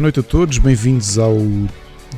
Boa noite a todos, bem-vindos ao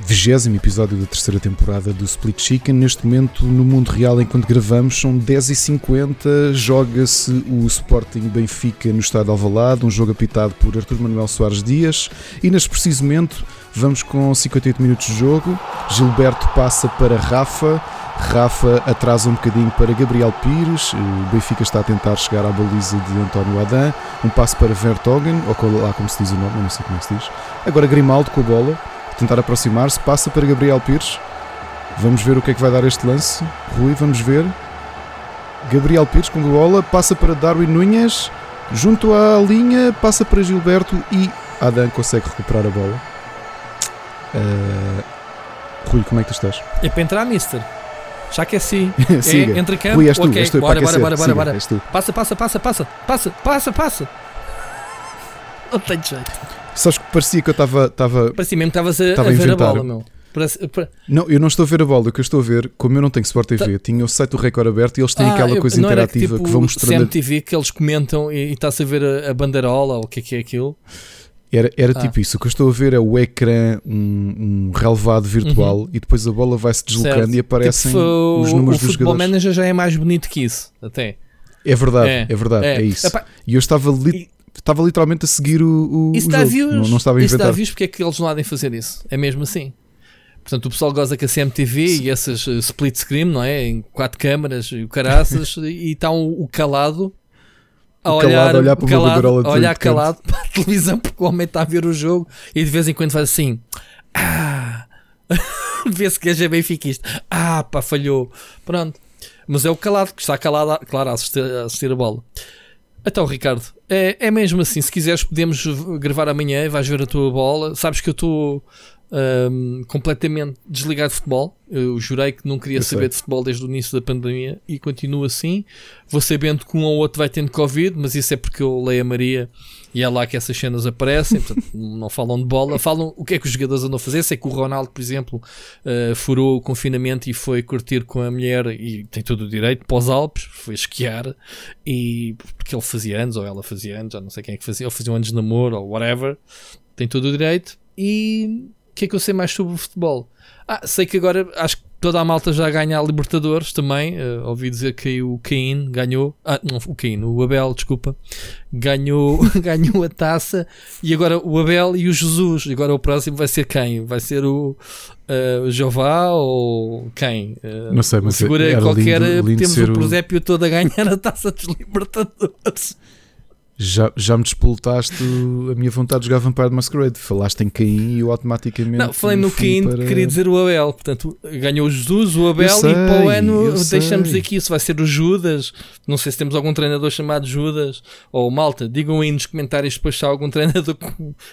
vigésimo episódio da terceira temporada do Split Chicken. Neste momento, no mundo real, enquanto gravamos, são 10h50, joga-se o Sporting Benfica no estádio Alvalade, um jogo apitado por Artur Manuel Soares Dias, e neste preciso momento vamos com 58 minutos de jogo, Gilberto passa para Rafa, Rafa atrasa um bocadinho para Gabriel Pires. O Benfica está a tentar chegar à baliza de António Adam. Um passo para Vertogen, ou lá como se diz o nome, não sei como é se diz. Agora Grimaldo com a bola, tentar aproximar-se, passa para Gabriel Pires. Vamos ver o que é que vai dar este lance. Rui, vamos ver. Gabriel Pires com a bola, passa para Darwin Nunes, junto à linha, passa para Gilberto e Adam consegue recuperar a bola. Uh... Rui, como é que tu estás? É para entrar, mister. Já que é assim. Siga. É, entre campo. Rui, és tu, ok, és tu, bora, bora, bora, bora, bora. Passa, passa, passa, passa, passa, passa, passa. Não tenho jeito. Sabes que parecia que eu estava. Parecia mesmo que estavas a, a a ver a bola, meu. Não, eu não estou a ver a bola. O que eu estou a ver, como eu não tenho Sport TV, tinha o site do Record aberto e eles têm Ah, aquela eu- coisa era interativa que, tipo vão mostrando. CMTV que eles comentam e, e está-se a ver a, a bandeirola ou o que é que é aquilo. Era, era Ah. tipo isso. O que eu estou a ver é o ecrã, um, um relevado virtual e depois a bola vai se deslocando Uhum. Certo. e aparecem Tipo, os o- números o dos jogadores. Manager já é mais bonito que isso, até. É verdade, É, é, verdade, é, isso. Epá, E eu estava, li- estava literalmente a seguir o, o, Isso o jogo. views. Não, não estava a Isso dá inventar. views porque é que eles não há de fazer isso. É mesmo assim. Portanto, o pessoal goza com a CMTV e essas uh, split screen, não é? Em quatro câmaras e o caraças e está o, o calado a olhar, calado a olhar para uma calado, bandeirola de a olhar calado para a televisão porque o homem está a ver o jogo e de vez em quando faz assim. Ah! Vê-se que é benfiquista. Ah, pá, falhou. Pronto. Mas é o calado que está calado, claro, a assistir a, assistir a bola. Então, Ricardo, é, é mesmo assim. Se quiseres, podemos gravar amanhã e vais ver a tua bola. Sabes que eu estou ahm, completamente desligado de futebol. Eu jurei que não queria Eu saber sei. de futebol desde o início da pandemia e continuo assim. Vou sabendo que um ou outro vai tendo Covid, mas isso é porque eu leio a Maria e é lá que essas cenas aparecem. Portanto, não falam de bola. Falam o que é que os jogadores andam a fazer. Sei que o Ronaldo, por exemplo, uh, furou o confinamento e foi curtir com a mulher e tem todo o direito para os Alpes, foi esquiar e porque ele fazia anos ou ela fazia anos, já não sei quem é que fazia, ou fazia anos de namoro ou whatever, tem todo o direito. E o que é que eu sei mais sobre o futebol? Ah, sei que agora acho que toda a malta já ganha a Libertadores também. uh, ouvi dizer que o Cain ganhou, ah, não, o Cain, o Abel, desculpa, ganhou, ganhou a taça e agora o Abel e o Jesus. E agora o próximo vai ser quem? Vai ser o uh, Jeová ou quem? Uh, Não sei, mas figura qualquer. lindo- lindo temos o o- presépio todo a ganhar a taça dos Libertadores. Já, já me despoltaste a minha vontade de jogar Vampire Masquerade. Falaste em Caim e eu automaticamente. Não, falei no Cain, para- queria dizer o Abel. Portanto, ganhou o Jesus, o Abel sei, e para o ano deixamos sei. aqui. Se vai ser o Judas, não sei se temos algum treinador chamado Judas ou Malta. Digam aí nos comentários depois se há algum treinador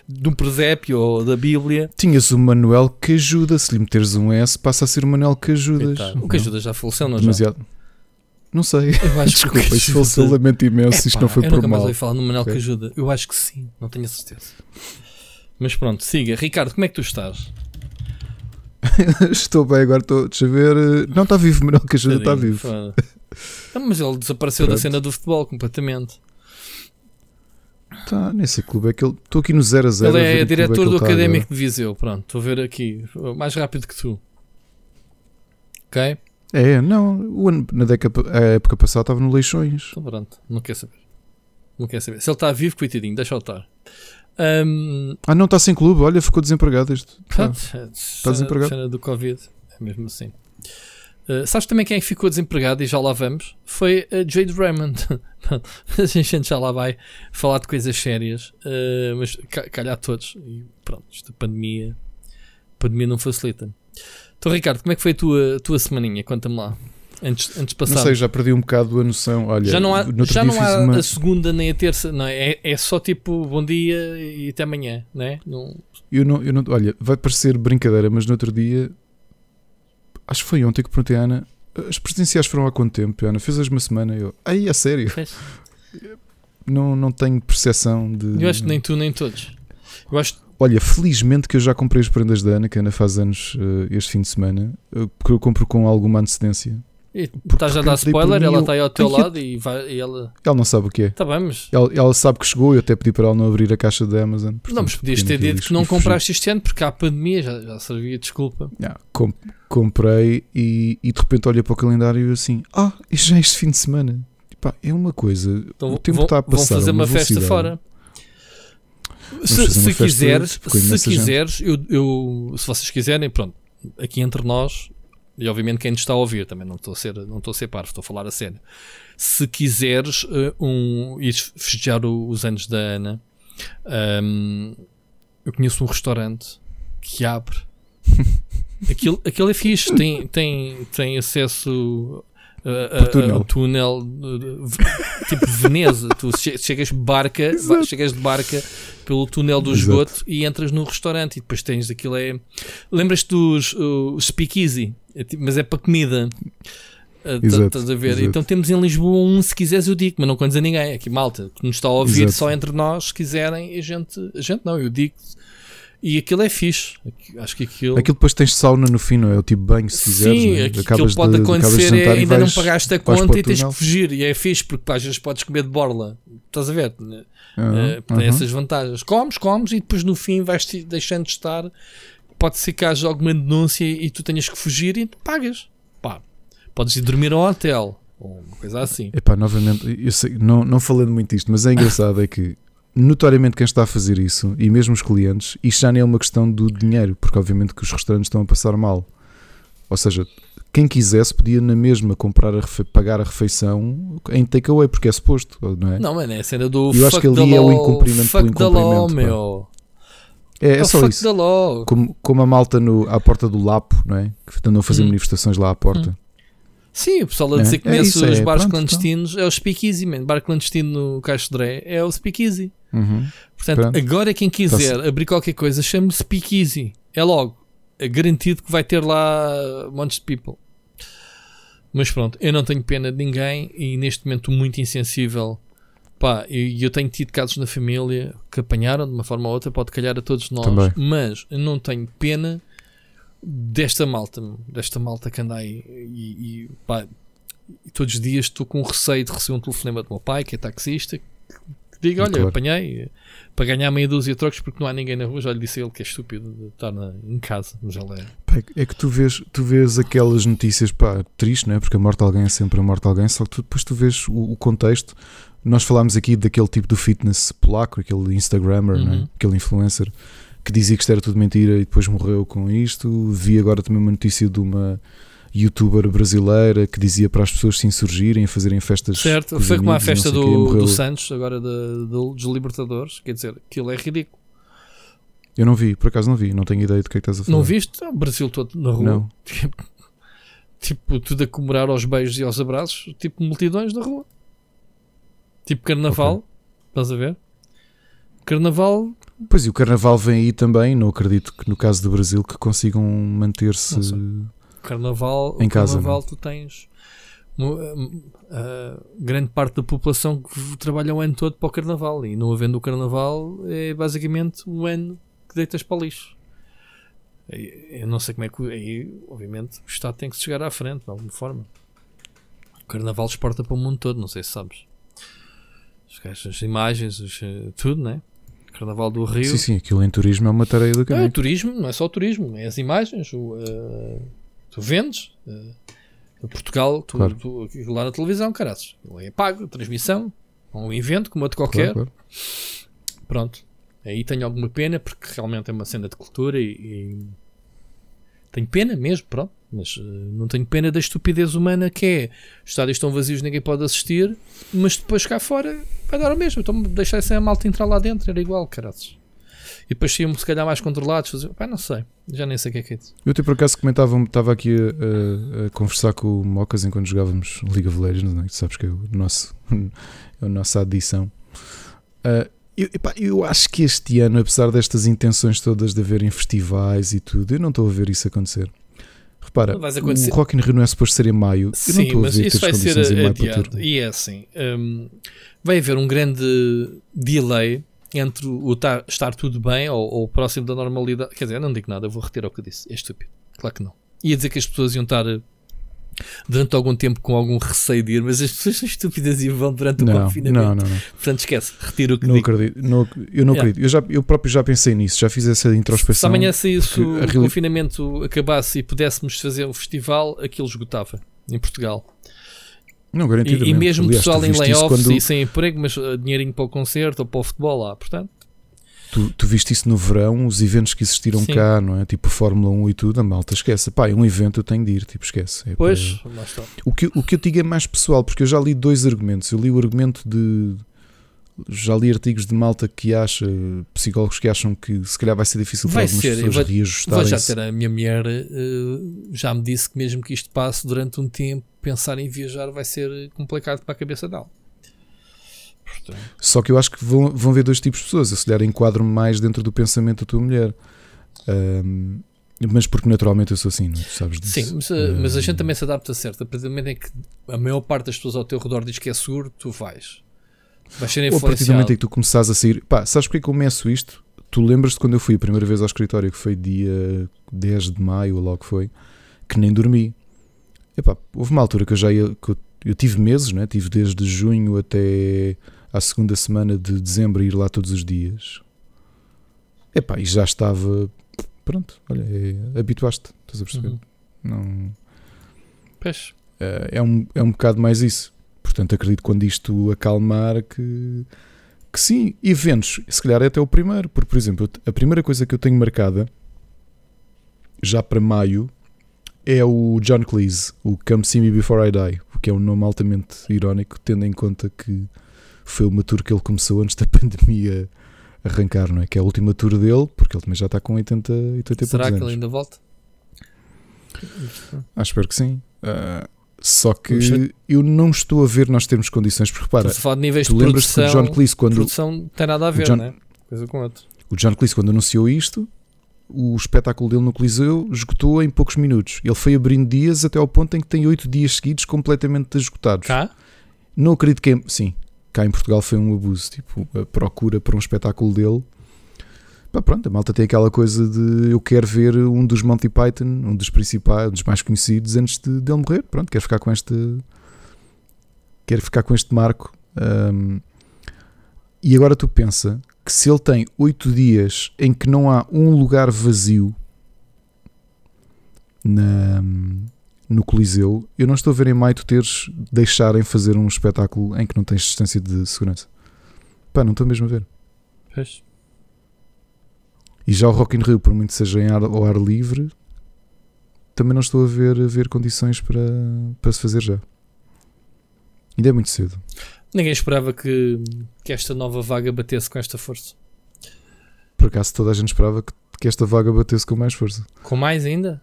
de um presépio ou da Bíblia. Tinhas o Manuel que ajuda. Se lhe meteres um S, passa a ser o Manuel que ajudas. Coitado. O que ajuda já faleceu, não já? Não sei. Eu acho Desculpa, que isso foi um lamento imenso. Isto Epá, não foi eu por nunca mais mal. ouvi falar no Manuel Ok. que ajuda. Eu acho que sim, não tenho a certeza. Mas pronto, siga. Ricardo, como é que tu estás? estou bem, agora estou. Deixa eu ver. Não está vivo, Manuel que ajuda, está vivo. Não, mas ele desapareceu da Pronto. cena do futebol completamente. Tá, nesse clube é que ele. Estou aqui no 0 a 0. Ele é diretor que do está Académico de Viseu. Pronto, estou a ver aqui. Mais rápido que tu. Ok? É, não. O ano, na década, a época passada estava no Leixões. Então pronto, não quer saber. Não quer saber. Se ele está vivo, coitadinho, deixa-o estar. Ahm, Ah, não, está sem clube. Olha, ficou desempregado. Este. pronto, Tá. cena- desempregado? Cena do Covid. É mesmo assim. Uh, sabes também quem é que ficou desempregado e já lá vamos? Foi a Jade Raymond. a gente já lá vai falar de coisas sérias, uh, mas ca- calhar todos. E pronto, pandemia, a pandemia não facilita. Então, Ricardo, como é que foi a tua, tua semaninha? Conta-me lá. Antes, antes de passar. Não sei, já perdi um bocado a noção. Olha, já não há, já não há uma- a segunda nem a terça, não é? É, é só tipo bom dia e até amanhã, não é? Não, Eu não, eu não, olha, vai parecer brincadeira, mas no outro dia, acho que foi ontem que perguntei à Ana, as presidenciais foram há quanto tempo? Ana, fez hoje uma semana. Eu, aí, a sério, fez? não, não tenho percepção de. Eu acho que nem tu nem todos. Eu acho Olha, felizmente que eu já comprei as prendas da Ana, que a Ana faz anos eh, este fim de semana, porque eu compro com alguma antecedência. Estás a dar spoiler, ela está aí ao teu lado e, vai, e ela. Ela não sabe o que é. Está bem, mas. Ela, ela, sabe que chegou e eu até pedi para ela não abrir a caixa da Amazon. Portanto, não, mas podias ter dito que não compraste este ano porque há pandemia, já, já servia desculpa. Com, comprei e, e de repente olhei para o calendário e assim: Ah, já é este fim de semana. Pá, é uma coisa. Então, o tempo vão, está a passar. Vão fazer uma, uma festa fora. Se, se quiseres, se quiseres, eu, eu, se vocês quiserem, pronto, aqui entre nós, e obviamente quem nos está a ouvir, também não estou a ser, não estou a ser parvo, estou a falar a sério. Se quiseres uh, um, ir festejar os anos da Ana, um, eu conheço um restaurante que abre. aquilo, aquilo é fixe, tem, tem, tem acesso a, a, um túnel tipo Veneza. tu chegas de barca, chegas de barca pelo túnel do esgoto Exato. e entras no restaurante e depois tens aquilo é. Lembras-te dos uh, speakeasy, é tipo, mas é para comida. Uh, estás a ver? Exato. Então temos em Lisboa um, se quiseres eu digo, mas não contes a ninguém. Aqui, malta, que nos está a ouvir exato. só entre nós, se quiserem, a gente, a gente não, eu digo e aquilo é fixe. Acho que aquilo. Aquilo depois tens sauna no fim, não é? O tipo banho, se quiseres. Sim, né? aquilo pode de, acontecer é ainda vais, não pagaste a conta e tens que fugir. E é fixe porque às vezes podes comer de borla. Estás a ver? Uhum, uh, tem uhum. essas vantagens. Comes, comes e depois no fim vais deixando de estar. Pode ser que haja alguma denúncia e tu tenhas que fugir e pagas. Pá, podes ir dormir ao hotel. Ou uma coisa assim. Epá, novamente, eu sei, não, não falando muito disto, mas é engraçado é que notoriamente quem está a fazer isso, e mesmo os clientes, isto já nem é uma questão do dinheiro, porque obviamente que os restaurantes estão a passar mal. Ou seja, quem quisesse podia na mesma comprar a pagar a refeição em takeaway, porque é suposto, não é? Não, mano, é a cena do Eu acho que ali é o incumprimento pelo incumprimento. Law, meu. É, é só isso. Como, como a malta no, à porta do Lapo, não é? Que andam a fazer hum. manifestações lá à porta. Hum. Sim, o pessoal a dizer é, que conhece os é, bares pronto, clandestinos então. é o Speakeasy, man. Bar clandestino no Caixo de Dré é o Speakeasy. Uhum. Portanto, pronto. agora quem quiser tá abrir qualquer coisa, chame-lhe Speakeasy. É logo. É garantido que vai ter lá montes de people. Mas pronto, eu não tenho pena de ninguém e neste momento muito insensível. Pá, e eu tenho tido casos na família que apanharam de uma forma ou outra, pode calhar a todos nós, Também. mas eu não tenho pena desta malta, desta malta que anda aí e, e pá, todos os dias estou com receio de receber um telefonema do meu pai, que é taxista, que diga: Olha, claro. apanhei para ganhar meia dúzia de trocos porque não há ninguém na rua. Já lhe disse ele que é estúpido de estar na, em casa, mas ele é. Pá, é que tu vês, tu vês aquelas notícias, pá, triste, não é? Porque a morte de alguém é sempre a morte de alguém, só que tu, depois tu vês o, o contexto. Nós falámos aqui daquele tipo do fitness polaco, aquele Instagrammer, é? uhum. aquele influencer que dizia que isto era tudo mentira e depois morreu com isto. Vi agora também uma notícia de uma youtuber brasileira que dizia para as pessoas se insurgirem, fazerem festas. Certo, foi como a festa do, do Santos, agora de, de, dos Libertadores. Quer dizer, aquilo é ridículo. Eu não vi, por acaso não vi, não tenho ideia do que é que estás a falar. Não viste? O Brasil todo na rua. Não. Tipo, tipo, tudo a comemorar aos beijos e aos abraços, tipo multidões na rua. Tipo carnaval, okay. estás a ver? Carnaval Pois e o Carnaval vem aí também, não acredito que no caso do Brasil que consigam manter-se Carnaval, em casa. Carnaval tu tens uh, grande parte da população que trabalha o ano todo para o Carnaval e não havendo o Carnaval é basicamente o ano que deitas para o lixo. Eu não sei como é que. Aí, obviamente, o Estado tem que chegar à frente de alguma forma. O Carnaval exporta para o mundo todo, não sei se sabes. As imagens, os, eh, tudo, né? Carnaval do Rio. Sim, sim, aquilo em turismo é uma tarefa do caminho. É, o turismo, não é só o turismo, é as imagens. O, uh, tu vendes. Uh, Portugal, tu, claro. tu, lá na televisão, caras. É pago, transmissão, um evento como outro qualquer. Claro, claro. Pronto. Aí tenho alguma pena porque realmente é uma cena de cultura e, e tenho pena mesmo, pronto. Mas uh, não tenho pena da estupidez humana que é os estádios estão vazios, ninguém pode assistir, mas depois cá fora vai dar o mesmo. Então deixar sem a malta entrar lá dentro, era igual, caras. E depois iam se calhar mais controlados. Fazer, pá, não sei, já nem sei o que é que é isso. Eu até por acaso comentava, estava aqui a, a, a, conversar com o Mocas enquanto jogávamos League of Legends, não é? sabes que é o nosso, é a nossa adição. Uh, eu, epá, eu acho que este ano, apesar destas intenções todas de haverem festivais e tudo, eu não estou a ver isso acontecer. Repara, o Rock in Rio não é suposto ser em maio. Sim, eu não estou a ver isso vai ser adiado. E é assim, um, vai haver um grande delay entre o tar, estar tudo bem ou, ou, próximo da normalidade. Quer dizer, eu não digo nada, eu vou retirar o que eu disse. É estúpido. Claro que não. Ia dizer que as pessoas iam estar durante algum tempo com algum receio de ir, mas as pessoas são estúpidas e vão durante o Não, confinamento. não, não, não. Portanto, esquece, retiro o que Não digo. acredito. Não, eu não Yeah. acredito. Eu, já, eu próprio já pensei nisso, já fiz essa Se introspeção. amanhã saísse o reali- confinamento acabasse e pudéssemos fazer um festival, aquilo esgotava em Portugal. Não, E, garantidamente. e mesmo Aliás, pessoal em layoffs quando- e sem emprego, mas uh, dinheirinho para o concerto ou para o futebol lá. Portanto, Tu, tu viste isso no verão, os eventos que existiram Sim. cá, não é? Tipo Fórmula 1 e tudo, a malta esquece. Pá, é um evento, eu tenho de ir, tipo, esquece. É pois, para- O, que, o que eu digo é mais pessoal, porque eu já li dois argumentos. Eu li o argumento de. Já li artigos de malta que acha, psicólogos que acham que se calhar vai ser difícil Vai para algumas ser, pessoas Vou reajustarem já ter a minha mulher, uh, já me disse que mesmo que isto passe durante um tempo, pensar em viajar vai ser complicado para a cabeça dela. Portanto, Só que eu acho que vão, vão ver dois tipos de pessoas. Eu se calhar enquadro-me mais dentro do pensamento da tua mulher. Ahm, mas porque naturalmente eu sou assim, não é? Tu sabes disso. Sim, mas, uh, mas a gente também se adapta certo. A partir do momento em que a maior parte das pessoas ao teu redor diz que é seguro, tu vais. Vais ser Ou a partir do momento influenciado. em que tu começares a sair. Pá, sabes porque é que eu meço isto? Tu lembras-te quando eu fui a primeira vez ao escritório, que foi dia 10 de maio, ou logo foi, que nem dormi. Epá, houve uma altura que eu já ia. Que eu, eu tive meses, né? tive desde junho até à segunda semana de dezembro ir lá todos os dias. Epá, e já estava. Pronto, olha, é, habituaste, estás a perceber? Uhum. Não. Pois. Eh, é um, é um bocado mais isso. Portanto, acredito que quando isto acalmar que, que sim, eventos, se calhar é até o primeiro, porque por exemplo, a primeira coisa que eu tenho marcada já para maio é o John Cleese, o Come See Me Before I Die, o que é um nome altamente irónico, tendo em conta que foi uma tour que ele começou antes da pandemia arrancar, não é? Que é a última tour dele, porque ele também já está com 80 e 80 e Será que ele anos. ainda volta? Ah, espero que sim. Ah, só que eu não estou a ver nós termos condições, porque repara, Estamos a falar de níveis tu de lembras que o produção. John Cleese quando, produção tem nada a ver, John- né? Coisa com outra. o John Cleese quando anunciou isto, o espetáculo dele no Coliseu esgotou em poucos minutos. Ele foi abrindo dias até ao ponto em que tem oito dias seguidos completamente esgotados. Cá? Não acredito que é, sim, cá em Portugal foi um abuso, tipo, a procura para um espetáculo dele. Pá, pronto, a malta tem aquela coisa de eu quero ver um dos Monty Python, um dos principais, um dos mais conhecidos antes de dele morrer. Pronto, quero ficar com este quero ficar com este marco. Ahm, e agora tu pensa que se ele tem oito dias em que não há um lugar vazio na, no Coliseu, eu não estou a ver em maio tu teres deixarem fazer um espetáculo em que não tens distância de segurança. Pá, não estou mesmo a ver. Pois. E já o Rock in Rio, por muito seja em ar, ao ar livre, também não estou a ver, a ver condições para, para se fazer já. Ainda é muito cedo. Ninguém esperava que, que esta nova vaga batesse com esta força. Por acaso toda a gente esperava que, que esta vaga batesse com mais força. Com mais ainda?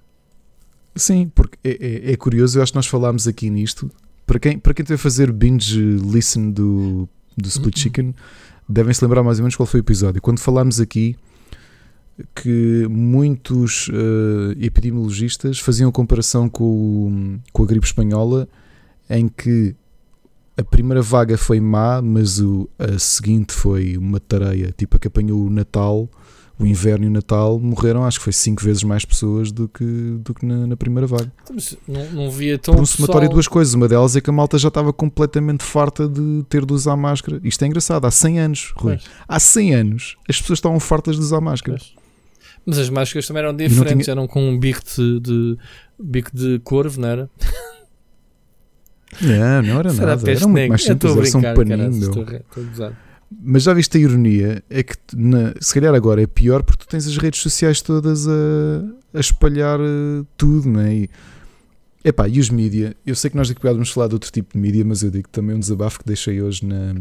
Sim, porque é, é- é curioso, eu acho que nós falámos aqui nisto. Para quem, para quem teve a fazer binge listen do, do Split Uhum. Chicken, devem se lembrar mais ou menos qual foi o episódio. Quando falámos aqui que muitos eh, epidemiologistas faziam comparação com, com a gripe espanhola, em que a primeira vaga foi má, mas o, a seguinte foi uma tareia, tipo a que apanhou o Natal, o inverno e o Natal, morreram acho que foi cinco vezes mais pessoas do que, do que na, na primeira vaga. Mas Não, não via tão Por um somatório de duas coisas. Uma delas é que a malta já estava completamente farta de ter de usar máscara. Isto é engraçado. Há 100 anos, Rui. Pois, Há 100 anos as pessoas estavam fartas de usar máscara. pois. Mas as máscaras também eram diferentes, tinha- eram com um bico de, de- bico de corvo, não era? Não, não era Será nada. Era muito mais simples. Era só um paninho. caraças, a- a. Mas já viste a ironia? É que na- se calhar agora é pior porque tu tens as redes sociais todas a, a espalhar eh, tudo, não é? E, epá, e os mídia? Eu sei que nós aqui vamos falar de outro tipo de mídia, mas eu digo também um desabafo que deixei hoje na,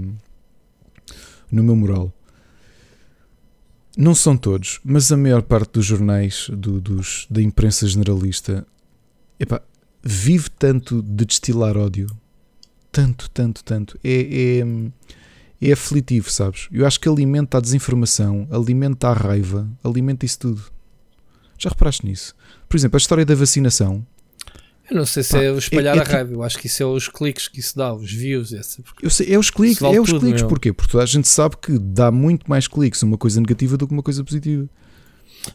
no meu mural. Não são todos, mas a maior parte dos jornais, do- dos, da imprensa generalista, epá, vive tanto de destilar ódio. Tanto, tanto, tanto. É, é, é aflitivo, sabes? Eu acho que alimenta a desinformação, alimenta a raiva, alimenta isso tudo. Já reparaste nisso? Por exemplo, a história da vacinação. Eu não sei se Pá, é o espalhar é- é a raiva, eu acho que isso é os cliques que isso dá, os views, essa. Eu sei, é os cliques, vale é os cliques. meu. Porquê? Porque a gente sabe que dá muito mais cliques uma coisa negativa do que uma coisa positiva.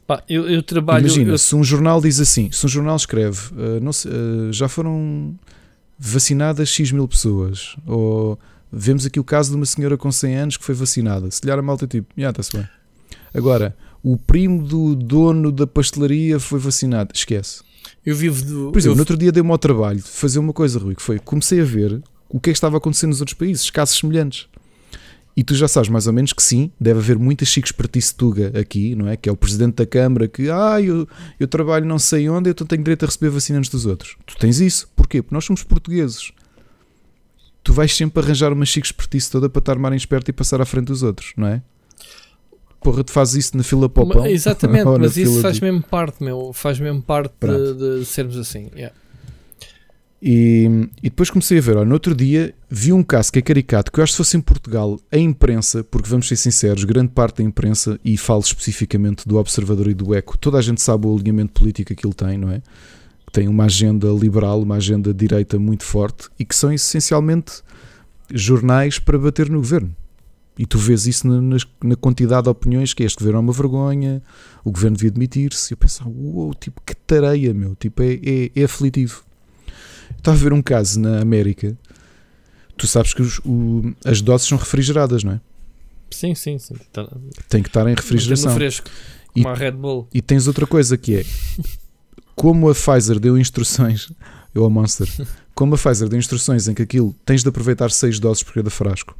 Pá, eu, eu trabalho. Imagina, eu- se um jornal diz assim, se um jornal escreve, uh, sei, uh, já foram vacinadas X mil pessoas, ou vemos aqui o caso de uma senhora com 100 anos que foi vacinada. Se lhe a malta tipo, já está-se bem. Agora, o primo do dono da pastelaria foi vacinado. Esquece. eu vivo do. Por exemplo, eu- no outro dia dei-me ao trabalho de fazer uma coisa, Rui, que foi comecei a ver o que é que estava acontecendo nos outros países, casos semelhantes. E tu já sabes mais ou menos que sim, deve haver muita chiques partice tuga aqui, não é? Que é o presidente da Câmara que, ah, eu, eu trabalho não sei onde, então tenho direito a receber vacina antes dos outros. Tu tens isso. Porquê? Porque nós somos portugueses. Tu vais sempre arranjar uma chiques partice toda para estar mais esperto e passar à frente dos outros, não é? Porra, tu fazes isso na fila para o pão. Exatamente, mas isso faz de- mesmo parte, meu. Faz mesmo parte de, de sermos assim. yeah. E, e depois comecei a ver, olha, no outro dia vi um caso que é caricato, que eu acho que se fosse em Portugal, a imprensa, porque vamos ser sinceros, grande parte da imprensa, e falo especificamente do Observador e do Eco, toda a gente sabe o alinhamento político que ele tem, não é? Tem uma agenda liberal, uma agenda de direita muito forte e que são essencialmente jornais para bater no governo. E tu vês isso na, na quantidade de opiniões que este governo é uma vergonha, o governo devia demitir-se. Eu pensava, uou, tipo, que tareia, meu, tipo, é, é, é aflitivo. Estava a ver um caso na América. Tu sabes que os- o- as doses são refrigeradas, não é? Sim, sim, sim. Tem que estar em refrigeração. fresco. E- a Red Bull. E tens outra coisa que é como a Pfizer deu instruções, ou a Monster, como a Pfizer deu instruções em que aquilo tens de aproveitar 6 doses por cada frasco.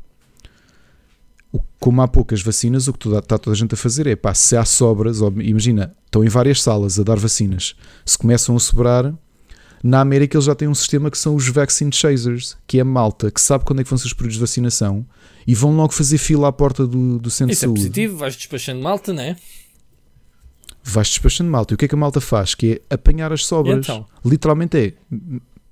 Como há poucas vacinas, o que está toda a gente a fazer é pá, se há sobras, imagina, estão em várias salas a dar vacinas, se começam a sobrar, na América eles já têm um sistema que são os vaccine chasers, que é a malta que sabe quando é que vão ser os períodos de vacinação e vão logo fazer fila à porta do, do centro Isso de é saúde. positivo, vais despachando malta, não é? Vais despachando malta. E o que é que a malta faz? Que é apanhar as sobras. Então? Literalmente é.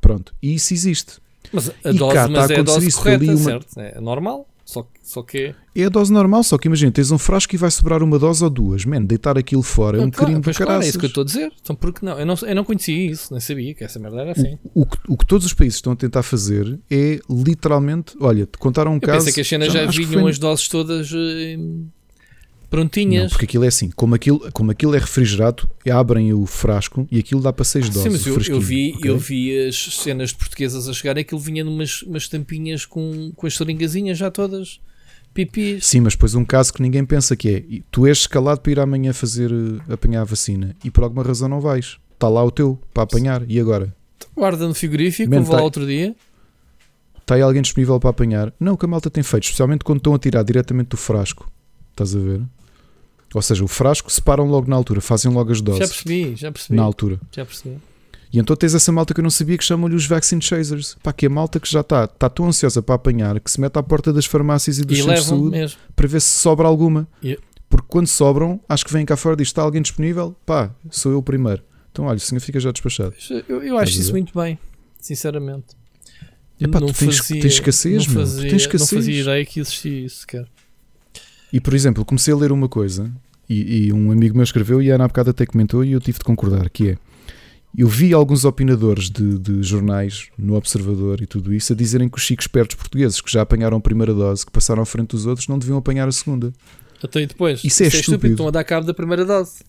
Pronto. E isso existe. Mas a E dose, cá está mas a é a dose isso, correta, uma- certo? É normal. Só, que- só que. É a dose normal, só que imagina, tens um frasco e vai sobrar uma dose ou duas. Man, deitar aquilo fora é um claro, crime do pois claro, caraças. é isso que eu estou a dizer. Então, porque não? Eu, não? eu não conhecia isso, nem sabia que essa merda era assim. O, que, o que todos os países estão a tentar fazer é literalmente, olha, te contaram um Eu caso. pensei que as cenas já, que vinham foi- as doses todas eh, Não, prontinhas. porque aquilo é assim, como aquilo, como aquilo é refrigerado, abrem o frasco e aquilo dá para 6 doses. Sim, mas eu, eu vi, ok? eu vi as cenas de portuguesas a chegarem, aquilo vinha numas umas tampinhas com, com as seringazinhas já todas pipis. Sim, mas depois um caso que ninguém pensa que é tu és escalado para ir amanhã fazer eh, apanhar a vacina e por alguma razão não vais. Está lá o teu para apanhar e agora? Guarda no frigorífico, vou lá tá- outro dia. Está aí alguém disponível para apanhar? Não, o que a malta tem feito, especialmente quando estão a tirar diretamente do frasco. Estás a ver? Ou seja, o frasco separam logo na altura, fazem logo as Já doses percebi, já percebi. na altura. Já percebi. E então tens essa malta que eu não sabia que chamam-lhe os vaccine chasers. Pá, que é a malta que já está, está tão ansiosa para apanhar que se mete à porta das farmácias e dos centros de saúde mesmo. para ver se sobra alguma. Yeah. Porque quando sobram, acho que vêm cá fora e diz: está alguém disponível? Pá, sou eu o primeiro. Então, olha, o senhor fica já despachado. Eu, eu acho isso muito bem, sinceramente. Epá, tu tens- tens escassez, não meu, tu fazia, tens Não escassez. fazia ideia que existia isso, sequer. E, por exemplo, comecei a ler uma coisa e, e um amigo meu escreveu e a Ana há bocado até comentou e eu tive de concordar, que é eu vi alguns opinadores de, de jornais no Observador e tudo isso a dizerem que os chicos espertos portugueses que já apanharam a primeira dose, que passaram à frente dos outros, não deviam apanhar a segunda. Até aí depois. Isso é estúpido. Estão a dar cabo da primeira dose.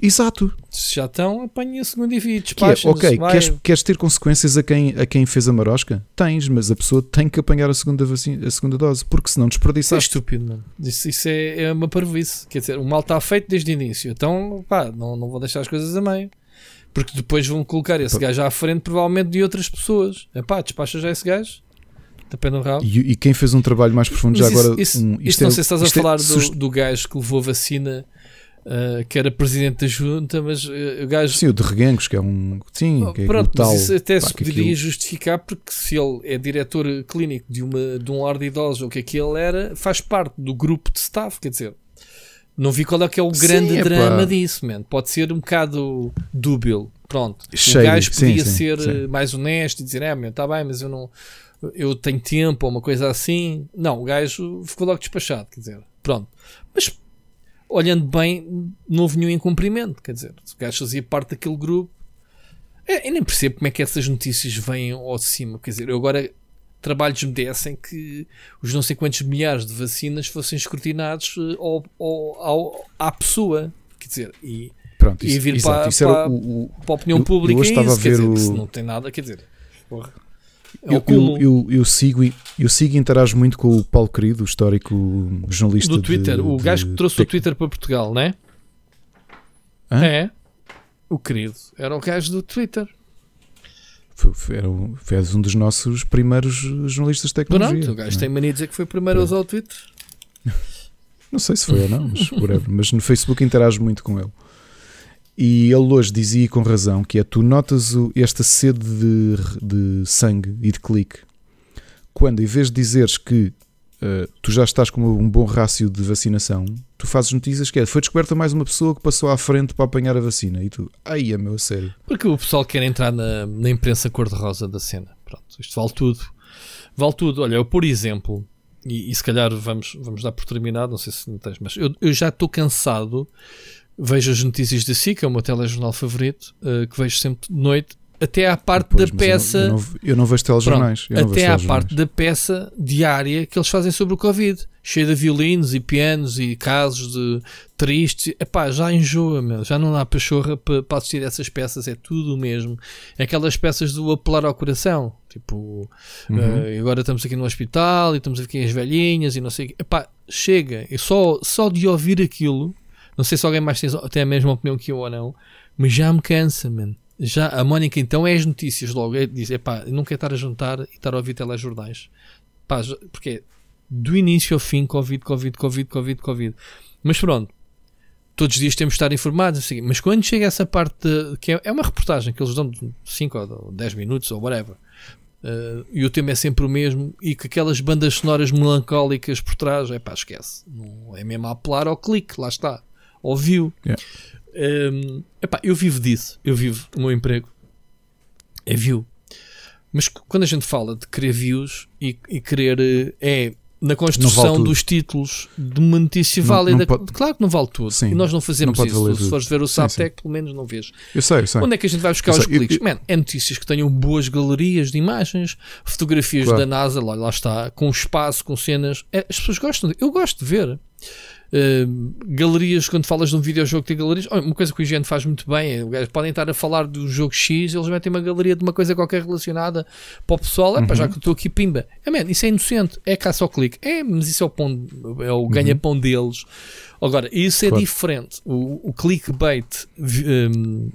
Exato. Se já estão, apanhem a segunda e vi. Que é, ok, vai. queres, queres ter consequências a quem, a quem fez a marosca? Tens, mas a pessoa tem que apanhar a segunda, vacina, a segunda dose, porque senão Isso é desperdiçaste. estúpido, mano. Isso, isso é, é uma parvoíce. Quer dizer, o mal está feito desde o início. Então, pá, não, não vou deixar as coisas a meio. Porque depois vão colocar esse Pá. gajo à frente, provavelmente, de outras pessoas. É pá, despacha já esse gajo. Rabo. E, e quem fez um trabalho mais profundo já Mas isso, agora. isso, um, isso não sei se estás a isto é falar sust- do, do gajo que levou a vacina, ah, que era presidente da junta, mas ah, o gajo. Sim, o de Reguengos, que é um. Sim, Oh, que é Pronto, o tal. mas isso até pá, se poderia aquilo- justificar porque se ele é diretor clínico de, uma, de um lar de idosos ou o que é que ele era, faz parte do grupo de staff, quer dizer. Não vi qual é que é o Sim, grande epá. drama disso, man. Pode ser um bocado dúbil. Pronto. Shady, O gajo sim, podia sim, ser sim. eh, mais honesto e dizer, é, meu, tá bem, mas eu não eu tenho tempo ou uma coisa assim. Não, o gajo ficou logo despachado, quer dizer, pronto. Mas olhando bem, não houve nenhum incumprimento, quer dizer, o gajo fazia parte daquele grupo. É, eu nem percebo como é que essas notícias vêm ao de cima, quer dizer, eu agora trabalhos me dessem que os não sei quantos milhares de vacinas fossem escrutinados eh, ao, ao, ao- à pessoa. Quer dizer, e, Pronto, e isso, vir exato, para, para, o, o- para a opinião eu- eu pública hoje é estava isso, a quer dizer, o- isso não tem nada, quer dizer, porra, eu, o eu, eu, eu sigo e eu sigo e interajo muito com o Paulo Querido, o histórico jornalista do Twitter, de- o gajo que de trouxe o tec- Twitter para Portugal, não é? Hã? É, o querido, era o gajo do Twitter. Foi, foi, era um, foi um dos nossos primeiros jornalistas de tecnologia. Pronto, o gajo é? tem mania de dizer que foi o primeiro a usar o Twitter. Não sei se foi ou não, mas whatever. Mas no Facebook interajo muito com ele. E ele hoje dizia e com razão que é tu notas o- esta sede de, de sangue e de clique quando em vez de dizeres que eh, tu já estás com um bom rácio de vacinação, tu fazes notícias que é foi descoberta mais uma pessoa que passou à frente para apanhar a vacina e tu, ai é meu, a sério. Porque o pessoal quer entrar na, na imprensa cor-de-rosa da cena. Pronto, isto vale tudo. Vale tudo. Olha, eu, por exemplo, e, e se calhar vamos, vamos dar por terminado, não sei se não tens, mas eu, eu já estou cansado. Vejo as notícias da SIC, é o meu telejornal favorito, eh, que vejo sempre de noite, até à parte Pois, da mas eu não- peça. Eu não, eu não vejo telejornais. vejo até à parte da peça diária que eles fazem sobre o Covid, cheia de violinos e pianos e casos de tristes. Epá, já enjoa, meu. já não dá pachorra para, para assistir essas peças, é tudo o mesmo. Aquelas peças do apelar ao coração, tipo, Uhum. eh, agora estamos aqui no hospital e estamos aqui as velhinhas e não sei o quê. Epá, chega, e só, só de ouvir aquilo, não sei se alguém mais tem, tem a mesma opinião que eu ou não, mas já me cansa, man. Já, a Mónica então é as notícias logo, é, diz, epá, eu não quero estar a juntar e estar a ouvir telejornais. Pá, porque é do início ao fim, Covid, Covid, Covid, Covid, Covid. Mas pronto, todos os dias temos de estar informados, assim, mas quando chega essa parte, de- que é, é uma reportagem que eles dão de 5 ou 10 minutos ou whatever, eh, e o tema é sempre o mesmo, e que aquelas bandas sonoras melancólicas por trás, é pá, esquece. Não é mesmo a apelar ao clique, lá está. Ouviu. Yeah. Um, epá, eu vivo disso, eu vivo o meu emprego é view. Mas quando a gente fala de querer views e, e querer eh, é na construção dos títulos de uma notícia Não- válida, não pode- claro que não vale tudo. Sim, e nós não fazemos não isso. Se fores ver o Saptec, pelo menos não vês. Eu sei, eu sei. Onde é que a gente vai buscar Eu os sei, cliques? eu- Man, é notícias que tenham boas galerias de imagens, fotografias Claro. da NASA, lá, lá está, com espaço, com cenas. É, as pessoas gostam. de- eu gosto de ver. Uh, galerias, quando falas de um videojogo, tem galerias. Uma coisa que o IGN faz muito bem é, podem estar a falar do jogo X, eles metem uma galeria de uma coisa qualquer relacionada para o pessoal. É Uhum. já que estou aqui, pimba. É, man, isso é inocente, é caça ao clique. É, mas isso é o, pão, é o ganha-pão deles. Agora, isso é Uhum. Claro. diferente. O, o clickbait. um,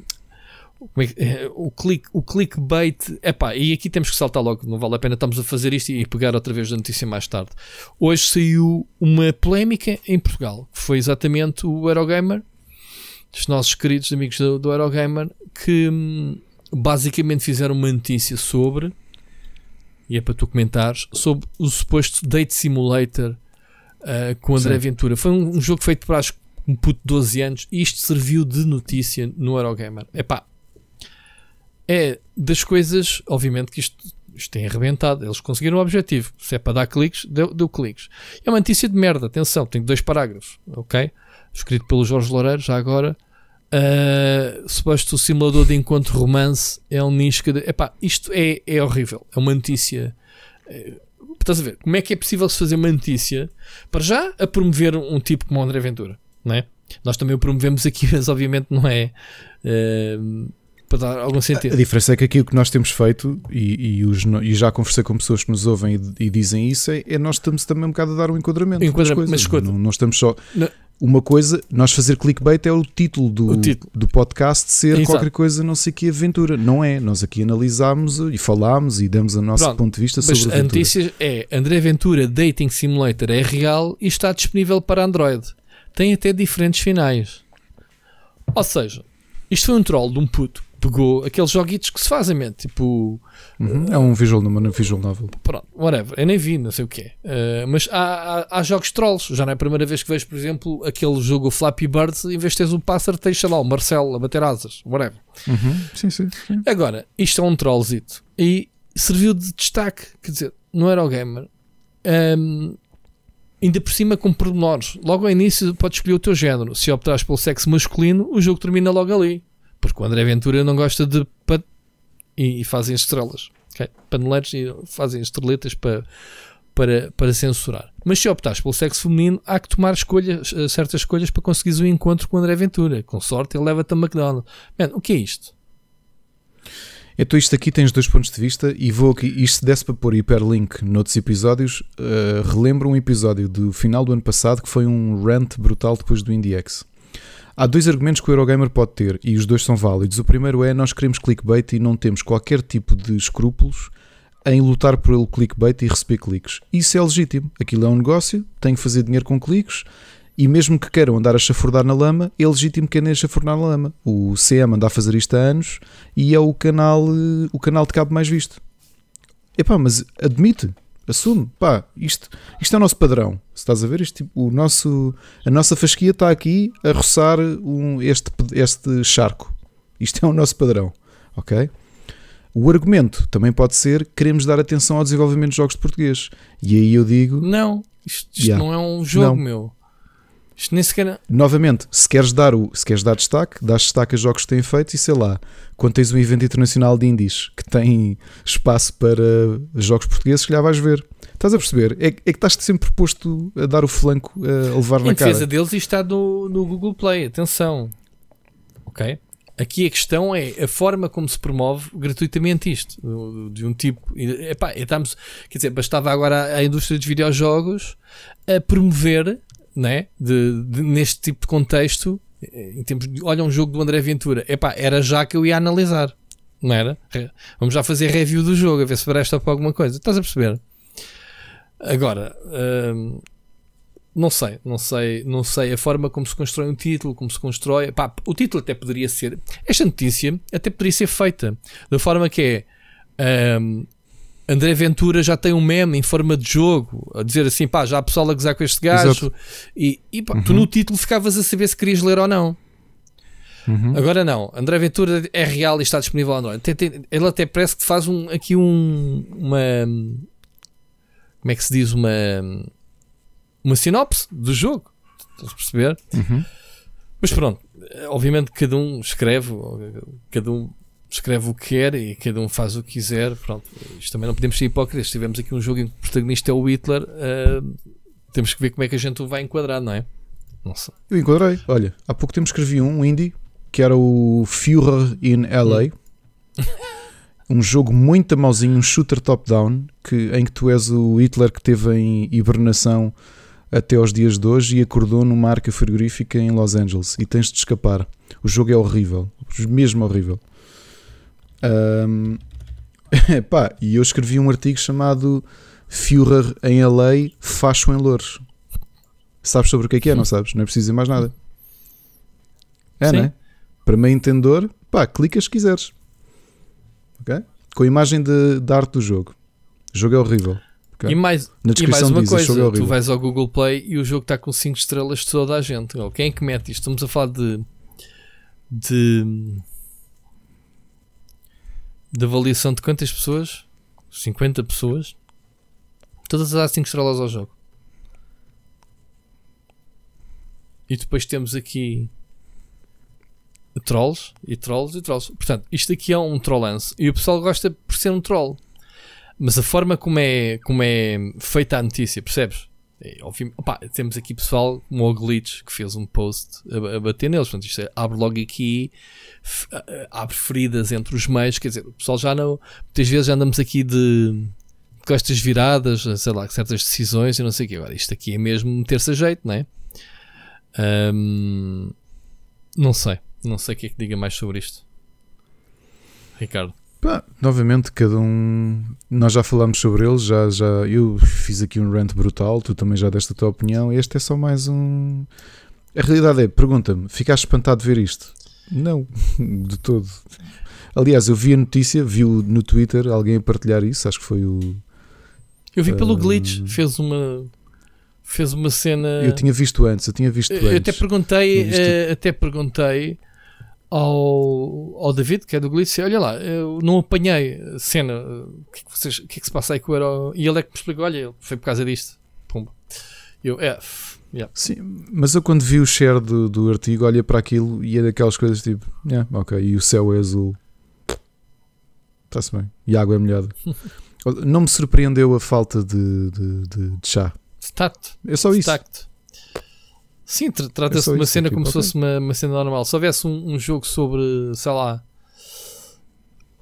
é é, o, click, o clickbait, epá, e aqui temos que saltar logo, não vale a pena estamos a fazer isto e pegar outra vez a notícia mais tarde. Hoje saiu uma polémica em Portugal, que foi exatamente o Eurogamer, os nossos queridos amigos do, do Eurogamer, que hum, basicamente fizeram uma notícia sobre, e é para tu comentares, sobre o suposto Date Simulator uh, com o André Sim. Ventura. Foi um, um jogo feito para acho, que um puto de 12 anos e isto serviu de notícia no Eurogamer. Epá, é das coisas, obviamente que isto, isto tem arrebentado. Eles conseguiram o objetivo. Se é para dar cliques, deu, deu cliques. É uma notícia de merda, atenção, tem dois parágrafos, ok? Escrito pelo Jorge Loureiro, já agora. Uh, suposto simulador de encontro romance é um nicho que. Epá, isto é, é horrível. É uma notícia. eh, estás a ver? Como é que é possível se fazer uma notícia para já a promover um tipo como o André Ventura, não é? Nós também o promovemos aqui, mas obviamente não é eh, para dar algum A sentido. diferença é que aquilo que nós temos feito, e, e os e já conversei com pessoas que nos ouvem e, e dizem isso, é, é nós estamos também um bocado a dar um enquadramento. das Enquadra- coisas. mas escuta. não, não estamos só. Não. Uma coisa, nós fazer clickbait é o título do, O título. do podcast ser Exato. qualquer coisa, não sei que aventura. Não é. Nós aqui analisámos e falámos e demos o nosso Pronto. ponto de vista sobre a a aventura. notícia é André Ventura Dating Simulator é real e está disponível para Android. Tem até diferentes finais. Ou seja, isto foi um troll de um puto. Pegou aqueles joguitos que se fazem, man, tipo, Uhum. É um visual, uma visual novel. pronto, whatever, eu nem vi, não sei o que é. mas há, há, há jogos trolls. Já não é a primeira vez que vejo, por exemplo, aquele jogo Flappy Birds. Em vez de teres o pássaro, tens, sei lá, o Marcelo a bater asas, whatever. Uhum. Sim, sim. sim. Agora, isto é um trollzito e serviu de destaque, quer dizer, não era o gamer. Ahm, ainda por cima com pormenores. Logo ao início podes escolher o teu género. Se optares pelo sexo masculino, o jogo termina logo ali. Porque o André Ventura não gosta de. E, e fazem estrelas. ok? Paneleiros e fazem estreletas para, para, para censurar. Mas se optares pelo sexo feminino, há que tomar escolhas, eh, certas escolhas para conseguires o um encontro com o André Ventura. Com sorte, ele leva-te a McDonald's. Man, o que é isto? Então isto aqui tens dois pontos de vista e vou aqui, isto se desse para pôr hiperlink noutros episódios, uh, relembro um episódio do final do ano passado que foi um rant brutal depois do IndieX. Há dois argumentos que o Eurogamer pode ter e os dois são válidos. O primeiro é nós queremos clickbait e não temos qualquer tipo de escrúpulos em lutar pelo clickbait e receber cliques. Isso é legítimo. Aquilo é um negócio, tem que fazer dinheiro com cliques e mesmo que queiram andar a chafurdar na lama, é legítimo que andem a chafurdar na lama. O CM anda a fazer isto há anos e é o canal, o canal de cabo mais visto. Epá, mas admite, assume, pá, isto, isto é o nosso padrão. Se estás a ver, isto, tipo, o nosso, a nossa fasquia está aqui a roçar um, este, este charco. Isto é o nosso padrão, ok? O argumento também pode ser queremos dar atenção ao desenvolvimento de jogos de português. E aí eu digo. Não, isto, isto yeah. não é um jogo, não. meu. Isto nem sequer. Novamente, se queres dar, o, se queres dar destaque, dás destaque a jogos que têm feito e sei lá, quando tens um evento internacional de indies que tem espaço para jogos portugueses, que já vais ver. Estás a perceber? É, é que estás sempre proposto a dar o flanco, a levar em na cara. Em defesa deles, isto está no, no Google Play. Atenção. Ok? Aqui a questão é a forma como se promove gratuitamente isto, de um tipo. Epá, estamos, quer dizer, bastava agora a indústria dos videojogos a promover, né, de, de, neste tipo de contexto, em termos de, olha um jogo do André Ventura, epá, era já que eu ia analisar, não era? Vamos já fazer review do jogo, a ver se presta para alguma coisa. Estás a perceber? Agora, hum, não sei, não sei, não sei a forma como se constrói um título, como se constrói. Pá, o título até poderia ser. Esta notícia até poderia ser feita da forma que é. Um, André Ventura já tem um meme em forma de jogo a dizer assim, pá, já há pessoal a gozar com este gajo. Exato. E, e pá, uhum. tu no título ficavas a saber se querias ler ou não. Uhum. Agora não, André Ventura é real e está disponível Android. Ele até parece que faz um, aqui um, uma. Como é que se diz? Uma uma sinopse do jogo. Estás a perceber? Uhum. Mas pronto, obviamente cada um escreve, cada um escreve o que quer e cada um faz o que quiser. Pronto, isto também não podemos ser hipócritas. Se tivermos aqui um jogo em que o protagonista é o Hitler, uh, temos que ver como é que a gente o vai enquadrar, não é? Não sei. Eu enquadrei. Olha, há pouco tempo escrevi um, um indie que era o Führer in LA. Hum. um jogo muito mauzinho, um shooter top-down, que, em que tu és o Hitler que teve em hibernação até aos dias de hoje e acordou numa arca frigorífica em Los Angeles e tens de escapar. O jogo é horrível, mesmo horrível. Um, pá, e eu escrevi um artigo chamado Führer em LA, Facho em Louros. Sabes sobre o que é que é, não sabes? Não é preciso dizer mais nada. É, Sim. né? Para meio entendedor, pá, clica se quiseres. Ok? Com a imagem de, da arte do jogo. O jogo é horrível. Okay. E mais, e mais uma diz, coisa, é tu vais ao Google Play e o jogo está com 5 estrelas de toda a gente. Quem é que mete isto? Estamos a falar de de de avaliação de quantas pessoas? 50 pessoas. Todas a dar 5 estrelas ao jogo. E depois temos aqui trolls e trolls e trolls. Portanto, isto aqui é um trollance. E o pessoal gosta por ser um troll. Mas a forma como é, como é feita a notícia, percebes? É, opa, temos aqui pessoal como o Glitch que fez um post a, a bater neles. Portanto, isto é, abre logo aqui, abre feridas entre os meios. Quer dizer, o pessoal já não. Muitas vezes já andamos aqui de costas viradas, sei lá, certas decisões e não sei o que. Agora, isto aqui é mesmo meter-se a jeito, não é? Um, não sei, não sei o que é que diga mais sobre isto, Ricardo. Pá, novamente, cada um. Nós já falámos sobre eles, já, já, eu fiz aqui um rant brutal, tu também já deste a tua opinião. Este é só mais um. A realidade é, pergunta-me, ficaste espantado de ver isto? Não, de todo. Aliás, eu vi a notícia, vi no Twitter alguém a partilhar isso, acho que foi o. Eu vi pelo uh, Glitch, fez uma. Fez uma cena. Eu tinha visto antes, eu tinha visto eu antes. Até perguntei, visto... uh, até perguntei ao, ao David, que é do Glitch, olha lá, eu não apanhei a cena, o que, é que, vocês, que é que se passa aí com o Euro? E ele é que me explicou, olha, foi por causa disto. Pumba. Eu, é, yeah. Sim, mas eu quando vi o share do, do artigo, olha para aquilo e é daquelas coisas tipo, yeah, ok, e o céu é azul. Está-se bem. E a água é molhada. Não me surpreendeu a falta de, de, de, de chá. Tato. É só isso. Tacto. Sim, trata-se É só de uma cena tipo, como se ok. fosse uma, uma cena normal. Se houvesse um, um jogo sobre, sei lá,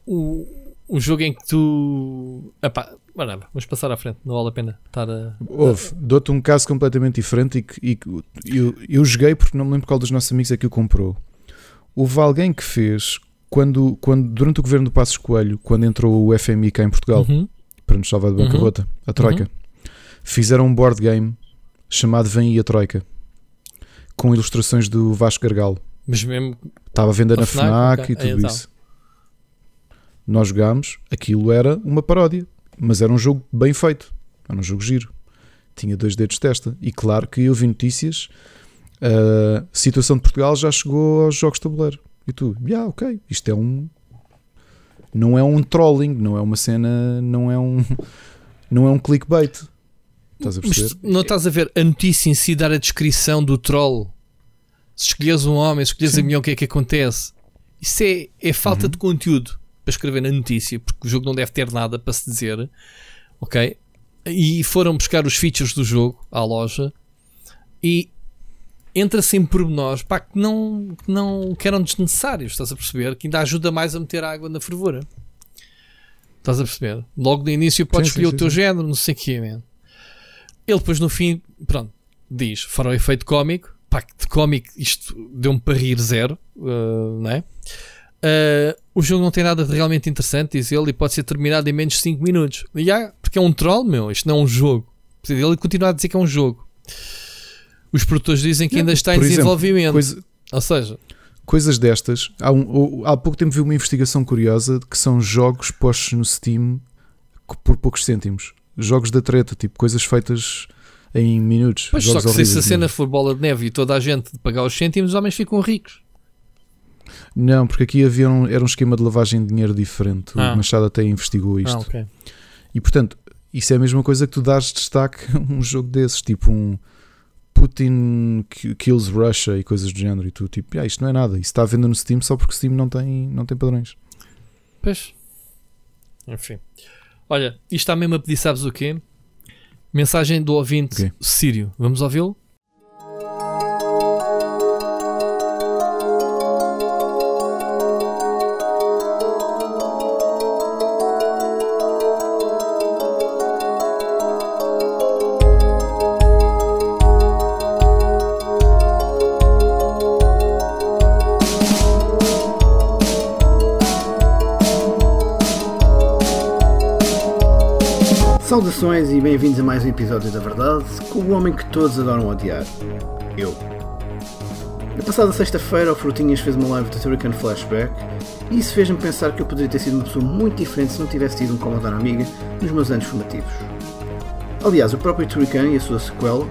o, um jogo em que tu. Epá, whatever, vamos passar à frente, não vale a pena estar a. Houve, dou-te um caso completamente diferente e que, e eu, eu joguei porque não me lembro qual dos nossos amigos é que o comprou. Houve alguém que fez quando, quando durante o governo do Passos Coelho, quando entrou o FMI cá em Portugal Uhum. para nos salvar de Uhum. bancarrota, a Troika, fizeram um board game chamado Vem aí a Troika com ilustrações do Vasco Gargalo. Mas mesmo. Estava a vender A na FNAC, FNAC e tudo então. isso. Nós jogámos, aquilo era uma paródia, mas era um jogo bem feito, era um jogo giro. Tinha dois dedos de testa. E claro que eu vi notícias. A situação de Portugal já chegou aos jogos de tabuleiro. E tu, yeah, ok, isto é um. Não é um trolling, não é uma cena, não é um. Não é um clickbait. Estás a Mas perceber? tu não estás a ver a notícia em si dar a descrição do troll. Se escolheres um homem, se escolheres a mulher, o que é que acontece? Isso é, é falta Uhum. de conteúdo para escrever na notícia, porque o jogo não deve ter nada para se dizer, ok? E foram buscar os features do jogo à loja e entra-se em pormenores pá, que, não, que não que eram desnecessários, estás a perceber? Que ainda ajuda mais a meter água na fervura. Estás a perceber? Logo no início podes Sim, sim, escolher sim, o teu sim. género, não sei o quê, man. Ele depois no fim, pronto, diz, fará o efeito cómico, pá, de cómico isto deu-me para rir zero, uh, não é? Uh, o jogo não tem nada de realmente interessante, diz ele, e pode ser terminado em menos de 5 minutos. E há, porque é um troll, meu, isto não é um jogo. Ele continua a dizer que é um jogo. Os produtores dizem que ainda está em exemplo, desenvolvimento. Coisa- Ou seja, coisas destas. Há, um- há pouco tempo vi uma investigação curiosa de que são jogos postos no Steam por poucos cêntimos. Jogos da treta, tipo coisas feitas em minutos. pois só que se essa cena for bola de neve e toda a gente pagar os cêntimos, os homens ficam ricos. Não, porque aqui havia um, era um esquema de lavagem de dinheiro diferente. Ah. O Machado até investigou isto. Ah, ok. E portanto, isso é a mesma coisa que tu dás destaque a um jogo desses, tipo um Putin ki- kills Russia e coisas do género. E tu, tipo, ah, isto não é nada. Isso está à venda no Steam só porque o Steam não tem, não tem padrões. Pois. Enfim. Olha, isto está mesmo a pedir, sabes o quê? Mensagem do ouvinte Ok. Sírio. Vamos ouvi-lo? Saudações e bem-vindos a mais um episódio da Verdade com o homem que todos adoram odiar. Eu. Na passada sexta-feira, o Frutinhas fez uma live de Turrican Flashback e isso fez-me pensar que eu poderia ter sido uma pessoa muito diferente se não tivesse tido um Commodore Amiga nos meus anos formativos. Aliás, o próprio Turrican e a sua sequela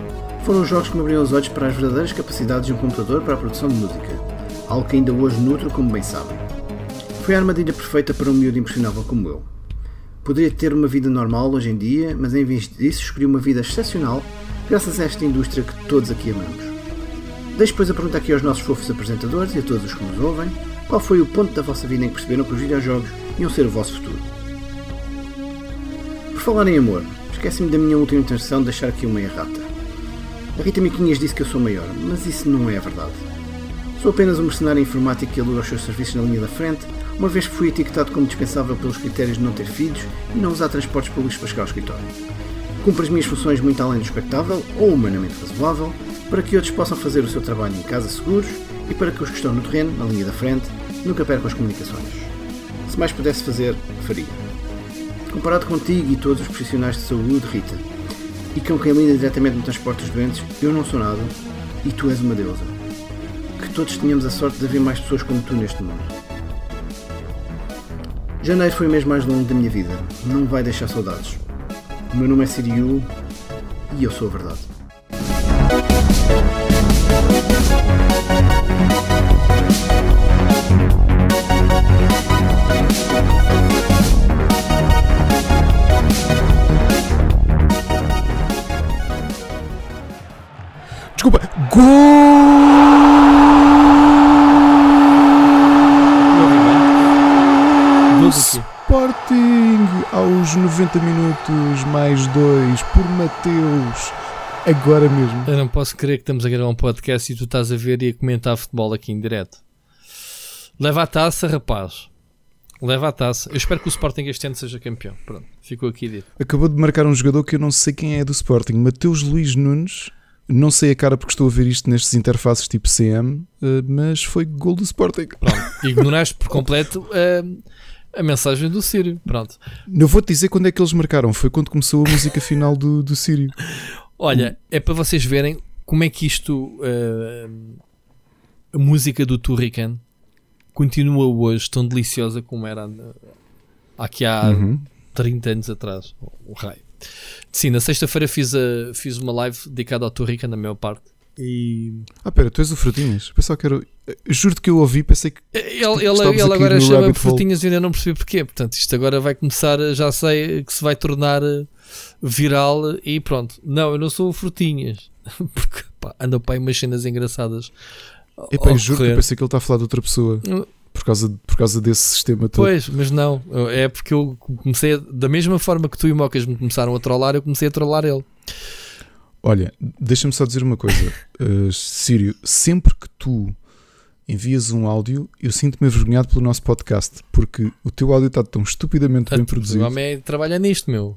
foram os jogos que me abriram os olhos para as verdadeiras capacidades de um computador para a produção de música, algo que ainda hoje nutro, como bem sabem. Foi a armadilha perfeita para um miúdo impressionável como eu. Poderia ter uma vida normal hoje em dia, mas em vez disso escolhi uma vida excepcional graças a esta indústria que todos aqui amamos. Deixo depois a pergunta aqui aos nossos fofos apresentadores e a todos os que nos ouvem, qual foi o ponto da vossa vida em que perceberam que os videojogos iam ser o vosso futuro? Por falar em amor, esqueci-me da minha última intenção de deixar aqui uma errata. A Rita Miquinhas disse que eu sou maior, mas isso não é verdade. Sou apenas um mercenário informático que aluga os seus serviços na linha da frente, uma vez que fui etiquetado como dispensável pelos critérios de não ter filhos e não usar transportes públicos para chegar ao escritório. Cumpro as minhas funções muito além do expectável ou humanamente razoável para que outros possam fazer o seu trabalho em casa seguros e para que os que estão no terreno, na linha da frente, nunca percam as comunicações. Se mais pudesse fazer, faria. Comparado contigo e todos os profissionais de saúde, Rita, e com quem lida diretamente no transporte dos doentes, eu não sou nada e tu és uma deusa. Que todos tenhamos a sorte de haver mais pessoas como tu neste mundo. Janeiro foi o mês mais longo da minha vida. Não vai deixar saudades. O meu nome é Siriu e eu sou a verdade. Desculpa! Não ouvi bem. Gol do quê? Sporting aos 90 minutos mais 2 por Mateus. Agora mesmo. Eu não posso crer que estamos a gravar um podcast e tu estás a ver e a comentar futebol aqui em direto. Leva a taça, rapaz. Leva a taça. Eu espero que o Sporting este ano seja campeão. Pronto, ficou aqui dito. Acabou de marcar um jogador que eu não sei quem é do Sporting. Mateus Luís Nunes. Não sei a cara porque estou a ver isto nestes interfaces tipo CM, eh, mas foi gol do Sporting. Pronto, ignoraste por completo uh, a mensagem do Sírio. Pronto. Não vou-te dizer quando é que eles marcaram. Foi quando começou a música final do, do Sírio. Olha, é para vocês verem como é que isto. Uh, a música do Turrican continua hoje tão deliciosa como era aqui há uhum. 30 anos atrás. O raio. Sim, na sexta-feira fiz, a, fiz uma live dedicada ao Turrican, na maior parte. E... Ah, pera, tu és o Frutinhas? Pensava que era. Juro-te que eu ouvi, pensei que. Ele, ele, ele agora chama Frutinhas e ainda não percebi porquê. Portanto, isto agora vai começar, já sei que se vai tornar eh, viral e pronto. Não, eu não sou o Frutinhas. Porque pá, anda para aí umas cenas engraçadas. Epá, eu juro que eu pensei que ele está a falar de outra pessoa. Uh, por causa, por causa desse sistema todo. Pois, mas não. É porque eu comecei, da mesma forma que tu e o Mocas me começaram a trollar, eu comecei a trollar ele. Olha, deixa-me só dizer uma coisa, uh, Sírio. Sempre que tu envias um áudio, eu sinto-me envergonhado pelo nosso podcast, porque o teu áudio está tão estupidamente bem produzido. O homem trabalha nisto, meu.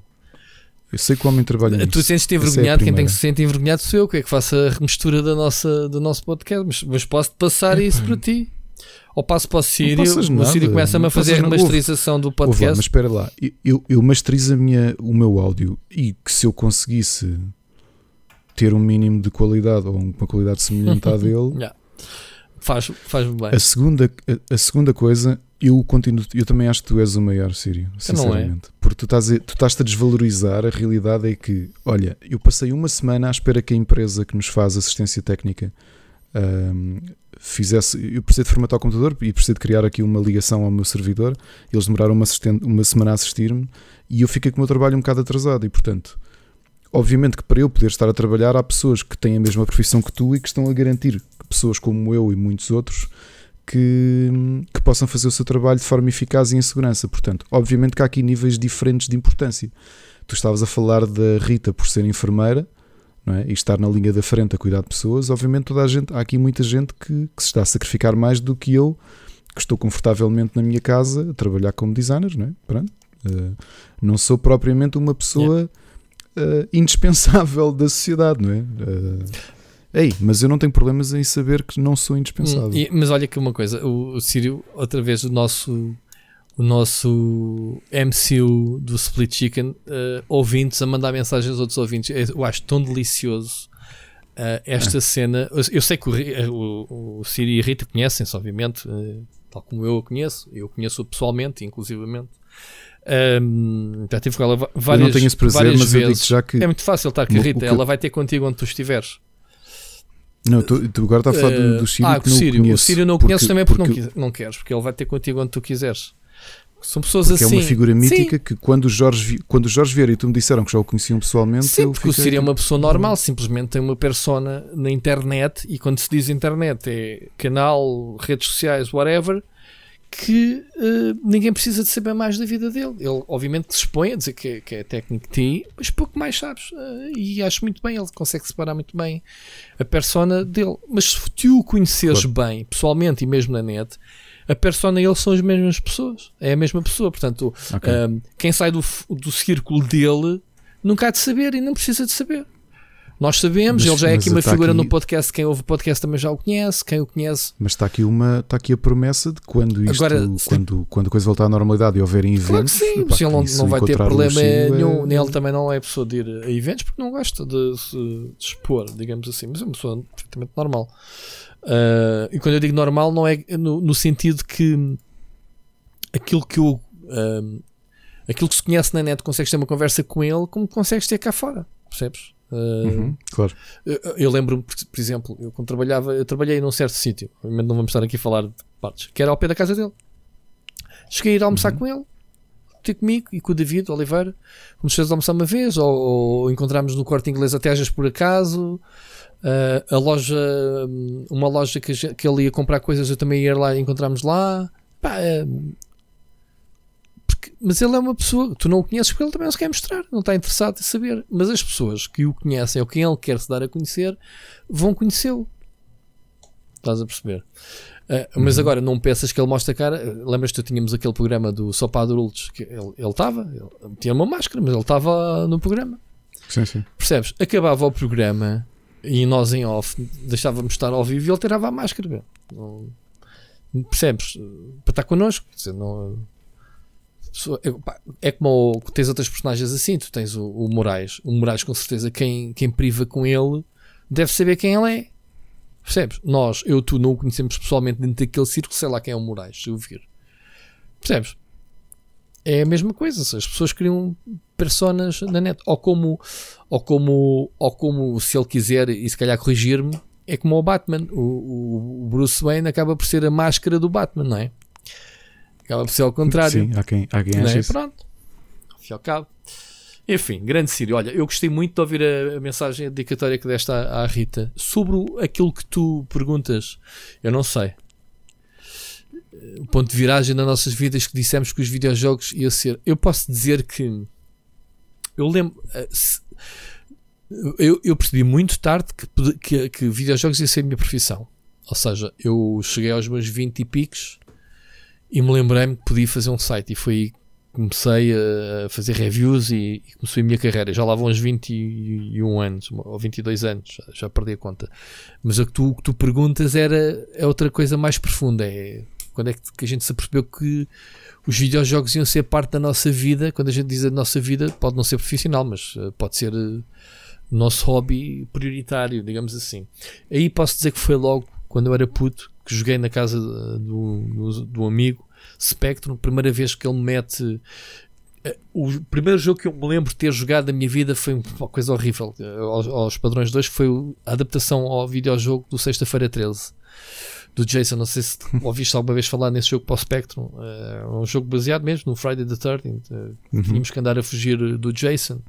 Eu sei que o homem trabalha nisto. Tu sentes-te é envergonhado, é quem tem que se sentir envergonhado sou eu, que é que faça a remistura da nossa, do nosso podcast, mas, mas posso passar isso para ti. Ou passo para o Sírio, o Sírio começa-me a fazer a remasterização do podcast. Ouve, mas espera lá, eu, eu masterizo a minha, o meu áudio e que se eu conseguisse ter um mínimo de qualidade ou uma qualidade semelhante à dele. yeah. Faz, faz bem. A segunda, a, a, segunda coisa, eu continuo, eu também acho que tu és o maior, Sírio, sinceramente. Não é. Porque tu estás, a, tu estás a desvalorizar, a realidade é que, olha, eu passei uma semana à espera que a empresa que nos faz assistência técnica um, fizesse. Eu precisei de formatar o computador e precisei de criar aqui uma ligação ao meu servidor. Eles demoraram uma, uma semana a assistir-me e eu fiquei com o meu trabalho um bocado atrasado. E portanto, obviamente que para eu poder estar a trabalhar, há pessoas que têm a mesma profissão que tu e que estão a garantir pessoas como eu e muitos outros que, que possam fazer o seu trabalho de forma eficaz e em segurança. Portanto, obviamente que há aqui níveis diferentes de importância. Tu estavas a falar da Rita por ser enfermeira é? e estar na linha da frente a cuidar de pessoas, obviamente toda a gente, há aqui muita gente que, que, se está a sacrificar mais do que eu, que estou confortavelmente na minha casa a trabalhar como designer, não é? Uh, não sou propriamente uma pessoa yeah. Uh, indispensável da sociedade, não é? Uh, ei, mas eu não tenho problemas em saber que não sou indispensável. Hum, e, mas olha aqui uma coisa, o, o Sírio, outra vez, o nosso o nosso MCU do Split Chicken, uh, ouvintes a mandar mensagens aos outros ouvintes. Eu acho tão delicioso uh, esta é. cena. Eu sei que o, o, o Siri e a Rita conhecem-se, obviamente, uh, tal como eu a conheço. Eu conheço-o pessoalmente, inclusivamente. Um, já tive com ela várias, eu não tenho esse prazer, mas vezes. já que. É muito fácil estar com a Rita, ela vai ter contigo onde tu estiveres. Não, tu, tu agora estás a falar do, do Sírio. Ah, que o Sírio. O Sírio não o conheces também porque, porque não, não queres, porque ele vai ter contigo onde tu quiseres. São pessoas porque assim. é uma figura mítica Sim. que quando o Jorge, quando o Jorge Vieira e tu me disseram que já o conheciam pessoalmente. Sim, porque o Siri é uma pessoa normal, simplesmente tem uma persona na internet e quando se diz internet é canal, redes sociais, whatever, que uh, ninguém precisa de saber mais da vida dele. Ele, obviamente, se expõe a dizer que, é, que é técnico de ti, mas pouco mais sabes. Uh, e acho muito bem, ele consegue separar muito bem a persona dele. Mas se tu o conheceres claro. bem, pessoalmente e mesmo na net a persona e ele são as mesmas pessoas. É a mesma pessoa. Portanto, okay. um, quem sai do, do círculo dele nunca há de saber e não precisa de saber. Nós sabemos, mas, ele já é aqui uma figura aqui... no podcast. Quem ouve o podcast também já o conhece. Quem o conhece. Mas está aqui, uma, está aqui a promessa de quando isto, Agora, quando, quando a coisa voltar à normalidade e houverem eventos. Claro que sim, pá, se ele não, não vai ter problema nenhum. É... Ele também não é pessoa de ir a eventos porque não gosta de se de expor, digamos assim. Mas é uma pessoa perfeitamente normal. Uh, e quando eu digo normal, não é no, no sentido que aquilo que eu. Uh, aquilo que se conhece na net consegues ter uma conversa com ele, como consegues ter cá fora, percebes? Uh, uhum, claro. Eu, eu lembro-me, por, por, exemplo, eu quando trabalhava, eu trabalhei num certo sítio, obviamente não vamos estar aqui a falar de partes, que era ao pé da casa dele. Cheguei a ir almoçar uhum. com ele, ter comigo e com o David Oliveira. Fomos a almoçar uma vez, ou, ou encontramos no corte inglês até às por acaso. Uh, a loja, uma loja que, que ele ia comprar coisas, eu também ia lá e encontramos lá. Pá, uh, mas ele é uma pessoa, tu não o conheces porque ele também não se quer mostrar, não está interessado em saber. Mas as pessoas que o conhecem ou quem ele quer se dar a conhecer vão conhecê-lo. Estás a perceber? Uh, mas Uhum. agora não pensas que ele mostra a cara. Lembras-te que tínhamos aquele programa do Só para Adultos que ele ele estava, ele tinha uma máscara, mas ele estava no programa. Sim, sim. Percebes? Acabava o programa e nós em off deixávamos estar ao vivo e ele tirava a máscara. Não- percebes? Para estar connosco. dizer, não- é, como o- tens outras personagens assim. Tu tens o, o Moraes. O Moraes, com certeza, quem, quem priva com ele deve saber quem ele é. Percebes? Nós, eu, tu, não o conhecemos pessoalmente dentro daquele círculo, sei lá quem é o Moraes, se eu vir. Percebes? É a mesma coisa. As pessoas criam personas na net. Ou como, ou como, ou como se ele quiser, e se calhar corrigir-me, é como o Batman. O- o Bruce Wayne acaba por ser a máscara do Batman, não é? Por ser ao contrário. Sim, há quem, há quem é? isso. Pronto. Ao ao cabo. Enfim, grande Sírio. Olha, eu gostei muito de ouvir a, a mensagem dedicatória que deste à, à Rita sobre o- aquilo que tu perguntas. Eu não sei. O ponto de viragem nas nossas vidas que dissemos que os videojogos ia ser. Eu posso dizer que. Eu lembro. eh, se- Eu, eu percebi muito tarde que, que, que videojogos ia ser a minha profissão. Ou seja, eu cheguei aos meus 20 e picos e me lembrei-me que podia fazer um site e foi aí que comecei a fazer reviews e, e comecei a minha carreira. Já lá vão uns 21 anos ou 22 anos, já, já perdi a conta. Mas o que tu, o que tu perguntas era é outra coisa mais profunda. É quando é que, a gente se apercebeu que os videojogos iam ser parte da nossa vida. Quando a gente diz a nossa vida, pode não ser profissional, mas eh, pode ser eh, nosso hobby prioritário, digamos assim. Aí posso dizer que foi logo quando eu era puto que joguei na casa do, do, do amigo Spectrum, primeira vez que ele me mete. eh, O primeiro jogo que eu me lembro de ter jogado na minha vida foi uma coisa horrível eh, aos, aos padrões 2 foi a adaptação ao videojogo do Sexta-feira 13 do Jason. Não sei se ouviste alguma vez falar nesse jogo para o Spectrum. É um jogo baseado mesmo no Friday the 13th. eh, Uhum. Tínhamos que andar a fugir eh, do Jason.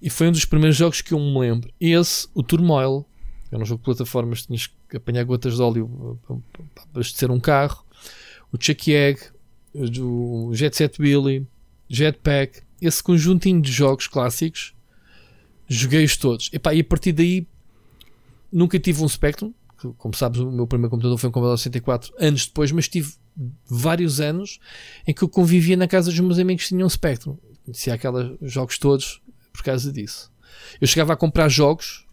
E foi um dos primeiros jogos que eu me lembro. Esse, o Turmoil, era um jogo de plataformas, tinhas que apanhar gotas de óleo eh, para- para abastecer um carro. O Chucky Egg, o Jet Set Billy, Jetpack, esse conjuntinho de jogos clássicos, joguei-os todos. Epá, e a partir daí nunca tive um Spectrum. Como sabes, o meu primeiro computador foi um Commodore 64 anos depois, mas tive vários anos em que eu convivia na casa dos meus amigos que tinham um Spectrum. Conhecia aqueles jogos todos por causa disso. Eu chegava a comprar jogos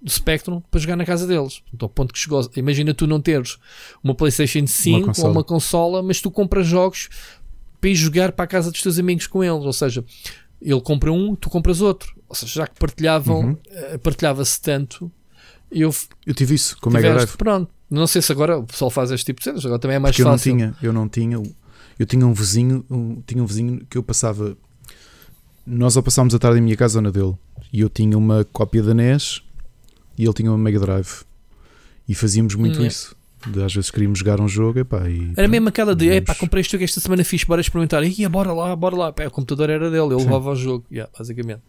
do Spectrum para jogar na casa deles. Portanto, ao ponto que chegou. Imagina tu não teres uma PlayStation 5 ou consola. uma consola, mas tu compras jogos para ir jogar para a casa dos teus amigos com eles. Ou seja, ele compra um, tu compras outro. Ou seja, já que partilhavam, Uhum. eh, partilhava-se tanto, eu Eu tive isso com o Mega Drive. pronto. Não sei se agora o pessoal faz este tipo de cenas, agora também é mais Porque eu não fácil. tinha, eu não tinha, eu tinha um vizinho, um- tinha um vizinho que eu passava, nós ao passámos a tarde em minha casa ou na dele, e eu tinha uma cópia da NES e ele tinha uma Mega Drive e fazíamos muito é. isso. De, às vezes queríamos jogar um jogo, epá, e Era mesmo aquela de, Vamos. epá, comprei este jogo esta semana fixe, bora experimentar. Ia, bora lá, bora lá. Pá, o computador era dele, ele Sim. levava o jogo, yeah, basicamente.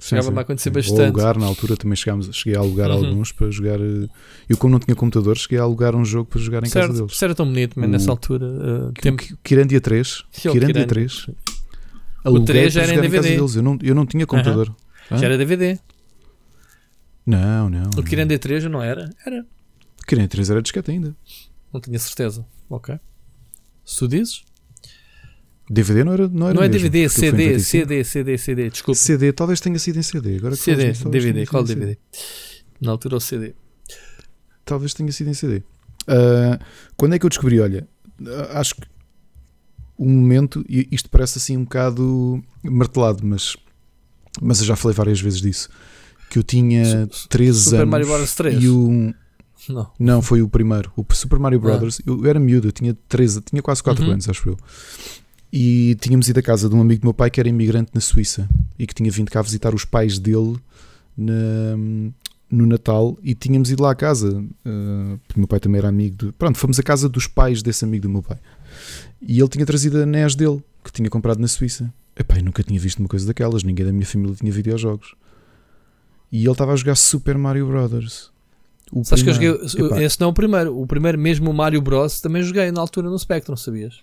Chegava-me a acontecer sim. bastante. Ou alugar, na altura também chegámos, cheguei a alugar Uhum. alguns para jogar. eh, Eu, como não tinha computador, cheguei a alugar um jogo para jogar em casa certo, deles. isso era tão bonito, mas O- nessa altura. uh, tempo... Kirandia 3. Sim, o Kirandia Kiran- 3. Aluguei 3 já era em casa DVD. deles. Eu não, eu não tinha computador. Hã? Já era DVD. Não, não. O Kiran D3 não era? Era. Kirandia 3 era disquete ainda. Não tinha certeza. Ok. Se tu dizes? DVD não era Não, era não é mesmo, DVD, CD, 95. CD, CD, CD. Desculpa. CD, talvez tenha sido em CD. Agora que CD, talvez DVD. Qual DVD? Na altura o CD. Talvez tenha sido em CD. Ah, quando é que eu descobri? Olha, ah, acho que um momento, e isto parece assim um bocado martelado, mas, mas eu já falei várias vezes disso. Que eu tinha Su- 13 Super anos Mario Bros. 3. e o. Não. Não, foi o primeiro. O Super Mario Brothers. Eu era miúdo, eu tinha 13, tinha quase 4 Uhum. anos, acho eu. E tínhamos ido à casa de um amigo do meu pai que era imigrante na Suíça e que tinha vindo cá visitar os pais dele na- no Natal e tínhamos ido lá à casa. uh, porque o meu pai também era amigo de. Pronto, fomos à casa dos pais desse amigo do meu pai. E ele tinha trazido a NES dele, que tinha comprado na Suíça. Epá, eu nunca tinha visto uma coisa daquelas, ninguém da minha família tinha videojogos. E ele estava a jogar Super Mario Brothers. O Sabes que eu joguei. Epá, Esse não é o primeiro. O primeiro, mesmo o Mario Bros. também joguei na altura no Spectrum, sabias?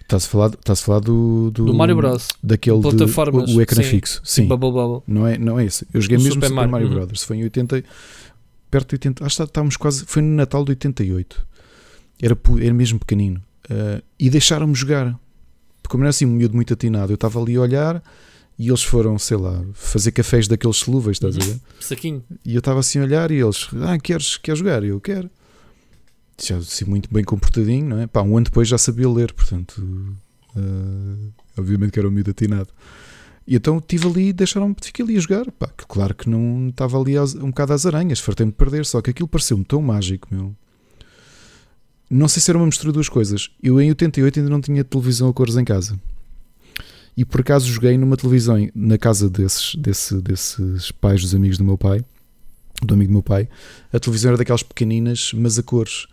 Estás a falar, estás a falar do, do, Do Mario Bros. Daquele Plataformas, o, o ecrã sim. fixo. Sim, Bubble Bubble. não é, não é esse. Eu joguei O mesmo Super Mario, Mario uhum. Brothers. Foi em 80, perto de 80, acho que estávamos quase, foi no Natal de 88. Era, era mesmo pequenino. Ah, e deixaram-me jogar. Porque como era assim um miúdo muito atinado, eu estava ali a olhar e eles foram, sei lá, fazer cafés daqueles solúveis, estás a Uhum. ver? Saquinho. E eu estava assim a olhar e eles, ah, queres, queres jogar? E eu quero. Já assim, muito bem comportadinho, não é? Pá, um ano depois já sabia ler, portanto, ah, obviamente que era um miúdo atinado. E então estive ali e deixaram-me, fiquei ali a jogar. Pá, que claro que não estava ali aos- um bocado às aranhas, fartei-me de perder, só que aquilo pareceu-me tão mágico, meu. Não sei se era uma mistura de duas coisas. Eu em 88 ainda não tinha televisão a cores em casa. E por acaso joguei numa televisão na casa desses, desse- desses pais dos amigos do meu pai, do amigo do meu pai. A televisão era daquelas pequeninas, mas a cores.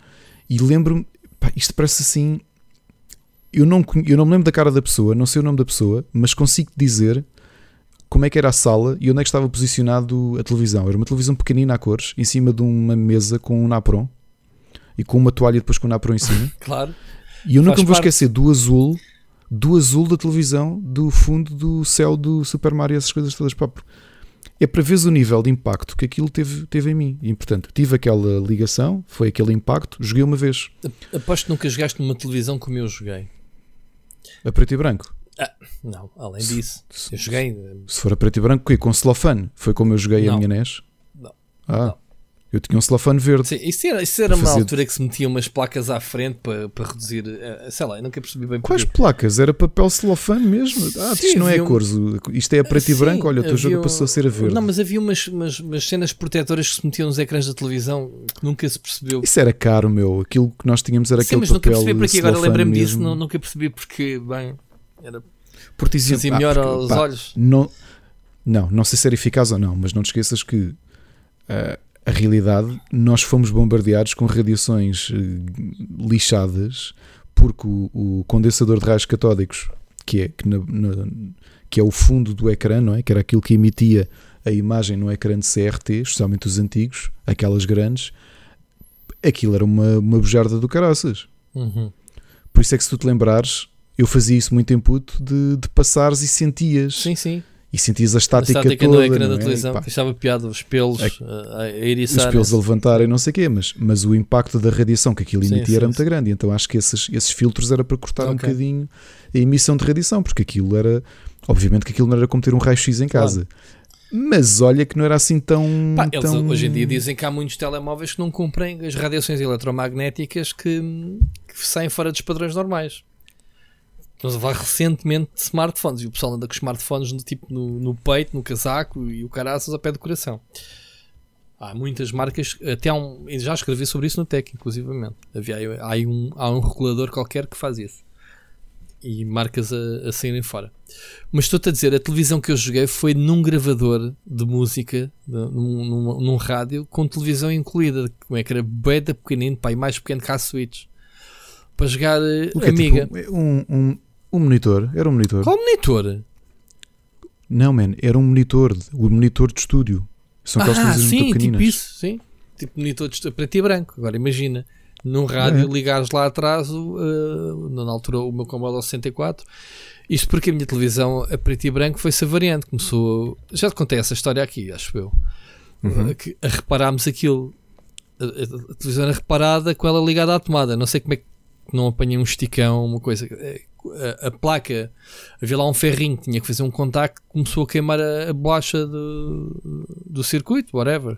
E lembro-me, isto parece assim. Eu não, eu não me lembro da cara da pessoa, não sei o nome da pessoa, mas consigo dizer como é que era a sala e onde é que estava posicionado a televisão. Era uma televisão pequenina a cores, em cima de uma mesa com um napron e com uma toalha depois com o napron em cima. Claro. E eu nunca Faz me vou esquecer do azul, do azul da televisão, do fundo do céu do Super Mario, essas coisas todas. Pá, é para veres o nível de impacto que aquilo teve, teve em mim. E portanto, tive aquela ligação, foi aquele impacto, joguei uma vez, Aposto que nunca jogaste numa televisão como eu joguei. a preto e branco. Não, além disso. Eu joguei. Se for a preto e branco, o quê? com celofane. Foi como eu joguei a Não. minha NES. Não. Ah, Não. Eu tinha um celofane verde. Sim, isso era, isso era uma Fazer- altura que se metiam umas placas à frente para, para reduzir. eh, Sei lá, eu nunca percebi bem Quais placas? Era papel celofane mesmo? Ah, Sim, isto não é um- cores, isto é a preto e Sim, branco. Olha, o teu jogo passou a ser a verde. Não, mas havia umas, umas, umas cenas protetoras que se metiam nos ecrãs da televisão que nunca se percebeu. Isso era caro, meu. Aquilo que nós tínhamos era Sim, aquele mas nunca papel percebi para quê. Agora celofane lembrei-me disso, não, nunca percebi porque, bem, era Porque diziam, fazia "Ah, melhor porque, aos pá, olhos. Não, não, não sei se era eficaz ou não, mas não te esqueças que ah, a realidade, nós fomos bombardeados com radiações eh, lixadas porque o, o condensador de raios catódicos, que é, que, na- na- que é o fundo do ecrã, não é? que era aquilo que emitia a imagem no ecrã de CRT, especialmente os antigos, aquelas grandes, aquilo era uma, uma bujarda do caraças. Uhum. Por isso é que se tu te lembrares, eu fazia isso muito em puto de, de passares e sentias. Sim, sim. E sentias a A estática, estática toda. no ecrã não da é? televisão. Pá, Achava piada, os pelos É- a, a os eriçar. pelos a levantarem, não sei o quê, mas, mas o impacto da radiação que aquilo Sim, emitia sim, era muito sim. grande. Então acho que esses, esses filtros era para cortar um Ok. bocadinho a emissão de radiação, porque aquilo era. Obviamente que aquilo não era como ter um raio-x em Claro. casa. Mas olha que não era assim tão. Pá, eles tão- hoje em dia dizem que há muitos telemóveis que não cumprem as radiações eletromagnéticas que, que saem fora dos padrões normais. Estamos a falar recentemente de smartphones e o pessoal anda com smartphones no, tipo, no, no peito, no casaco e o caraças a pé do coração. Há muitas marcas, até um, já escrevi sobre isso no Tech, inclusivamente. Havia, há, um, há um regulador qualquer que faz isso. E marcas a, a saírem fora. Mas estou-te a dizer, a televisão que eu joguei foi num gravador de música, num, num, num rádio, com televisão incluída. Como é que era? Beta pequenino, e mais pequeno que a Switch. Para jogar eh? Amiga. Tipo, um, um, um monitor. Era um monitor. Qual monitor? Não, man, era um monitor. O monitor de estúdio. São aquelas ah, televisões sim, muito pequeninas. tipo isso, sim. Tipo monitor de preto e branco. Agora imagina, num rádio É. ligares lá atrás, eh, na altura o meu Commodore 64. Isto porque a minha televisão a preto e branco foi-se a variante. Começou. Já te contei essa história aqui, acho eu. Uhum. Eh, Que a reparámos aquilo. A, a- a televisão era reparada com ela ligada à tomada. Não sei como é que não apanhei um esticão, uma coisa. Eh, A, a placa, havia lá um ferrinho que tinha que fazer um contacto, começou a queimar a, a bolacha do, do circuito, whatever.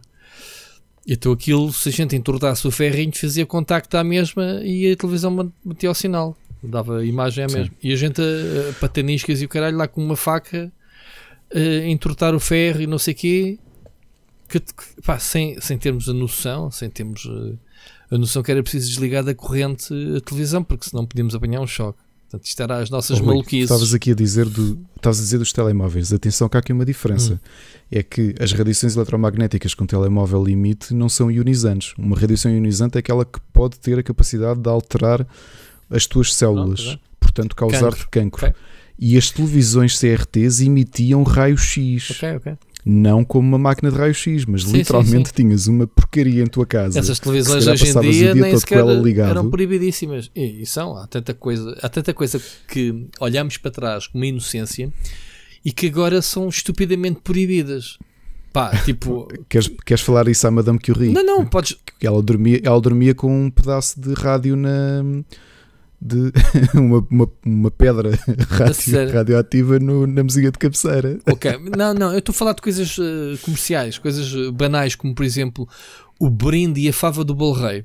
E então aquilo, se a gente entortasse o ferrinho, fazia contacto à mesma e a televisão metia o sinal. Dava imagem à Sim. mesma. E a gente a, a pataniscas e o caralho lá com uma faca a entortar o ferro e não sei o quê. Que, que, pá, sem, sem termos a noção, sem termos eh, a noção que era preciso desligar da corrente a televisão, porque senão podíamos apanhar um choque. Portanto, isto era as nossas Oh, maluquices. Estavas aqui a dizer do, estavas a dizer dos telemóveis. Atenção que há aqui uma diferença. Hum. É que as radiações eletromagnéticas que um telemóvel emite não são ionizantes. Uma radiação ionizante é aquela que pode ter a capacidade de alterar as tuas células, Pronto, portanto causar-te cancro. Ok. E as televisões CRTs emitiam raio-X. Ok, ok. Não como uma máquina de raio-x, mas Sim, literalmente sim, tinhas uma porcaria em tua casa. Essas televisões hoje em dia dia nem sequer eram proibidíssimas. E, e são, há tanta coisa, há tanta coisa que olhamos para trás com uma inocência e que agora são estupidamente proibidas. Pá, tipo, Queres, queres falar isso à Madame Curie? não, não, podes, Ela dormia, ela dormia com um pedaço de rádio na. De uma, uma, uma pedra sério? radioativa no- na mesinha de cabeceira. Ok, não, não, eu estou a falar de coisas eh, comerciais, coisas eh, banais, como por exemplo o brinde e a fava do bolo rei.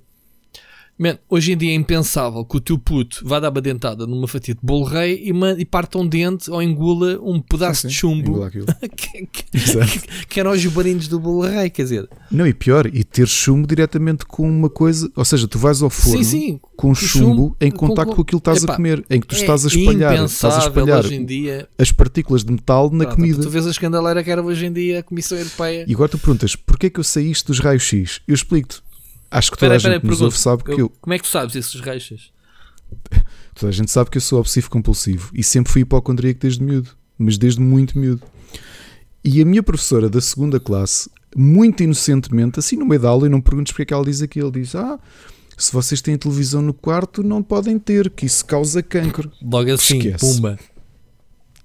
Man, hoje em dia é impensável que o teu puto vá dar uma dentada numa fatia de bolo rei e, ma- e parta um dente ou engula um pedaço Sim, de sim, chumbo engula aquilo. que, que, que eram os brindes do bolo rei, quer dizer, Não, e pior, e ter chumbo diretamente com uma coisa, ou seja, tu vais ao forno sim, com chumbo, chumbo em contacto com- com, aquilo que estás Epá, a comer, em que tu é estás a espalhar, estás a espalhar hoje em dia. as partículas de metal na Pronto, comida. Tu vês a escandaleira que era hoje em dia a Comissão Europeia. E agora tu perguntas, porquê é que eu isto dos raios-x? Eu explico-te. Acho que toda a gente nos ouve sabe que eu, Como é que tu sabes esses reixas? Toda a gente sabe que eu sou obsessivo compulsivo e sempre fui hipocondríaco desde miúdo, mas desde muito miúdo. E a minha professora da segunda classe, muito inocentemente, assim no meio da aula, e não me perguntes porque é que ela diz aquilo, diz: Ah, se vocês têm televisão no quarto, não podem ter, que isso causa cancro. Logo assim, Esquece. pumba.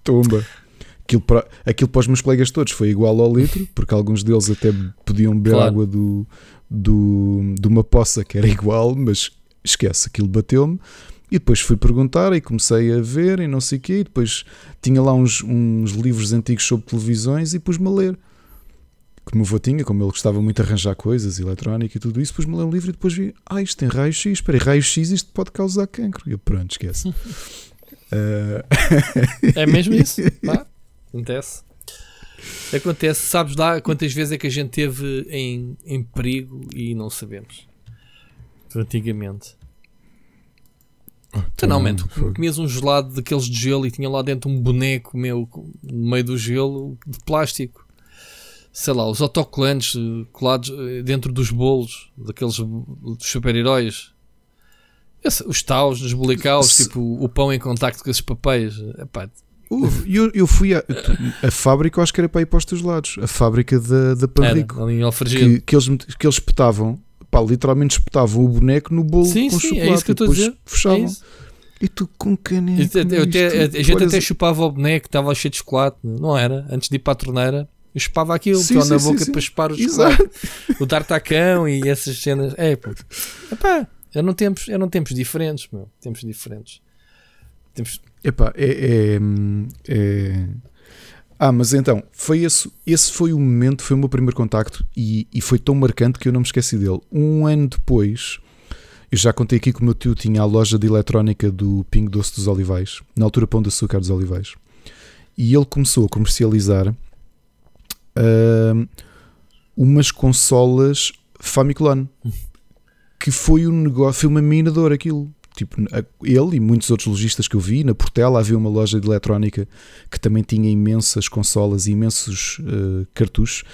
Tomba. Aquilo para, aquilo para os meus colegas todos foi igual ao litro, porque alguns deles até podiam beber Claro. água do, do, de uma poça que era igual, mas esquece, aquilo bateu-me. E depois fui perguntar e comecei a ver e não sei o quê. E depois tinha lá uns, uns livros antigos sobre televisões e pus-me a ler. Que o meu avô tinha, como ele gostava muito de arranjar coisas, eletrónica e tudo isso, pus-me a ler um livro e depois vi, ah, isto tem raio-x, espera aí, raio-x isto pode causar cancro. E eu, pronto, esquece. Ah, É mesmo isso? Pá, acontece. Acontece. Sabes lá quantas vezes é que a gente teve em, em perigo e não sabemos? Antigamente. Então, não, man, tu comias um gelado daqueles de gelo e tinha lá dentro um boneco meu no meio do gelo de plástico. Sei lá, os autocolantes eh, colados eh, dentro dos bolos daqueles super-heróis. Os taus, os bolicaus, tipo o pão em contacto com esses papéis. Epá, Houve. Eu, eu fui a, a fábrica, eu acho que era para ir para os teus lados. A fábrica da, da era, Panrico. Alfragil. Que, que, eles, que eles espetavam, pá, literalmente espetavam o boneco no bolo Sim, com sim, chocolate é isso que eu e estou a depois dizer. É fechavam. isso. e tu com caneco. Eu eu até- a gente até chupava o boneco, estava cheio de chocolate, não era? Antes de ir para a torneira, eu chupava aquilo, Sim, sim, na boca sim. para chupar o chocolate. O D'Artacão e essas cenas. É, pô. Epá, eram tempos, eram tempos diferentes, meu. Tempos diferentes. Tempos... Epá, é, é, é- Ah, mas então, foi esse, esse foi o momento, foi o meu primeiro contacto e, e foi tão marcante que eu não me esqueci dele. Um ano depois, eu já contei aqui que o meu tio tinha a loja de eletrónica do Pingo Doce dos Olivais, na altura Pão de Açúcar dos Olivais. E ele começou a comercializar ahm, umas consolas Famiclone, que foi um negócio, foi uma mina de ouro aquilo. Tipo, ele e muitos outros lojistas que eu vi, na Portela havia uma loja de eletrónica que também tinha imensas consolas e imensos eh, cartuchos.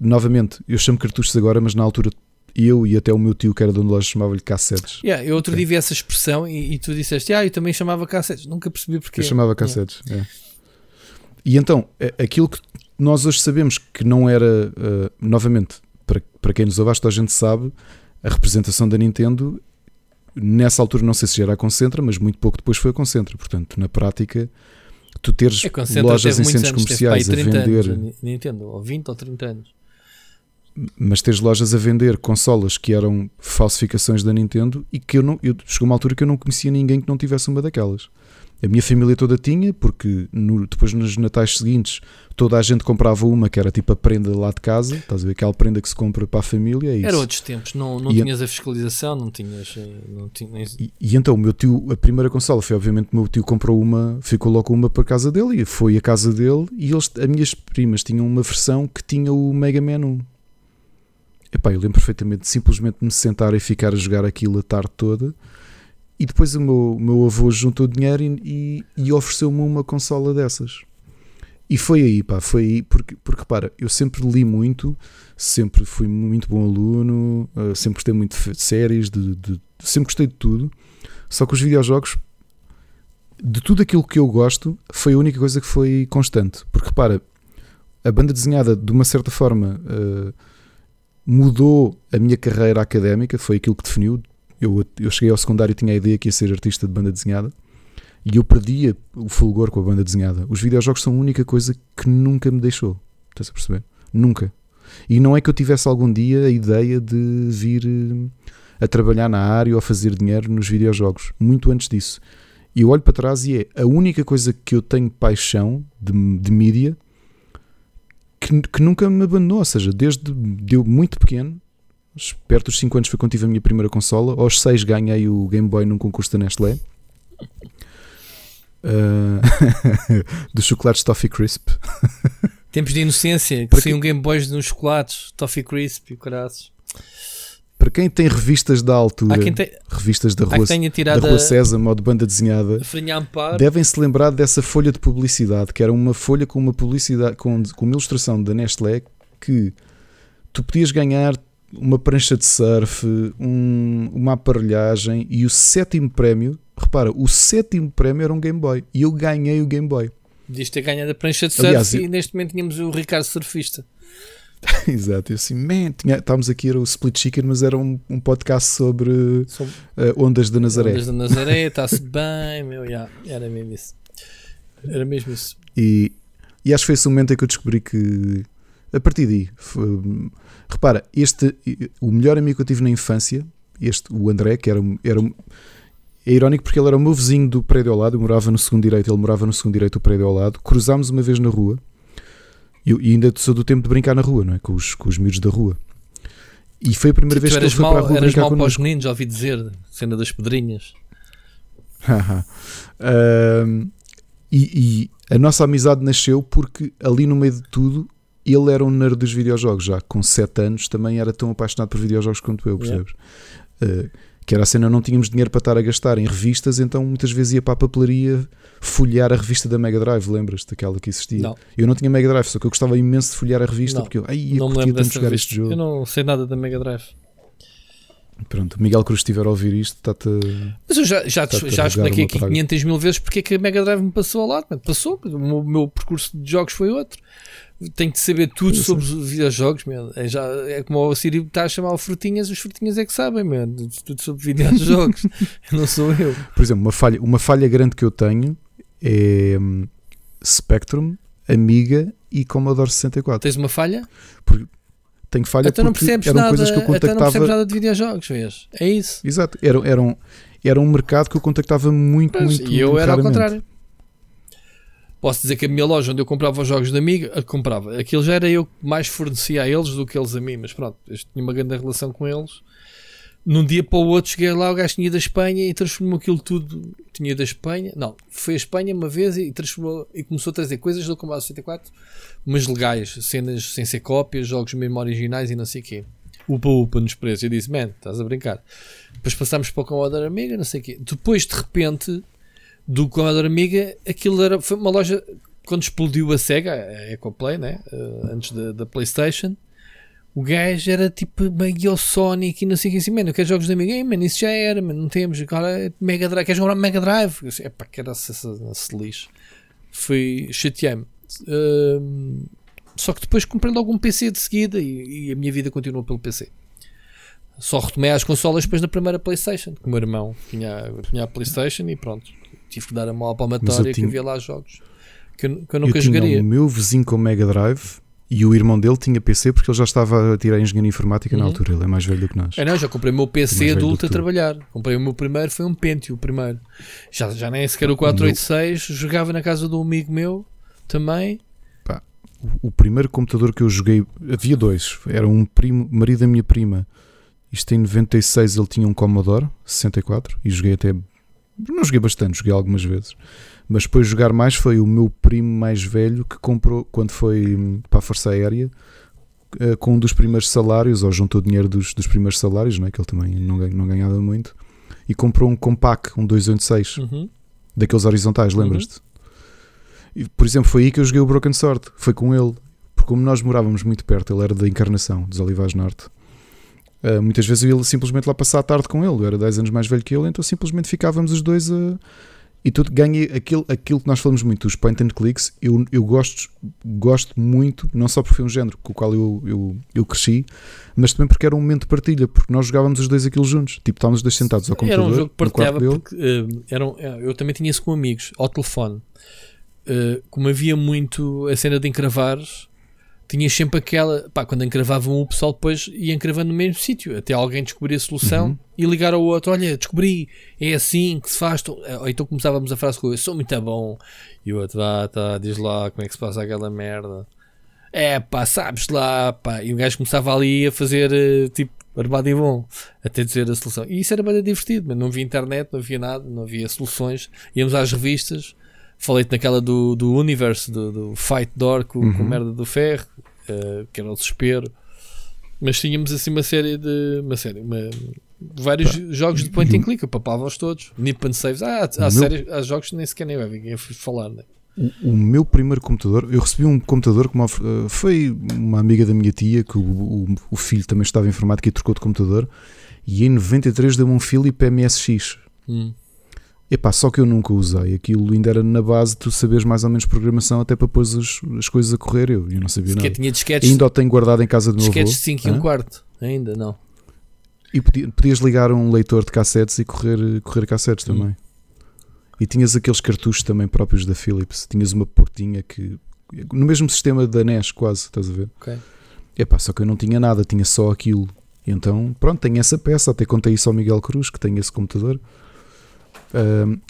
Novamente, eu chamo cartuchos agora, mas na altura eu e até o meu tio, que era dono da loja, chamava-lhe cassetes. Yeah, eu outro Ok. dia vi essa expressão e, e tu disseste, ah, eu também chamava cassetes. Nunca percebi porque. Eu chamava cassetes. é. E então, aquilo que nós hoje sabemos que não era, eh, novamente, para, para quem nos ouve, a gente sabe, a representação da Nintendo, nessa altura não sei se já era a Concentra, mas muito pouco depois foi a Concentra. Portanto, na prática, tu teres lojas em centros anos, comerciais a 30 vender, anos, Nintendo, ou 20 ou 30 anos. mas teres lojas a vender consolas que eram falsificações da Nintendo e que eu não, eu, chegou uma altura que eu não conhecia ninguém que não tivesse uma daquelas. A minha família toda tinha, porque no- depois nos natais seguintes toda a gente comprava uma que era tipo a prenda lá de casa, estás a ver aquela prenda que se compra para a família, é isso. Era outros tempos, não, não E tinhas a fiscalização, não tinhas. eh, Não tinhas E, e então o meu tio, a primeira consola foi obviamente o meu tio comprou uma, ficou logo uma para casa dele e foi a casa dele e eles, as minhas primas tinham uma versão que tinha o Mega Man 1. Epá, eu lembro perfeitamente de simplesmente me sentar e ficar a jogar aquilo a tarde toda e depois o meu, meu avô juntou dinheiro e, e, ofereceu-me uma consola dessas. E foi aí, pá, foi aí, porque, porque repara, eu sempre li muito, sempre fui muito bom aluno, eh, sempre gostei muito de séries, de, de- sempre gostei de tudo. Só que os videojogos, de tudo aquilo que eu gosto, foi a única coisa que foi constante. Porque repara, a banda desenhada, de uma certa forma, uh, mudou a minha carreira académica, foi aquilo que definiu. Eu, eu cheguei ao secundário e tinha a ideia que ia ser artista de banda desenhada e eu perdia o fulgor com a banda desenhada. Os videojogos são a única coisa que nunca me deixou. Estás a perceber? Nunca. E não é que eu tivesse algum dia a ideia de vir uh, a trabalhar na área ou a fazer dinheiro nos videojogos. Muito antes disso. E eu olho para trás e é a única coisa que eu tenho paixão de, de mídia que, que, nunca me abandonou. Ou seja, desde deu muito pequeno, perto dos 5 anos foi quando tive a minha primeira consola, aos 6 ganhei o Game Boy num concurso da Nestlé. Uh, dos chocolates Toffee Crisp. Tempos de inocência, que saiam Game Boys nos chocolates, Toffee Crisp e caraças. Para quem tem revistas da altura, tem, revistas da Rua, da Rua Sésamo ou de banda desenhada, devem-se lembrar dessa folha de publicidade, que era uma folha com uma publicidade com, com uma ilustração da Nestlé que tu podias ganhar uma prancha de surf, um, uma aparelhagem e o sétimo prémio, repara, o sétimo prémio era um Game Boy e eu ganhei o Game Boy. Podias ter ganhado a prancha de surf Aliás, e eu... neste momento tínhamos o Ricardo Surfista. Exato, eu assim, man, tinha, estávamos aqui, era o Split Chicken, mas era um, um podcast sobre, sobre... Uh, ondas da Nazaré. Ondas da Nazaré, está-se bem, meu, yeah, era mesmo isso. Era mesmo isso. E, e acho que foi esse momento em que eu descobri que, a partir daí, foi, repara, este, o melhor amigo que eu tive na infância, este, o André, que era, era é irónico porque ele era o meu vizinho do prédio ao lado, eu morava no segundo direito, ele morava no segundo direito do prédio ao lado, cruzámos uma vez na rua e ainda sou do tempo de brincar na rua, não é? Com os, com os miúdos da rua. E foi a primeira vez que ele foi mal, para a rua eras brincar mal connosco. para os meninos, já ouvi dizer, cena das pedrinhas. uh, e, e, a nossa amizade nasceu porque ali no meio de tudo ele era um nerd dos videojogos já com 7 anos também era tão apaixonado por videojogos quanto eu, percebes? Yeah. Uh, que era a cena, não tínhamos dinheiro para estar a gastar em revistas, então muitas vezes ia para a papelaria folhear a revista da Mega Drive, lembras-te daquela que existia? Não. Eu não tinha Mega Drive, só que eu gostava imenso de folhear a revista não. porque eu, ai, eu não curtia tanto jogar este jogo. Eu não sei nada da Mega Drive. Pronto, Miguel Cruz estiver a ouvir isto, está-te. Mas eu já, já, já expliquei aqui 500 mil vezes porque é que a Mega Drive me passou ao lado. Passou, o meu, meu percurso de jogos foi outro tenho de saber tudo sobre os videojogos, man. É, já, é como o Siri está a chamar o Frutinhas, os Frutinhas é que sabem, man. Tudo sobre videojogos. não sou eu. Por exemplo, uma falha, uma falha grande que eu tenho é um, Spectrum, Amiga e Commodore 64. Tens uma falha? Porque tenho falha então não percebes eram nada, coisas que eu contactava. Então não percebes nada de videojogos, vês? É isso. Exato. Era, era, um, era um mercado que eu contactava muito, muito E eu era raramente. ao contrário. Posso dizer que a minha loja onde eu comprava os jogos da Amiga, comprava. Aquilo já era eu que mais fornecia a eles do que eles a mim, mas pronto, eu tinha uma grande relação com eles. Num dia para o outro cheguei lá, o gajo tinha da Espanha e transformou aquilo tudo. Tinha da Espanha, não, foi a Espanha uma vez e transformou e começou a trazer coisas do Combate 64, mas legais, cenas sem ser cópias, jogos mesmo originais e não sei o quê. Upa upa nos preços. Eu disse, man, estás a brincar. Depois passámos para o Commodore Amiga, não sei o quê. Depois de repente do Commodore Amiga, aquilo era, foi uma loja quando explodiu a Sega, a Ecoplay, né? Uh, antes da, da, PlayStation. O gajo era tipo meio Sonic e não sei o que assim, mano, eu quero jogos da Amiga, mano, isso já era, mano, não temos, agora é Mega Drive, queres comprar Mega Drive? Eu disse, epá, que era esse, esse lixo. Foi, chateei-me. Uh, só que depois comprei logo um PC de seguida e, e, a minha vida continuou pelo PC. Só retomei as consolas depois da primeira PlayStation, que o meu irmão tinha, tinha a PlayStation e pronto tive que dar a mão à palmatória tinha... que havia lá jogos que eu, que eu nunca eu jogaria. Tinha o meu vizinho com Mega Drive e o irmão dele tinha PC porque ele já estava a tirar engenharia informática uhum. na altura. Ele é mais velho do que nós. É, não, já comprei o meu PC é adulto a trabalhar. Comprei o meu primeiro, foi um Pentium, o primeiro. Já, já nem sequer o 486. O meu... Jogava na casa de um amigo meu também. Pá, o, o, primeiro computador que eu joguei, havia dois. Era um primo, marido da minha prima. Isto em 96 ele tinha um Commodore 64 e joguei até não joguei bastante, joguei algumas vezes. Mas depois jogar mais foi o meu primo mais velho que comprou quando foi hum, para a Força Aérea eh, com um dos primeiros salários, ou juntou dinheiro dos, dos primeiros salários, não é? que ele também não, não ganhava muito, e comprou um Compaq, um 286, uhum. daqueles horizontais, lembras-te? Uhum. Por exemplo, foi aí que eu joguei o Broken Sword, foi com ele, porque como nós morávamos muito perto, ele era da Encarnação, dos Olivais Norte, Uh, muitas vezes eu ia simplesmente lá passar a tarde com ele, eu era 10 anos mais velho que ele, então simplesmente ficávamos os dois a. E tu ganha aquilo, aquilo que nós falamos muito, os point and clicks. Eu, eu gosto, gosto muito, não só porque foi um género com o qual eu, eu, eu cresci, mas também porque era um momento de partilha, porque nós jogávamos os dois aquilo juntos. Tipo, estávamos os dois sentados ao computador. Era um jogo que partilhava porque uh, eram, eu também tinha isso com amigos, ao telefone. Uh, como havia muito a cena de encravares, tinhas sempre aquela. Pá, quando encravavam o pessoal depois ia encravando no mesmo sítio, até alguém descobrir a solução Uhum. e ligar ao outro: Olha, descobri, é assim que se faz. Tô- Ou então começávamos a frase com eu sou muito bom, e o outro, vá, tá, diz lá como é que se passa aquela merda. É pá, sabes lá, pá. E o gajo começava ali a fazer eh, tipo armado e bom, até dizer a solução. E isso era bem divertido, mas não havia internet, não havia nada, não havia soluções. Íamos às revistas, falei-te naquela do, do Universe, do, do Fight Door com, com Uhum. merda do ferro, eh, que era o desespero. Mas tínhamos assim uma série de. Uma série, uma- vários jogos de point and click, eu papava-os todos. Nip and Saves. Ah, há, meu- séries, há jogos que nem sequer nem vai ninguém falar, né? O, o meu primeiro computador, eu recebi um computador que me ofer- eh, foi uma amiga da minha tia, que o, o, o filho também estava em informática e trocou de computador, e em 93 deu-me um Philips MSX. Hum. Epá, só que eu nunca usei. Aquilo ainda era na base de tu saberes mais ou menos programação até para pôr as, as coisas a correr. Eu, eu não sabia Sequer nada. tinha disquetes, Ainda o tenho guardado em casa do meu avô. disquetes de 5 e um Hã? quarto. Ainda não. E podi- podias ligar um leitor de cassetes e correr, correr cassetes Hum. também. E tinhas aqueles cartuchos também próprios da Philips. Tinhas uma portinha que. No mesmo sistema da NES, quase, estás a ver? Ok. Epá, só que eu não tinha nada, tinha só aquilo. E então, pronto, tenho essa peça. Até contei isso ao Miguel Cruz, que tem esse computador.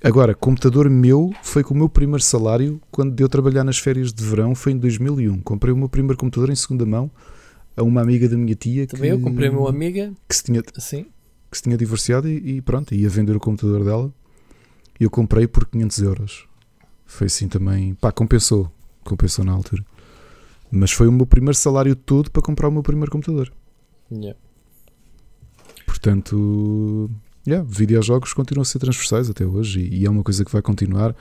Agora, computador meu foi com o meu primeiro salário quando deu trabalhar nas férias de verão. Foi em 2001. Comprei o meu primeiro computador em segunda mão a uma amiga da minha tia Também que, eu comprei uma amiga, que se tinha assim. que se tinha divorciado e, e pronto, ia vender o computador dela. E eu comprei por 500 euros. Foi assim também, pá, compensou. Compensou na altura. Mas foi o meu primeiro salário todo para comprar o meu primeiro computador. Yeah. Portanto, yeah, videojogos continuam a ser transversais até hoje e, e é uma coisa que vai continuar.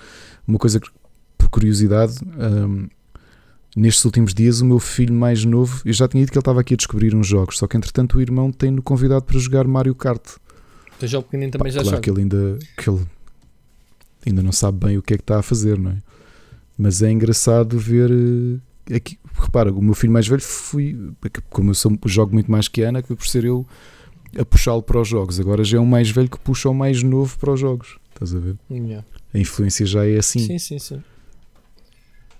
Uma coisa que, por curiosidade, hum, nestes últimos dias, o meu filho mais novo, eu já tinha dito que ele estava aqui a descobrir uns jogos, só que entretanto o irmão tem-no convidado para jogar Mario Kart. Então já o pequenino também Pá, já claro joga. que ele ainda, que ele ainda não sabe bem o que é que está a fazer, não é? Mas é engraçado ver. eh, Aqui, repara, o meu filho mais velho fui. Como eu sou, jogo muito mais que a Ana, que foi por ser eu a puxá-lo para os jogos. Agora já é um mais velho que puxa o mais novo para os jogos. Estás a ver? Yeah. A influência já é assim. Sim, sim, sim.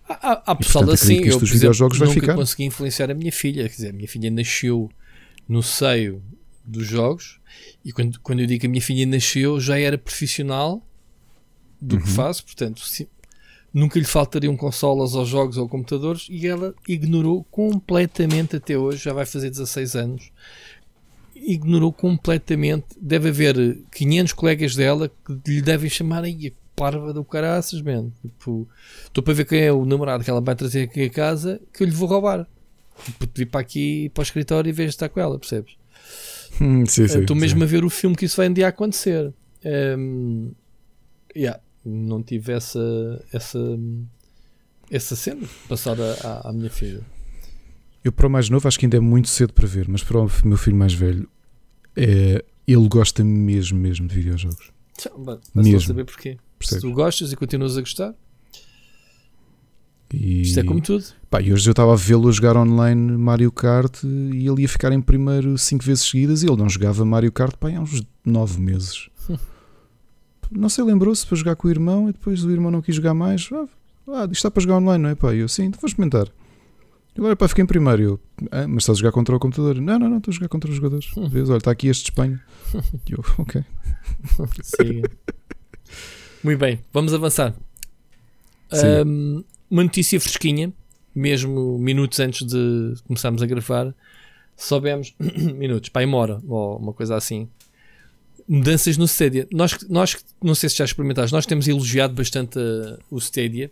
Há, há, há pessoal portanto, assim, que eu exemplo, videojogos vai nunca ficar. consegui influenciar a minha filha. Quer dizer, a minha filha nasceu no seio dos jogos e quando, quando eu digo que a minha filha nasceu já era profissional do que Uhum. faz, portanto se- nunca lhe faltariam consolas ou jogos ou computadores e ela ignorou completamente até hoje, já vai fazer 16 anos ignorou completamente deve haver 500 colegas dela que lhe devem chamar aí a parva do caraças, man. Tipo, estou para ver quem é o namorado que ela vai trazer aqui a casa que eu lhe vou roubar. Tipo, vir para aqui para o escritório e vejo estar com ela, percebes? Hum, sim, sim, Estou sim. mesmo a ver o filme que isso vai um dia acontecer. Um, yeah, não tive essa, essa, essa cena passada à, à minha filha. Eu para o mais novo acho que ainda é muito cedo para ver, mas para o meu filho mais velho, é, ele gosta mesmo, mesmo de videojogos. Mas Mesmo. saber porquê. Se tu gostas e continuas a gostar, E, isto é como tudo. Pá, e hoje eu estava a vê-lo a jogar online Mario Kart e ele ia ficar em primeiro 5 vezes seguidas e ele não jogava Mario Kart pá, há uns 9 meses. não sei, lembrou-se para jogar com o irmão e depois o irmão não quis jogar mais. Ah, ah isto está para jogar online, não é? Pá, eu sim, então vou experimentar. Agora pá, fiquei em primeiro. Eu, ah, mas estás a jogar contra o computador? Não, não, não, estou a jogar contra os jogadores. Vês? Olha, está aqui este de Espanha. E eu, ok. Siga. Muito bem, vamos avançar. Um, uma notícia fresquinha, mesmo minutos antes de começarmos a gravar, soubemos, minutos, pá, uma hora, ou uma coisa assim. Mudanças no Stadia. Nós, nós, não sei se já experimentaste, nós temos elogiado bastante uh, o Stadia.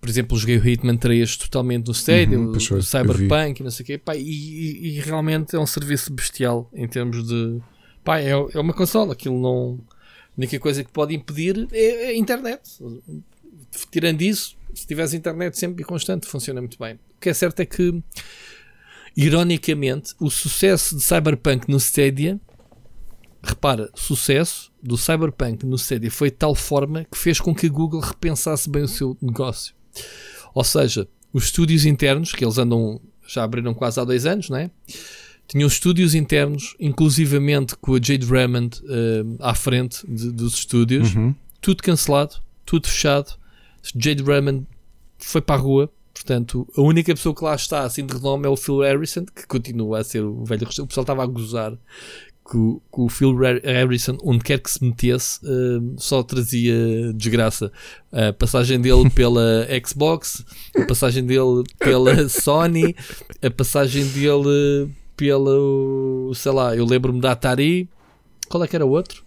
Por exemplo, joguei o Hitman 3 totalmente no Stadia, Uhum, o, Cyberpunk e não sei o quê. Pá, e, e- e realmente é um serviço bestial em termos de. Pá, é, é uma consola, aquilo não. A única coisa que pode impedir é a internet. Tirando isso, se tiveres internet sempre e constante, funciona muito bem. O que é certo é que, ironicamente, o sucesso de Cyberpunk no Stadia repara, sucesso do Cyberpunk no Stadia foi de tal forma que fez com que a Google repensasse bem o seu negócio. Ou seja, os estúdios internos, que eles andam, já abriram quase há dois anos, não é? Tinham estúdios internos, inclusivamente com a Jade Raymond uh, à frente de, dos estúdios, uhum. tudo cancelado, tudo fechado. Jade Raymond foi para a rua, portanto, a única pessoa que lá está assim de renome é o Phil Harrison, que continua a ser o velho. O pessoal estava a gozar que o, que o Phil Harrison, onde quer que se metesse, uh, só trazia desgraça. A passagem dele pela Xbox, a passagem dele pela Sony, a passagem dele pelo, sei lá, eu lembro-me da Atari. Qual é que era o outro?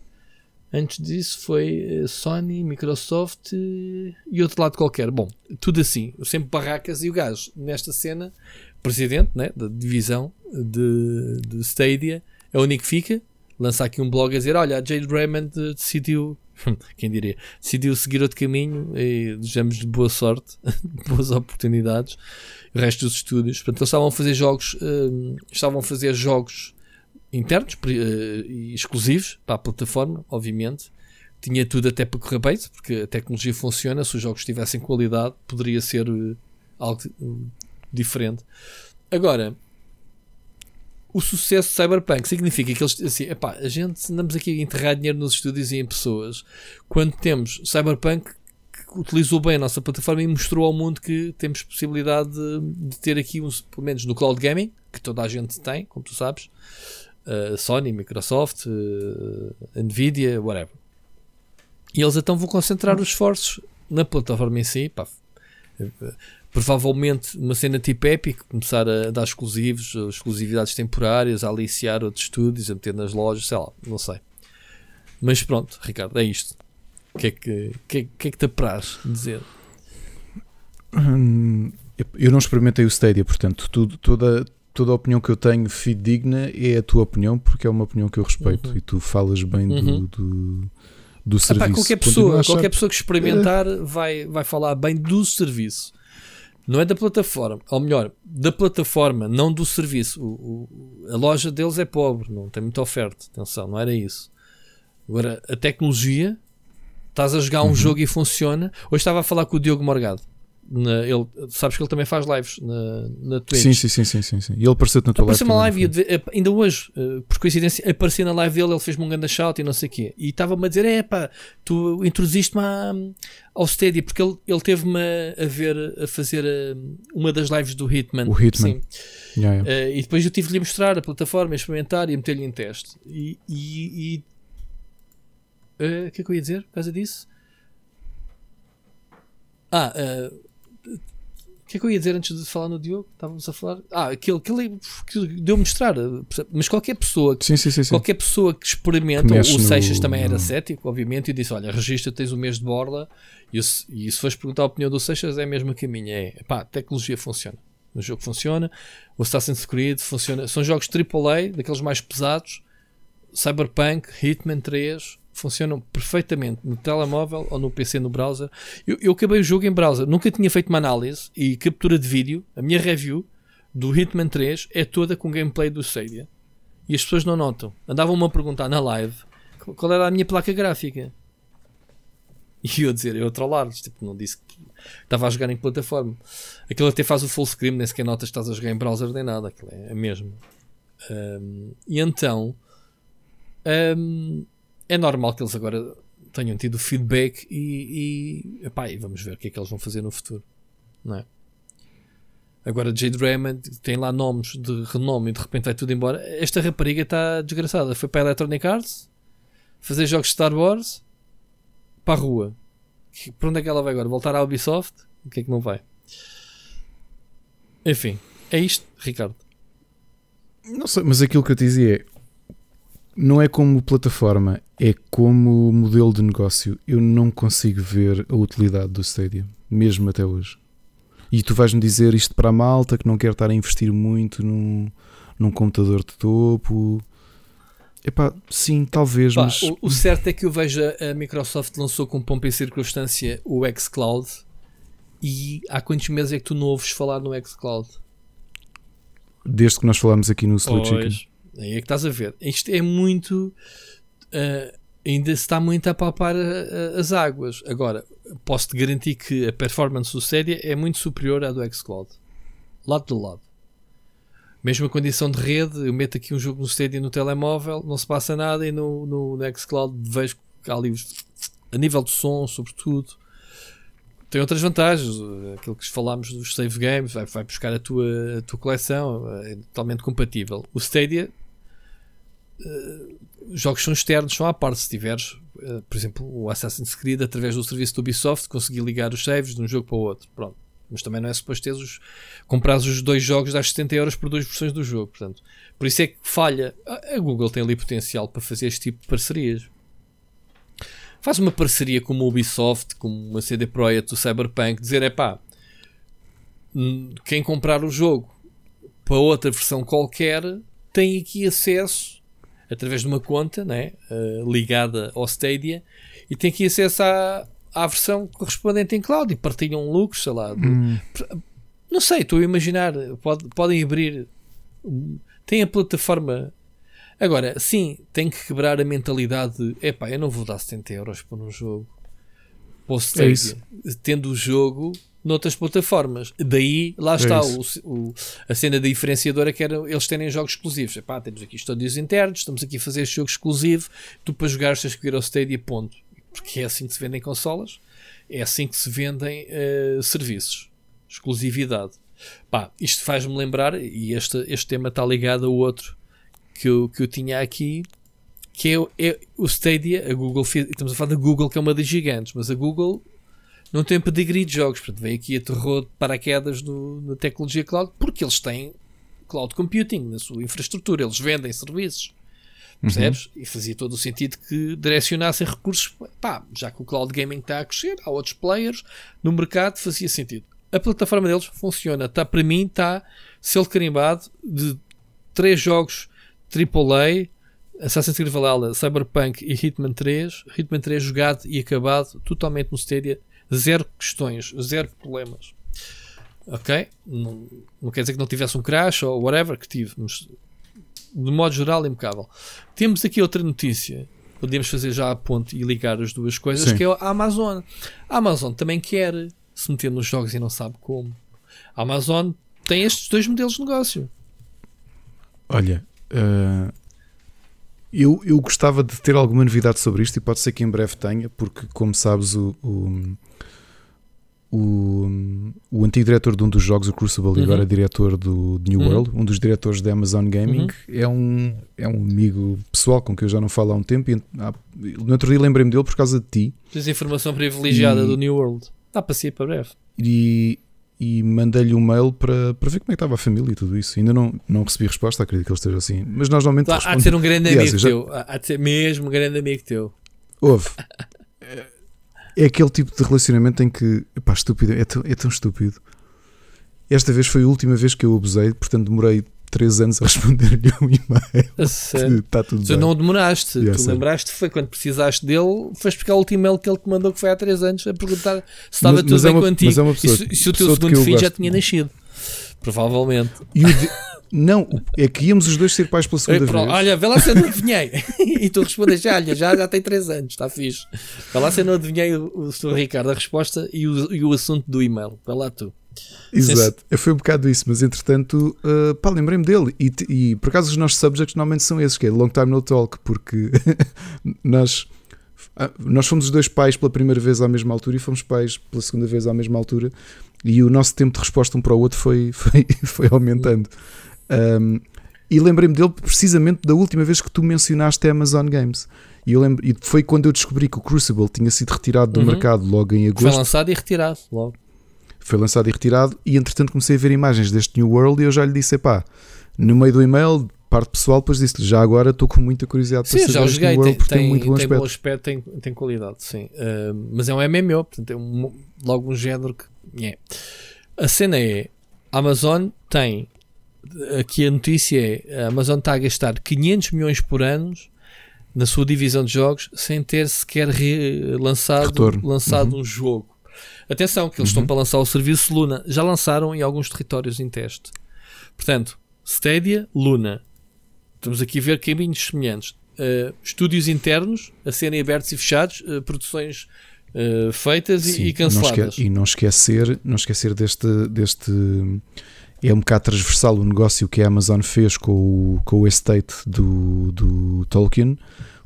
Antes disso foi eh, Sony, Microsoft e outro lado qualquer. Bom, tudo assim, sempre barracas e o gajo nesta cena, presidente né, da divisão de, de Stadia, é o único que fica. Lança aqui um blog a dizer: Olha, a Jade Raymond decidiu, quem diria, decidiu seguir outro caminho e desejamos-lhe boa sorte, boas oportunidades o resto dos estúdios. Portanto, eles estavam a fazer jogos, uh, estavam a fazer jogos internos uh, e exclusivos para a plataforma, obviamente. Tinha tudo até para correr bem, porque a tecnologia funciona. Se os jogos tivessem qualidade, poderia ser uh, algo diferente. Agora, o sucesso de Cyberpunk significa que eles, assim, epá, a gente andamos aqui a enterrar dinheiro nos estúdios e em pessoas quando temos Cyberpunk utilizou bem a nossa plataforma e mostrou ao mundo que temos possibilidade de, de ter aqui, uns, pelo menos no cloud gaming, que toda a gente tem, como tu sabes, uh, Sony, Microsoft, uh, Nvidia, whatever. E eles então vão concentrar os esforços na plataforma em si, pá, provavelmente uma cena tipo Epic, começar a dar exclusivos, exclusividades temporárias, a aliciar outros estúdios, a meter nas lojas, sei lá, não sei. Mas pronto, Ricardo, é isto. O que é que, que, que, é que te apraz dizer? Hum, eu não experimentei o Stadia, portanto, tudo, toda, toda a opinião que eu tenho fidedigna é a tua opinião, porque é uma opinião que eu respeito uhum. e tu falas bem uhum. do, do, do serviço. Epá, qualquer, pessoa, achar... qualquer pessoa que experimentar é. vai, vai falar bem do serviço. Não é da plataforma, ou melhor, da plataforma, não do serviço. O, o, a loja deles é pobre, não tem muita oferta. Atenção, não era isso. Agora, a tecnologia Estás a jogar um uhum. jogo e funciona. Hoje estava a falar com o Diogo Morgado. Na, ele, sabes que ele também faz lives na, na Twitch. Sim, sim, sim, sim, sim, sim. E ele apareceu na tua apareceu live. Apareceu live, ainda hoje, uh, por coincidência, apareci na live dele, ele fez-me um grande shout e não sei o quê. E estava-me a dizer: é pá, tu introduziste-me ao Stadia, porque ele, ele teve-me a, ver, a fazer uh, uma das lives do Hitman. O Hitman. Sim. Yeah, yeah. Uh, e depois eu tive-lhe a mostrar a plataforma, a experimentar e a meter-lhe em teste. E, e, e o uh, que é que eu ia dizer por causa disso? Ah, uh, o que é que eu ia dizer antes de falar no Diogo? Estávamos a falar. Ah, aquele, aquele que deu mostrar. Mas qualquer pessoa, sim, sim, sim, qualquer pessoa que experimenta, que o Seixas no... também era cético, obviamente, e disse: Olha, registra, tens o mês de borla. E, e se fores perguntar a opinião do Seixas, é a mesma que a minha. É pá, a tecnologia funciona. O jogo funciona, o Assassin's Creed funciona. São jogos AAA, daqueles mais pesados. Cyberpunk, Hitman 3, funcionam perfeitamente no telemóvel ou no PC no browser. Eu, eu acabei o jogo em browser, nunca tinha feito uma análise e captura de vídeo. A minha review do Hitman 3 é toda com gameplay do Stadia. E as pessoas não notam. Andavam-me a perguntar na live qual era a minha placa gráfica. E eu a dizer, eu a trollar tipo, não disse que estava a jogar em plataforma. Aquilo até faz o full screen, nem sequer notas que estás a jogar em browser nem nada, aquilo é, mesmo. Um, e então um, é normal que eles agora tenham tido feedback e, e, epá, e vamos ver o que é que eles vão fazer no futuro. Não é? Agora Jade Raymond tem lá nomes de renome e de repente vai tudo embora. Esta rapariga está desgraçada. Foi para a Electronic Arts fazer jogos de Star Wars para a rua. Para onde é que ela vai agora? Voltar à Ubisoft? O que é que não vai? Enfim, é isto, Ricardo. Não sei, mas aquilo que eu te dizia é não é como plataforma, é como modelo de negócio. Eu não consigo ver a utilidade do Stadia, mesmo até hoje. E tu vais-me dizer isto para a malta que não quer estar a investir muito num, num computador de topo. Epá, sim, talvez, Pá, mas... O, o, certo é que eu vejo a Microsoft lançou com pompa e circunstância o xCloud e há quantos meses é que tu não ouves falar no xCloud? Desde que nós falámos aqui no Slow Chicken. Aí é que estás a ver. Isto é muito. uh, ainda se está muito a palpar uh, as águas. Agora, posso-te garantir que a performance do Stadia é muito superior à do xCloud. Lado de lado. Mesma condição de rede, eu meto aqui um jogo no Stadia no telemóvel, não se passa nada, e no, no, no xCloud vejo que há ali a nível de som, sobretudo. Tem outras vantagens, aquilo que falámos dos save games, vai, vai buscar a tua, a tua coleção, é totalmente compatível. O Stadia, uh, jogos são externos, são à parte. Se tiveres, uh, por exemplo, o Assassin's Creed, através do serviço do Ubisoft, conseguir ligar os saves de um jogo para o outro. Pronto mas também não é suposto teres os, comprares os dois jogos das 70 euros por duas versões do jogo. Portanto, por isso é que falha. A Google tem ali potencial para fazer este tipo de parcerias. Faz uma parceria com o Ubisoft, com uma CD Projekt do Cyberpunk, dizer é pá, quem comprar o jogo para outra versão qualquer tem aqui acesso através de uma conta né, uh, ligada ao Stadia e tem aqui acesso à, à versão correspondente em cloud e partilham lucros, sei lá. Hum. Não sei, estou a imaginar. Pode, podem abrir. Tem a plataforma. Agora, sim, tem que quebrar a mentalidade de epá, eu não vou dar 70 euros por um jogo. Posso ter, é tendo o jogo noutras plataformas. Daí, lá é está o, o, a cena diferenciadora que era eles terem jogos exclusivos. Epá, temos aqui estúdios internos, estamos aqui a fazer este jogo exclusivo, tu para jogar tens que ir ao Stadia, ponto porque é assim que se vendem consolas, é assim que se vendem uh, serviços. Exclusividade. Pá, isto faz-me lembrar, e este, este tema está ligado a outro que eu, que eu tinha aqui, que é, é o Stadia, a Google, estamos a falar da Google, que é uma das gigantes, mas a Google não tem pedigree de jogos, portanto, vem aqui a terror de paraquedas no, na tecnologia cloud, porque eles têm cloud computing na sua infraestrutura, eles vendem serviços. Percebes? Uhum. E fazia todo o sentido que direcionassem recursos. Pá, já que o cloud gaming está a crescer, há outros players no mercado, fazia sentido. A plataforma deles funciona. Está para mim, está selo carimbado de três jogos AAA, Assassin's Creed Valhalla, Cyberpunk e Hitman 3. Hitman 3 jogado e acabado totalmente no Stadia. Zero questões, zero problemas. Ok? Não, não quer dizer que não tivesse um crash ou whatever que tive, mas de modo geral, impecável. Temos aqui outra notícia. Podemos fazer já a ponte e ligar as duas coisas, Sim. que é a Amazon. A Amazon também quer se meter nos jogos e não sabe como. A Amazon tem estes dois modelos de negócio. Olha, uh, eu, eu gostava de ter alguma novidade sobre isto e pode ser que em breve tenha, porque, como sabes, o, o o, o antigo diretor de um dos jogos, o Crucible, uhum. e agora diretor do New uhum. World, um dos diretores da Amazon Gaming, uhum. é, um, é um amigo pessoal com quem eu já não falo há um tempo. E, ah, no outro dia lembrei-me dele por causa de ti. Tens informação privilegiada e, do New World. Dá para ser para breve. E, e mandei-lhe um mail para, para ver como é que estava a família e tudo isso. Ainda não, não recebi resposta, acredito que ele esteja assim. Mas nós normalmente. Há, há de ser um grande amigo Aliás, já... teu. Há de ser mesmo um grande amigo teu. Houve. é aquele tipo de relacionamento em que, pá, estúpido, é tão, é tão estúpido. Esta vez foi a última vez que eu abusei, portanto demorei 3 anos a responder-lhe um e-mail. Está tudo tu bem. não demoraste, yeah, tu lembraste, foi quando precisaste dele, foste buscar o último e-mail que ele te mandou, que foi há 3 anos, a perguntar se estava mas, tudo mas é bem é uma, contigo. É pessoa, e, se, se o teu segundo filho já tinha nascido. Provavelmente. O, de, não, é que íamos os dois ser pais pela segunda vez. Olha, vê lá se eu não adivinhei. e tu respondes, olha, já, já tem 3 anos, está fixe. Vê lá se eu não adivinhei o, o Sr. Ricardo a resposta e o, e o assunto do e-mail. Vê lá tu. Exato, se... foi um bocado isso, mas entretanto, uh, pá, lembrei-me dele. E, e por acaso os nossos subjects normalmente são esses, que é Long Time No Talk, porque nós, ah, nós fomos os dois pais pela primeira vez à mesma altura e fomos pais pela segunda vez à mesma altura, e o nosso tempo de resposta um para o outro foi, foi, foi aumentando. Um, e lembrei-me dele precisamente da última vez que tu mencionaste a Amazon Games. E, eu lembro, e foi quando eu descobri que o Crucible tinha sido retirado do uhum. mercado logo em agosto. Foi lançado e retirado logo. Foi lançado e retirado, e entretanto comecei a ver imagens deste New World e eu já lhe disse: pá, no meio do e-mail, parte pessoal, depois disse já agora estou com muita curiosidade sim, para saber já joguei, New World tem, porque tem, tem muito bom tem aspecto. Bom aspecto tem, tem qualidade, sim. Uh, mas é um MMO, portanto é um, logo um género que. Yeah. A cena é: a Amazon tem aqui a notícia é a Amazon está a gastar 500 milhões por ano na sua divisão de jogos sem ter sequer lançado, lançado uhum. um jogo. Atenção, que eles uhum. estão para lançar o serviço Luna. Já lançaram em alguns territórios em teste. Portanto, Stadia, Luna. Estamos aqui a ver caminhos semelhantes. uh, estúdios internos a serem abertos e fechados, uh, produções uh, feitas Sim, e, e, canceladas. E não esquecer, não esquecer deste, deste. É um bocado transversal o negócio que a Amazon fez com o, com o estate do, do Tolkien,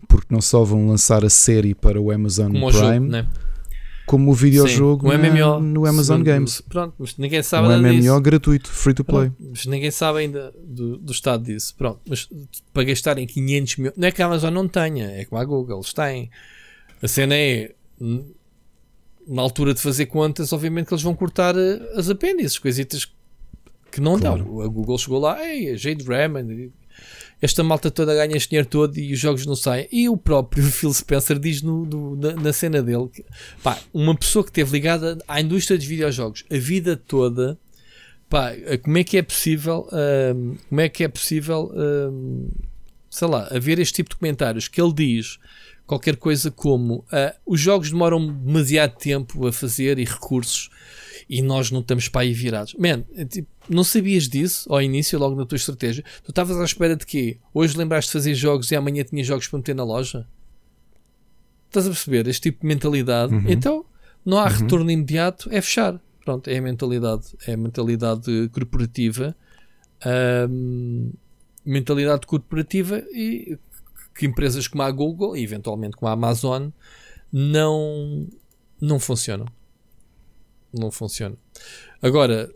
porque não só vão lançar a série para o Amazon Como Prime. O jogo, né? Como o videojogo Sim, MMO, no Amazon Games. Pronto, mas ninguém sabe um MMO disso. gratuito, free to play. Pronto, mas ninguém sabe ainda do, do estado disso. Pronto, mas para gastar em 500 mil, não é que a Amazon não tenha, é como a Google, eles têm. A cena é na altura de fazer contas, obviamente que eles vão cortar eh, as apêndices, coisitas que não claro. dão. A Google chegou lá, ei, a Jade Raymond, esta malta toda ganha este dinheiro todo e os jogos não saem. E o próprio Phil Spencer diz no, na, na, cena dele que pá, uma pessoa que esteve ligada à indústria dos videojogos a vida toda, pá, como é que é possível, hum, como é que é possível, hum, sei lá, haver este tipo de comentários que ele diz qualquer coisa como uh, os jogos demoram demasiado tempo a fazer e recursos e nós não estamos para aí virados. Man, é tipo, não sabias disso ao início, logo na tua estratégia? Tu estavas à espera de quê? Hoje lembraste de fazer jogos e amanhã tinha jogos para meter na loja? Estás a perceber este tipo de mentalidade? Uhum. Então não há uhum. retorno imediato, é fechar. Pronto, é a mentalidade, é a mentalidade corporativa. Um, mentalidade corporativa e que empresas como a Google e eventualmente como a Amazon não, não funcionam não funciona. Agora,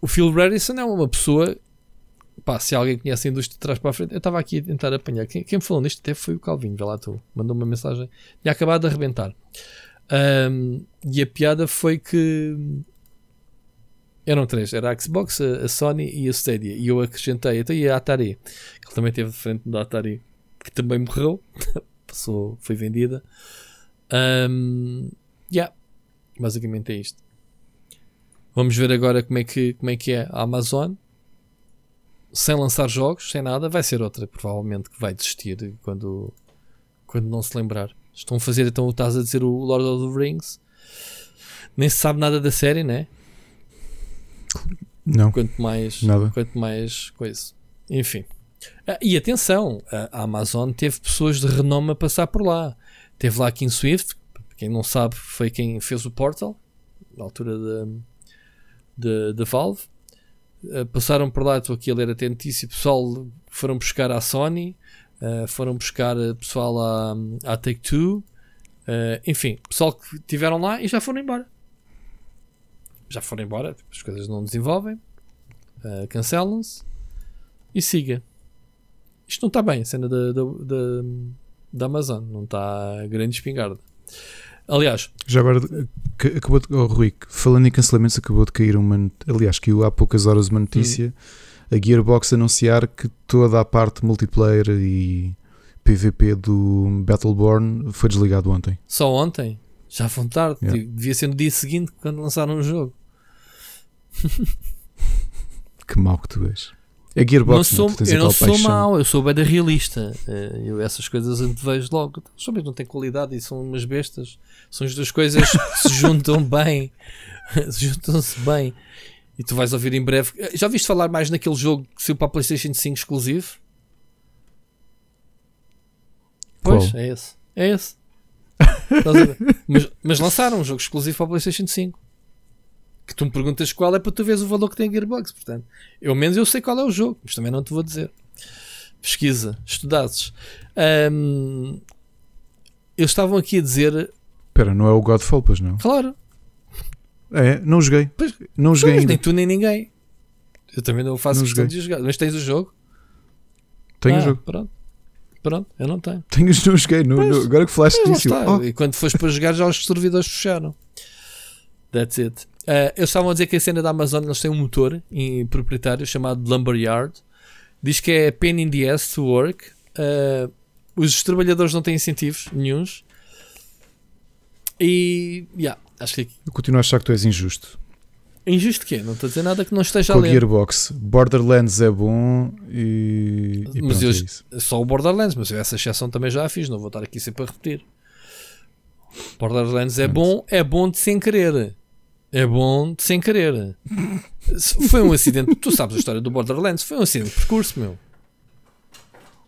o Phil Bredesen é uma pessoa. Pá, se alguém conhece a indústria de trás para a frente, eu estava aqui a tentar apanhar. Quem, quem me falou nisto até foi o Calvinho, vê lá tu. Mandou uma mensagem. Tinha acabado de arrebentar. Um, e a piada foi que eram três: era a Xbox, a, a, Sony e a Stadia. E eu acrescentei até e a Atari, que ele também teve de frente da Atari, que também morreu, passou, foi vendida. Um, yeah, Basicamente é isto. Vamos ver agora como é que, como é, que é a Amazon. Sem lançar jogos, sem nada, vai ser outra, provavelmente, que vai desistir quando, quando não se lembrar. Estão a fazer, então, estás a dizer o Lord of the Rings. Nem se sabe nada da série, né? Não. Quanto mais, nada. quanto mais coisa. Enfim. Ah, e atenção, a Amazon teve pessoas de renome a passar por lá. Teve lá King Swift, quem não sabe, foi quem fez o Portal, na altura da Valve. Uh, passaram por lá, estou aqui a ler atentíssimo. Pessoal foram buscar à Sony, uh, foram buscar pessoal à, à Take Two, uh, enfim, pessoal que estiveram lá e já foram embora. Já foram embora, as coisas não desenvolvem, cancelam-se e siga. Isto não está bem, a cena da, da, da, da Amazon, não está grande espingarda. Aliás, já agora acabou de, oh, Rui, falando em cancelamentos, acabou de cair uma. Aliás, caiu há poucas horas uma notícia. Hum. A Gearbox anunciar que toda a parte multiplayer e PVP do Battleborn foi desligado ontem. Só ontem? Já foi tarde. Yeah. Devia ser no dia seguinte quando lançaram o jogo. que mau que tu és. É Gearbox, não sou, eu não sou mau, eu sou bem da realista. Eh, eu essas coisas vejo logo. Os homens não têm qualidade e são umas bestas. São as duas coisas que se juntam bem. se juntam-se bem. E tu vais ouvir em breve. Eh, já viste falar mais naquele jogo que saiu para a PlayStation 5 exclusivo? Pois, Qual? é esse. É esse. mas, mas lançaram um jogo exclusivo para a PlayStation 5 que tu me perguntas qual é para tu veres o valor que tem a Gearbox. Portanto, eu menos eu sei qual é o jogo, mas também não te vou dizer. Pesquisa, estudasses. Um, eles estavam aqui a dizer. Espera, não é o Godfall, pois não? Claro. É, não joguei. Pois, não joguei. Mas nem tu nem ninguém. Eu também não faço não questão joguei. de jogar. Mas tens o jogo? Tenho ah, o jogo. Pronto. Pronto, eu não tenho. Tenho, não joguei. No, no, agora que falaste disso. Oh. E quando fores para jogar, já os servidores fecharam. That's it. Uh, eles estavam a dizer que a cena da Amazon eles têm um motor em, proprietário chamado Lumberyard. Diz que é pain in the ass to work. Uh, os trabalhadores não têm incentivos nenhums. E yeah, acho que. Eu continuo a achar que tu és injusto. Injusto que é? Não estou a dizer nada que não esteja Com a ler. Gearbox, Borderlands é bom e. e mas pronto, eu, é só o Borderlands, mas eu essa exceção também já a fiz, não vou estar aqui sempre a repetir. Borderlands é bom, é bom de sem querer. É bom sem querer. Foi um acidente. tu sabes a história do Borderlands. Foi um acidente de percurso, meu.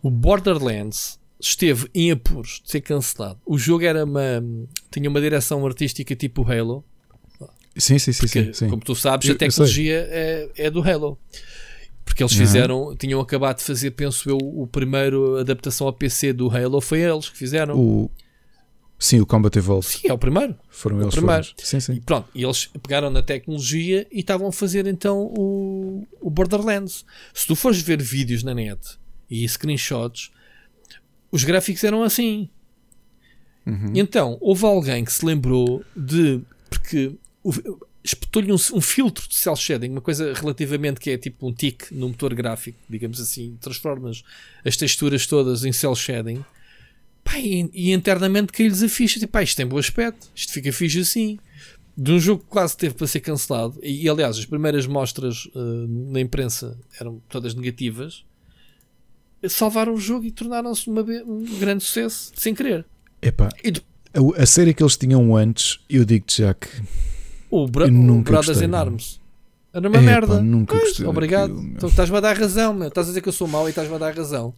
O Borderlands esteve em apuros de ser cancelado. O jogo era uma, tinha uma direção artística tipo Halo. Sim, sim, sim. Porque, sim, sim. Como tu sabes, Eu- a tecnologia é, é do Halo. Porque eles Uhum. fizeram, tinham acabado de fazer, penso eu, o primeiro adaptação ao PC do Halo. Foi eles que fizeram. O... Sim, o Combat Evolved. Sim, é o primeiro. Foram o eles primeiro. foram. Sim, E sim. pronto, e eles pegaram na tecnologia e estavam a fazer então o, o Borderlands. Se tu fores ver vídeos na net e screenshots, os gráficos eram assim. Uhum. E então, houve alguém que se lembrou de. Porque espetou-lhe um, um filtro de cel shading, uma coisa relativamente que é tipo um tic no motor gráfico, digamos assim, transformas as texturas todas em cel shading. Pá, e, e internamente caiu-lhes a ficha, tipo, pá, isto tem bom aspecto, isto fica fixe assim. De um jogo que quase teve para ser cancelado, e, e, aliás, as primeiras mostras eh, na imprensa eram todas negativas, salvaram o jogo e tornaram-se um grande sucesso, sem querer. Epá, de- a, a série que eles tinham antes, eu digo-te já que. O, Bra o Brothers gostei, in. Arms. Era uma Epá, merda. nunca Pois, gostei Obrigado. daquilo. Então, Estás-me a dar razão, meu. Estás a dizer que eu sou mau e estás-me a dar razão.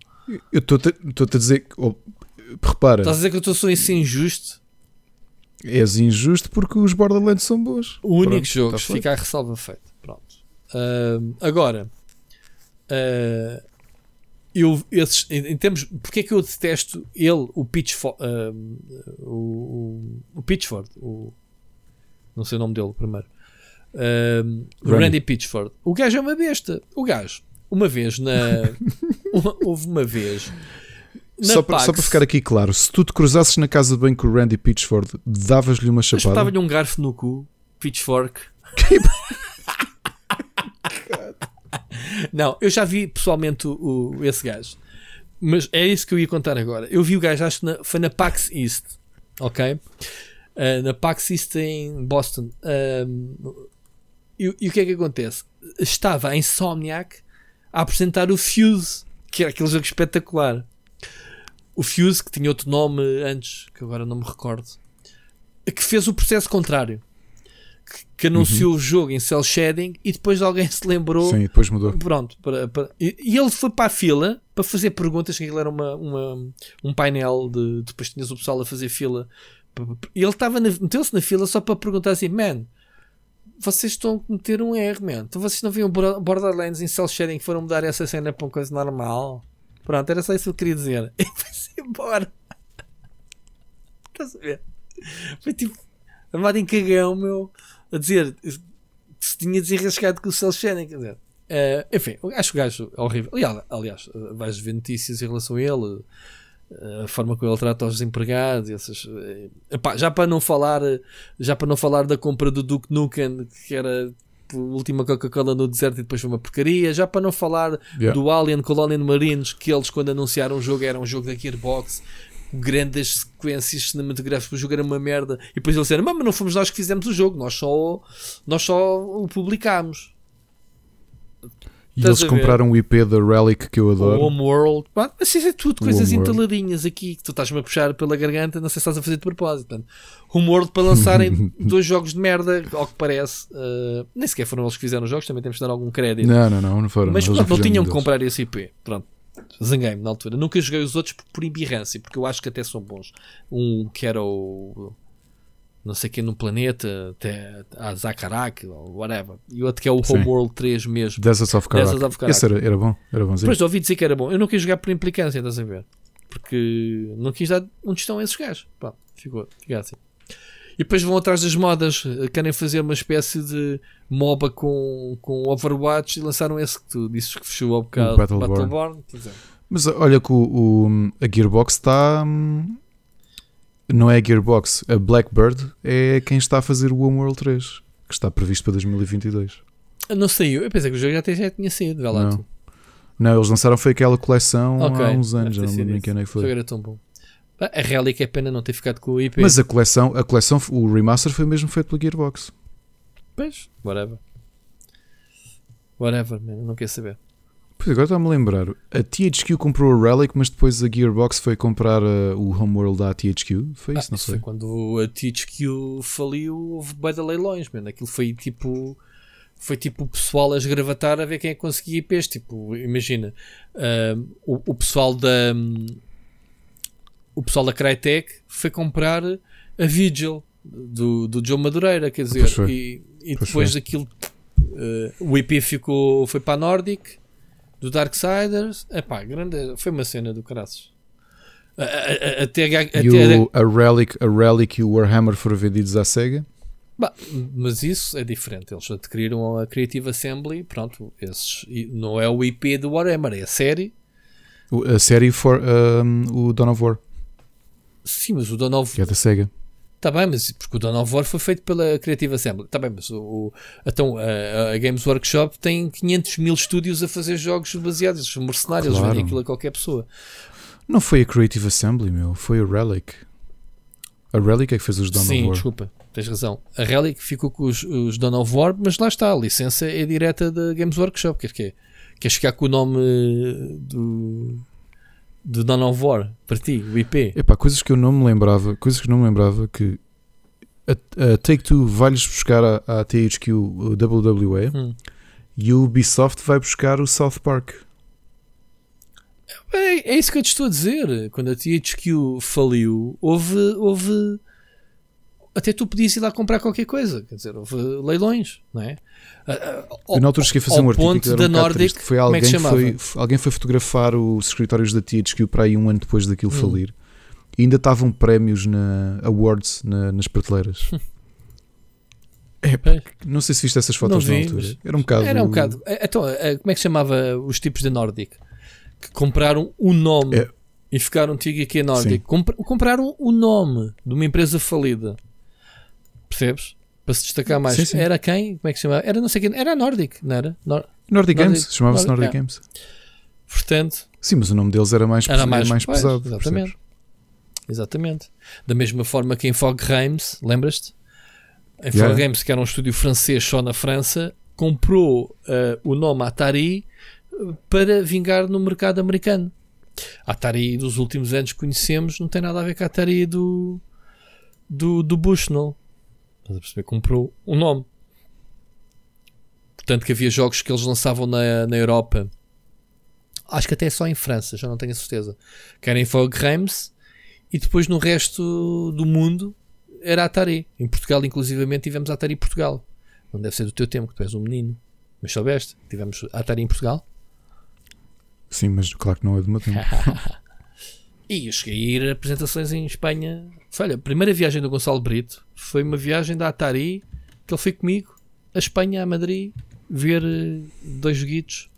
Eu estou-te a dizer que. oh, repara, Estás a dizer que eu sou assim injusto. és injusto porque os Borderlands são bons. O único Pronto, jogo, tá feito. fica a ressalva feita. Pronto. Ahm, agora, ah, eu, esses, em, em termos. Porque é que eu detesto ele, o Pitchford? o, o, o Pitchford, o, não sei o nome dele primeiro. O Randy. Randy Pitchford. O gajo é uma besta. O gajo, uma vez na. uma- houve uma vez. Só para, só para ficar aqui claro, se tu te cruzasses na casa de banho com o Randy Pitchford, davas-lhe uma chapada. Estava-lhe um garfo no cu, pitchfork. Não, eu já vi pessoalmente o, o- esse gajo. Mas é isso que eu ia contar agora. Eu vi o gajo, acho que na- foi na PAX East, ok? Ah, na PAX East em Boston. Ahm, e, e o que é que acontece? Estava a Insomniac a apresentar o Fuse, que era aquele jogo espetacular. O Fuse, que tinha outro nome antes, que agora não me recordo, que fez o processo contrário. Que, que anunciou o jogo em cel shading e depois alguém se lembrou Sim, depois mudou. Pronto, para, para- E, e ele foi para a fila para fazer perguntas, que aquilo era uma, uma- um painel de. Depois tinhas o pessoal a fazer fila. E ele estava meteu-se na fila só para perguntar assim: Man, vocês estão a cometer um erro, man. Então vocês não viam Bor- Borderlands em cel shading que foram mudar essa cena para uma coisa normal? Pronto, era só isso que eu queria dizer. E foi-se embora. Estás a ver? Foi tipo, armado em cagão, meu, a dizer se tinha desenrascado com o cel shading, quer dizer. Eh, enfim, acho que o gajo é horrível. Aliás, vais ver notícias em relação a ele, eh, a forma como ele trata os desempregados, essas, eh, epá, já para não falar, já para não falar da compra do Duke Nukem, que era a última Coca-Cola no deserto e depois foi uma porcaria, já para não falar Yeah. do Alien Colonial Marines, que eles quando anunciaram o jogo era um jogo da Gearbox, grandes sequências cinematográficas, o jogo era uma merda, e depois eles disseram, mas não fomos nós que fizemos o jogo, nós só, nós só o publicámos. E eles compraram o IP da Relic que eu O adoro. Homeworld, Pá, mas isso é tudo coisas Homeworld. entaladinhas aqui que tu estás-me a puxar pela garganta, não sei se estás a fazer de propósito. Portanto, Homeworld para lançarem dois jogos de merda, ao que parece, uh, nem sequer foram eles que fizeram os jogos, também temos de dar algum crédito. Não, não, não, não foram. Mas pronto, não tinham que comprar esse IP. Pronto. Zanguei-me na altura. Nunca joguei os outros por, por embirrância, porque eu acho que até são bons. Um que era o. Não sei quem no planeta, até a Zakarak, ou whatever. E o outro que é o Sim. Homeworld 3 mesmo. Deserts of Karak. Deserts of Karak. Esse era, era bom, era bonzinho. Depois ouvi dizer que era bom. Eu não quis jogar por implicância, estás a ver? Porque não quis dar onde estão esses gajos. Pá, ficou, fica assim. E depois vão atrás das modas, querem fazer uma espécie de MOBA com, com Overwatch e lançaram esse que tu dizes que fechou ao bocado. O Battleborn. Dizer, Mas olha que o, o- a Gearbox está. hum, Não é a Gearbox, a Blackbird é quem está a fazer o Homeworld 3, que está previsto para 2022. Não saiu. Eu pensei que o jogo já, já tinha saído. Vê lá Não. Não, eles lançaram foi aquela coleção Ok, há uns anos, já não me lembro em isso. que ano é que O jogo foi. era tão bom. A Relic é pena não ter ficado com o IP. Mas a coleção, a coleção, o remaster foi mesmo feito pela Gearbox. Pois, whatever. Whatever, man, não quer saber. Pois agora está-me a lembrar. A THQ comprou a Relic, mas depois a Gearbox foi comprar uh, o Homeworld à THQ. Foi isso, Ah, não isso sei. foi quando a THQ faliu, houve bué de leilões, mano. Aquilo foi tipo. foi tipo o pessoal a esgravatar a ver quem é que conseguia IPs. Tipo, imagina, uh, o, o, pessoal da. Um, o pessoal da Crytek foi comprar a Vigil do, do Joe Madureira, quer dizer, e, e depois daquilo uh, o IP ficou, foi para a Nordic do Darksiders. Epá, grande, foi uma cena do caraças. Até, até, a, Relic, a Relic e o Warhammer foram vendidos à SEGA? Bah, mas isso é diferente. Eles adquiriram a Creative Assembly. Pronto, esses, não é o IP do Warhammer, é a série. A série for um, o Dawn of War. Sim, mas o Dawn of Que é da SEGA. Está bem, mas porque o Dawn of War foi feito pela Creative Assembly. Está bem, mas o, o então, a, a, Games Workshop tem 500 mil estúdios a fazer jogos baseados. Eles são mercenários, claro. eles vendem aquilo a qualquer pessoa. Não foi a Creative Assembly, meu. Foi a Relic. A Relic é que fez os Dawn Sim, of War. Sim, desculpa tens razão. A Relic ficou com os, os Dawn of War, mas lá está, a licença é direta da Games Workshop. Quer que Queres ficar com o nome do, do Dawn of War para ti, o IP? Epá, coisas que eu não me lembrava, coisas que não me lembrava que a, a Take-Two vai-lhes buscar a, a THQ WWE hum. e o Ubisoft vai buscar o South Park. É, é isso que eu te estou a dizer. Quando a THQ faliu, houve, houve até tu podias ir lá comprar qualquer coisa, quer dizer, houve leilões, não é? Eu na altura cheguei a fazer um artigo que, da um Nordic, foi alguém, é que foi, alguém foi fotografar os escritórios da THQ para aí um ano depois daquilo hum. falir e ainda estavam prémios na awards na, nas prateleiras. É, não sei se viste essas fotos vi, na altura. Era um bocado. Era um bocado. É, então, é, como é que chamava os tipos da Nordic? Que compraram o nome é. e ficaram THQ Nordic. compraram o nome de uma empresa falida. Percebes? Para se destacar mais. Sim, sim. Era quem? Como é que se chamava? Era não sei quem. Era a Nordic, não era? Nor Nordic, Nordic Games. Chamava-se Nordic, Nordic Games. Portanto. Sim, mas o nome deles era mais, era mais, mais pois, pesado. Exatamente. Exatamente. Da mesma forma que em Fog Games, lembras-te? Em yeah. Fog Games, que era um estúdio francês só na França, comprou uh, o nome Atari eh, para vingar no mercado americano. A Atari dos últimos anos que conhecemos não tem nada a ver com a Atari do, do, do Bushnell. Estás a perceber? Comprou um nome. Portanto, que havia jogos que eles lançavam na, na Europa. Acho que até só em França, já não tenho a certeza. Que era em Games. E depois no resto do mundo era Atari. Em Portugal, inclusivamente, tivemos Atari Portugal. Não deve ser do teu tempo, que tu és um menino. Mas soubeste? Tivemos Atari em Portugal? Sim, mas claro que não é do meu tempo. E eu cheguei a ir a apresentações em Espanha. Olha, a primeira viagem do Gonçalo Brito foi uma viagem da Atari que ele foi comigo a Espanha, a Madrid, ver eh, dois joguitos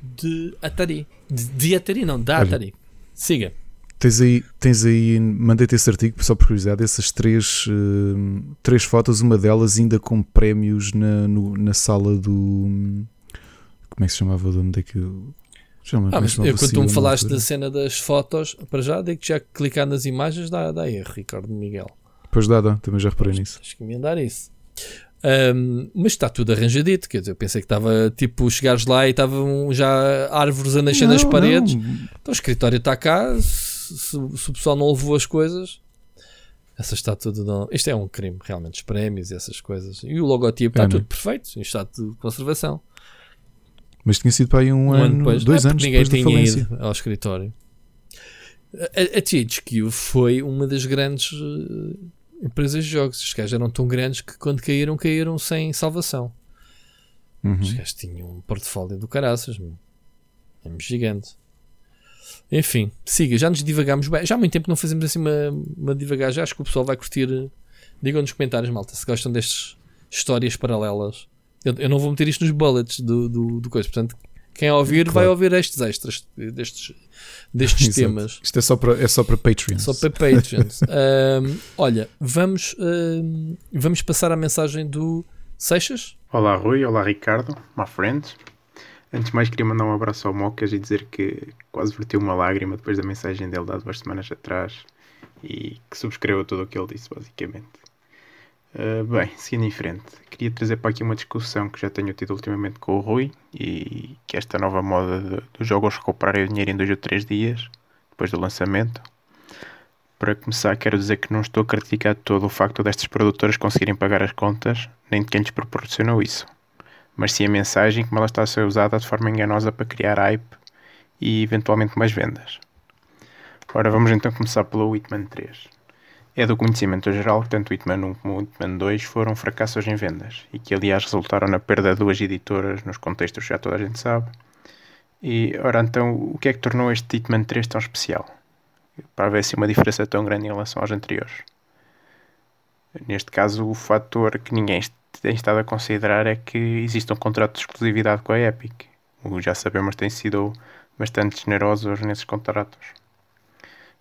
de Atari. De, de Atari, não, da olha, Atari. Siga. Tens aí, tens aí mandei-te esse artigo, só por curiosidade, essas três, uh, três fotos, uma delas ainda com prémios na, no, na sala do. Como é que se chamava? De onde é ah, mas eu, quando tu me falaste da cena das fotos, para já, digo que já clicar nas imagens dá, dá erro, Ricardo Miguel. Pois dá, dá, também já reparei nisso. Acho que me dar isso. Um, mas está tudo arranjadito, quer dizer, eu pensei que estava tipo, chegares lá e estavam já árvores a nascer não, nas paredes. Não. Então o escritório está cá, se, se, se, o pessoal não levou as coisas, essa está tudo. Não... Isto é um crime, realmente, os prémios e essas coisas. E o logotipo é, está tudo perfeito, em estado de conservação. Mas tinha sido para aí um, um ano, depois, dois anos ninguém depois tinha ido ao escritório. A, a THQ foi uma das grandes uh, empresas de jogos. Os gajos eram tão grandes que quando caíram, caíram sem salvação. Uhum. Os gajos tinham um portfólio do caraças, é gigante. Enfim, siga, já nos divagamos bem. Já há muito tempo não fazemos assim uma, uma divagagem. Acho que o pessoal vai curtir. Digam nos comentários, malta, se gostam destas histórias paralelas eu, eu, não vou meter isto nos bullets do, do, do coisa. Portanto, quem ouvir claro. vai ouvir estes extras destes, destes temas. Isto é só para, é só para Patreons. Só para Patreons. um, olha, vamos, um, vamos passar a mensagem do Seixas. Olá, Rui. Olá, Ricardo. My friend. Antes de mais, queria mandar um abraço ao Mocas e dizer que quase verteu uma lágrima depois da mensagem dele dado duas semanas atrás e que subscreveu tudo o que ele disse, basicamente. Uh, bem, seguindo em frente, queria trazer para aqui uma discussão que já tenho tido ultimamente com o Rui e que esta nova moda dos jogos recuperarem o dinheiro em dois ou três dias depois do lançamento. Para começar, quero dizer que não estou a criticar todo o facto destas produtoras conseguirem pagar as contas, nem de quem lhes proporcionou isso. mas sim a mensagem como ela está a ser usada de forma enganosa para criar hype e eventualmente mais vendas. Ora, vamos então começar pelo Whitman 3. É do conhecimento geral que tanto o Hitman 1 como o Hitman 2 foram fracassos em vendas e que aliás resultaram na perda de duas editoras nos contextos que já toda a gente sabe. E ora então, o que é que tornou este Hitman 3 tão especial? Para haver assim uma diferença tão grande em relação aos anteriores. Neste caso, o fator que ninguém tem estado a considerar é que existe um contrato de exclusividade com a Epic. O já sabemos tem sido bastante generosos nesses contratos.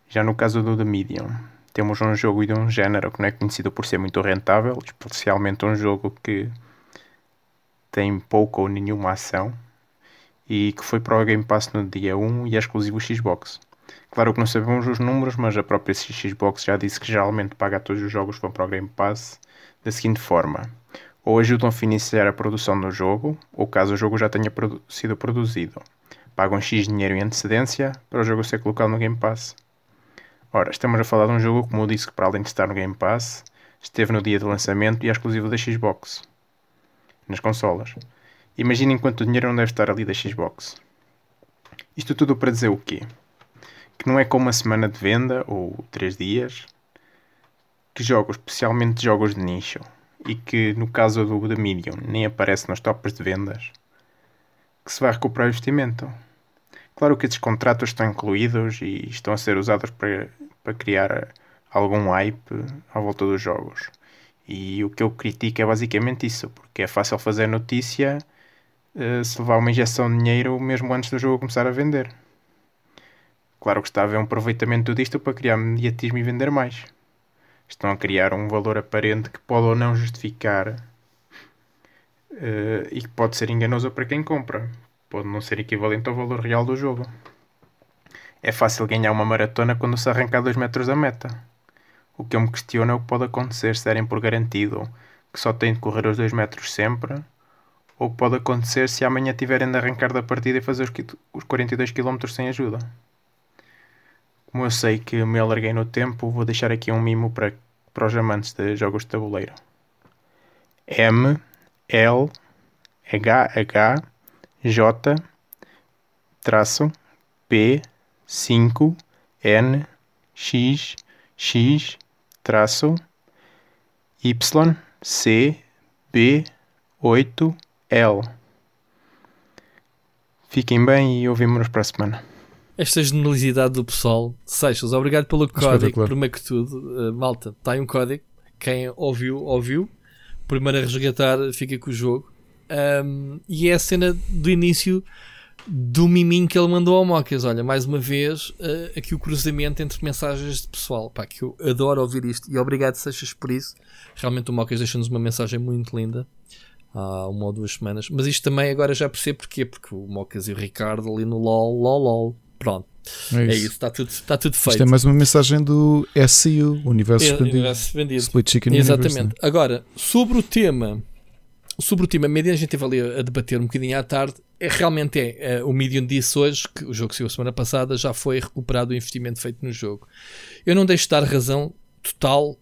Já no caso do The Medium, temos um jogo de um género que não é conhecido por ser muito rentável, especialmente um jogo que tem pouca ou nenhuma ação e que foi para o Game Pass no dia 1 e é exclusivo Xbox. Claro que não sabemos os números, mas a própria Xbox já disse que geralmente paga todos os jogos que vão para o Game Pass da seguinte forma: ou ajudam a financiar a produção do jogo, ou caso o jogo já tenha produ sido produzido, pagam X dinheiro em antecedência para o jogo ser colocado no Game Pass. Ora, estamos a falar de um jogo, como eu disse, que para além de estar no Game Pass, esteve no dia de lançamento e é exclusivo da Xbox. Nas consolas. Imaginem quanto dinheiro não deve estar ali da Xbox. Isto tudo para dizer o quê? Que não é com uma semana de venda, ou três dias, que jogos, especialmente jogos de nicho, e que no caso do The Medium nem aparece nos tops de vendas, que se vai recuperar o investimento. Claro que esses contratos estão incluídos e estão a ser usados para, para criar algum hype à volta dos jogos. E o que eu critico é basicamente isso, porque é fácil fazer notícia uh, se levar uma injeção de dinheiro mesmo antes do jogo começar a vender. Claro que está a haver um aproveitamento disto para criar mediatismo e vender mais. Estão a criar um valor aparente que pode ou não justificar uh, e que pode ser enganoso para quem compra pode não ser equivalente ao valor real do jogo. É fácil ganhar uma maratona quando se arrancar 2 metros da meta. O que eu me questiono é o que pode acontecer se derem por garantido que só têm de correr os 2 metros sempre, ou pode acontecer se amanhã tiverem de arrancar da partida e fazer os 42 km sem ajuda. Como eu sei que me alarguei no tempo, vou deixar aqui um mimo para, para os amantes de jogos de tabuleiro. M L H H J traço P cinco N X X traço Y C B oito L. Fiquem bem e ouvimos-nos para a semana. Esta generalidade do pessoal, Seixas, obrigado pelo código, primeiro que tudo. Uh, malta, está aí um código. Quem ouviu, ouviu. Primeiro a resgatar, fica com o jogo. Um, e é a cena do início do miminho que ele mandou ao Mocas. Olha, mais uma vez, uh, aqui o cruzamento entre mensagens de pessoal. Pá, que eu adoro ouvir isto e obrigado, Seixas, por isso. Realmente o Mocas deixa-nos uma mensagem muito linda há uma ou duas semanas. Mas isto também agora já percebo porquê. Porque o Mocas e o Ricardo ali no LOL, LOL, LOL. Pronto. É, é isso, está tudo, está tudo feito. Isto é mais uma mensagem do SCU, Universo, é. Universo Expandido. Split Chicken Exatamente. Universe, né? Agora, sobre o tema sobre o tema Medium, a gente teve ali a, debater um bocadinho à tarde. É, realmente é. é. O Medium disse hoje que o jogo que saiu a semana passada já foi recuperado o investimento feito no jogo. Eu não deixo de dar razão total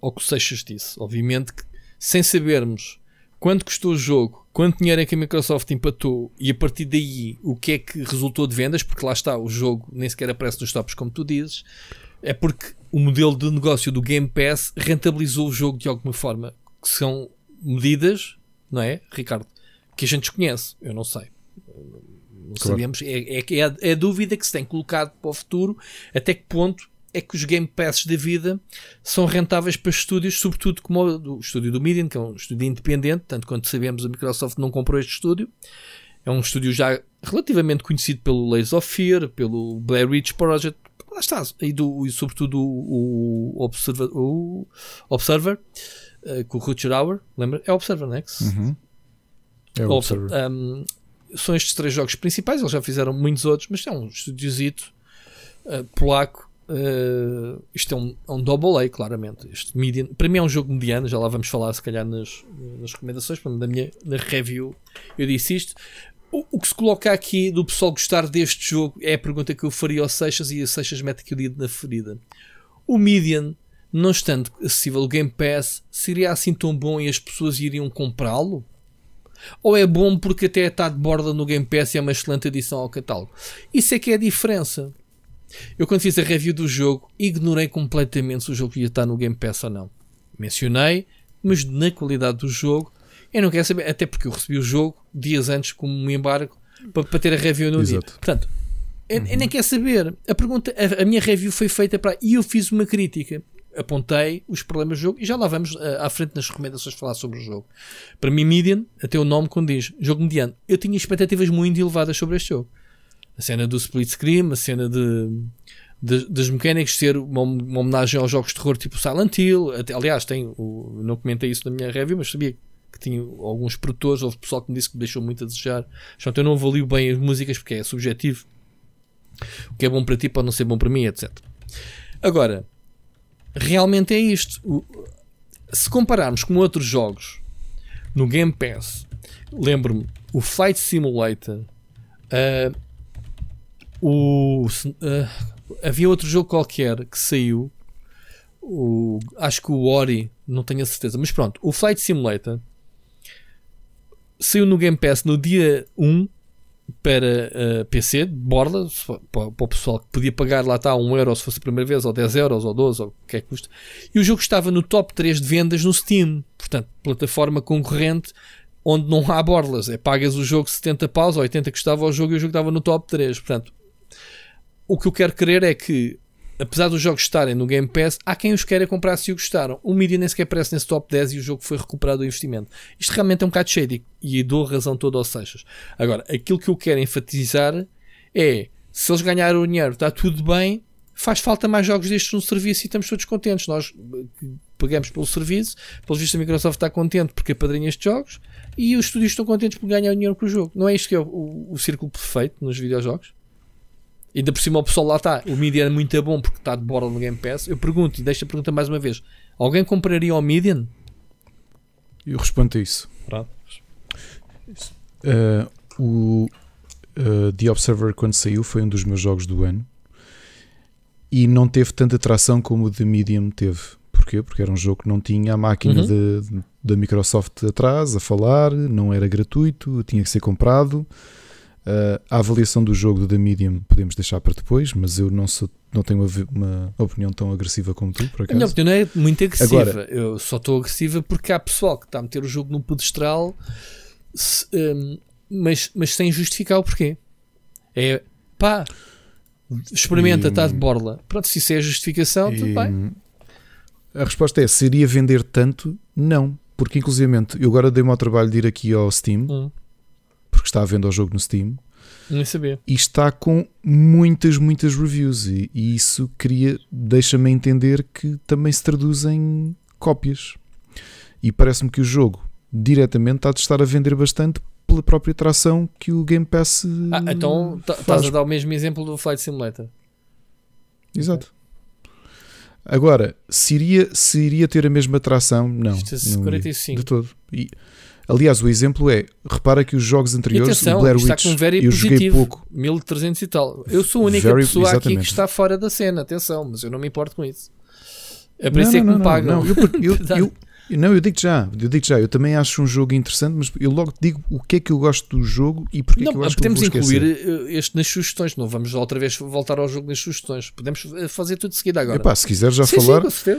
ao que o Seixas disse. Obviamente que, sem sabermos quanto custou o jogo, quanto dinheiro é que a Microsoft empatou e a partir daí o que é que resultou de vendas, porque lá está, o jogo nem sequer aparece nos tops, como tu dizes, é porque o modelo de negócio do Game Pass rentabilizou o jogo de alguma forma. Que são medidas não é, Ricardo? Que a gente desconhece, eu não sei. Não claro. sabemos. É, é, é, a, é a dúvida que se tem colocado para o futuro. Até que ponto é que os Game Passes da vida são rentáveis para estúdios, sobretudo como o, o estúdio do Medium, que é um estúdio independente, tanto quanto sabemos a Microsoft não comprou este estúdio. É um estúdio já relativamente conhecido pelo Layers of Fear, pelo Blair Witch Project, lá está, e, do, e sobretudo o, o, Observer, o Observer uh, com o Rutger Hour, lembra? É Observer, não é? Uhum. É o Observer. Um, são estes três jogos principais, eles já fizeram muitos outros, mas é um estudiozito uh, polaco. Uh, isto é um, é um double A, claramente. Este median, para mim é um jogo mediano, já lá vamos falar se calhar nas, nas recomendações, na minha na review eu disse isto. O, o, que se coloca aqui do pessoal gostar deste jogo é a pergunta que eu faria ao Seixas e a Seixas mete aqui o dedo na ferida. O median não estando acessível o Game Pass, seria assim tão bom e as pessoas iriam comprá-lo? Ou é bom porque até está de borda no Game Pass e é uma excelente adição ao catálogo? Isso é que é a diferença. Eu, quando fiz a review do jogo, ignorei completamente se o jogo ia estar no Game Pass ou não. Mencionei, mas na qualidade do jogo, eu não quero saber, até porque eu recebi o jogo dias antes como um embargo para, para ter a review no Exato. dia. Portanto, eu, eu nem quero saber. A, pergunta, a, a minha review foi feita para. E eu fiz uma crítica. Apontei os problemas do jogo e já lá vamos uh, à frente nas recomendações falar sobre o jogo. Para mim, Median, até o nome quando diz jogo mediano, eu tinha expectativas muito elevadas sobre este jogo. A cena do split screen, a cena de, de das mecânicas ser uma, uma, homenagem aos jogos de terror tipo Silent Hill. Até, aliás, tem o, não comentei isso na minha review, mas sabia que tinha alguns produtores, houve pessoal que me disse que me deixou muito a desejar. Portanto, eu não avalio bem as músicas porque é subjetivo. O que é bom para ti pode não ser bom para mim, etc. Agora, realmente é isto. Se compararmos com outros jogos no Game Pass, lembro-me o Flight Simulator, uh, o, uh, havia outro jogo qualquer que saiu, o, acho que o Ori, não tenho a certeza, mas pronto, o Flight Simulator saiu no Game Pass no dia 1 para uh, PC, de borda, para, para, o pessoal que podia pagar lá está 1 euro se fosse a primeira vez, ou 10 euros, ou 12, ou o que é que custa. E o jogo estava no top 3 de vendas no Steam, portanto, plataforma concorrente onde não há borlas. É pagas o jogo 70 paus ou 80 que estava o jogo e o jogo estava no top 3. Portanto, o que eu quero crer é que apesar dos jogos estarem no Game Pass, há quem os queira comprar se o gostaram. O Media nem sequer aparece nesse top 10 e o jogo foi recuperado do investimento. Isto realmente é um bocado shady e dou razão toda aos Seixas. Agora, aquilo que eu quero enfatizar é se eles ganharam o dinheiro, está tudo bem, faz falta mais jogos destes no serviço e estamos todos contentes. Nós pagamos pelo serviço, pelo visto a Microsoft está contente porque apadrinha estes jogos e os estúdios estão contentes por ganhar o dinheiro com o jogo. Não é isto que é o, o, o círculo perfeito nos videojogos? Ainda por cima o pessoal lá está. O Median é muito bom porque está de borda no Game Pass. Eu pergunto, e deixo a pergunta mais uma vez: alguém compraria o Median? Eu respondo a isso. Uh, o uh, The Observer, quando saiu, foi um dos meus jogos do ano e não teve tanta atração como o The Medium teve. Porquê? Porque era um jogo que não tinha a máquina uhum. da Microsoft atrás a falar, não era gratuito, tinha que ser comprado. Uh, a avaliação do jogo do The Medium podemos deixar para depois, mas eu não, sou, não tenho uma, opinião tão agressiva como tu, por acaso. A minha opinião é muito agressiva. Agora, eu só estou agressiva porque há pessoal que está a meter o jogo no pedestral, se, um, mas, mas sem justificar o porquê. É pá, experimenta, está de borla. Pronto, se isso é a justificação, e, tudo bem. A resposta é: seria vender tanto? Não, porque inclusive eu agora dei-me ao trabalho de ir aqui ao Steam. Hum porque está à venda o jogo no Steam. Nem sabia. E está com muitas, muitas reviews. E, e isso queria, deixa-me entender que também se traduz em cópias. E parece-me que o jogo diretamente está a estar a vender bastante pela própria tração que o Game Pass. Ah, então estás a dar o mesmo exemplo do Flight Simulator. Exato. Agora, se iria, se iria ter a mesma tração, não. Isto é 45. de todo. E, Aliás, o exemplo é, repara que os jogos anteriores, atenção, o Blair Witch, very eu positivo, joguei pouco. 1300 e tal. Eu sou a única very, pessoa exatamente. aqui que está fora da cena, atenção, mas eu não me importo com isso. É para isso é que me pagam. Não, eu, eu, eu, não, eu digo já, eu digo já, eu também acho um jogo interessante, mas eu logo digo o que é que eu gosto do jogo e porque não, é que eu acho podemos que incluir eh, este nas sugestões, não vamos outra vez voltar ao jogo nas sugestões. Podemos eh, fazer tudo de seguida agora. Epá, se quiser já sim, falar. Sim,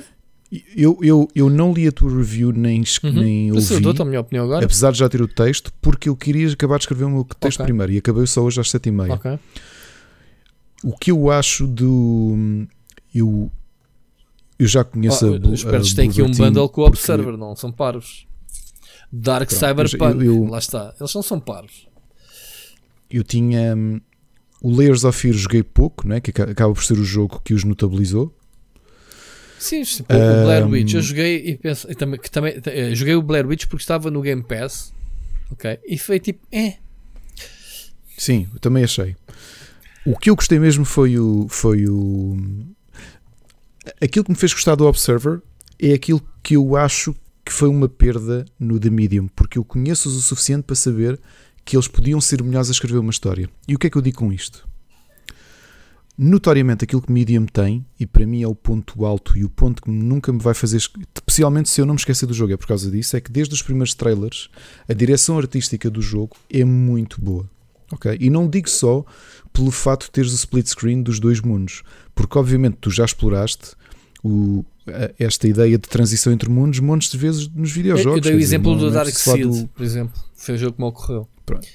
eu, eu, eu não li a tua review nem, uhum. nem ouvi, eu dou a minha opinião agora. apesar de já ter o texto, porque eu queria acabar de escrever o meu texto okay. primeiro e acabei só hoje às sete e meia. Okay. O que eu acho do... Eu, eu já conheço oh, a, Os espertos têm aqui um bundle com o Observer, não são parvos. Dark Pronto, Cyberpunk, eu, eu, lá está. Eles não são parvos. Eu tinha... Um, o Layers of Fear joguei pouco, não é? que acaba por ser o jogo que os notabilizou. Sim, tipo, o Blair Witch, eu joguei e penso, também, que também eh, joguei o Blair Witch porque estava no Game Pass, ok? E foi tipo, é. Sim, eu também achei. O que eu gostei mesmo foi o. Foi o aquilo que me fez gostar do Observer é aquilo que eu acho que foi uma perda no The Medium, porque eu conheço-os o suficiente para saber que eles podiam ser melhores a escrever uma história. E o que é que eu digo com isto? Notoriamente aquilo que Medium tem, e para mim é o ponto alto e o ponto que nunca me vai fazer, especialmente se eu não me esquecer do jogo, é por causa disso, é que desde os primeiros trailers a direção artística do jogo é muito boa. ok? E não digo só pelo fato de teres o split screen dos dois mundos, porque obviamente tu já exploraste o, esta ideia de transição entre mundos montes de vezes nos videojogos. Eu dei o exemplo do Dark Seed, do... por exemplo. Foi o jogo que me ocorreu. Pronto.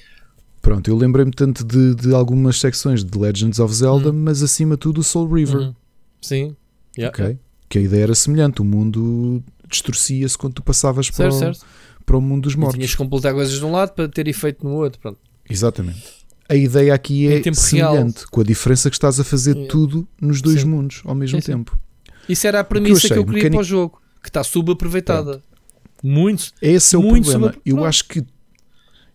Pronto, eu lembrei-me tanto de, de, algumas secções de Legends of Zelda, uhum. mas acima de tudo o Soul River. Uhum. Sim. Yeah, yeah. Que a ideia era semelhante, o mundo distorcia-se quando tu passavas certo, para, o, certo. para o mundo dos mortos. E tinhas que completar coisas de um lado para ter efeito no outro. Pronto. Exatamente. A ideia aqui é semelhante, real. com a diferença que estás a fazer tudo nos dois Sim. mundos ao mesmo sim, tempo. Isso era a premissa que, que, eu queria mecânico... para o jogo, que está subaproveitada. Muito. Esse é o problema. Eu acho que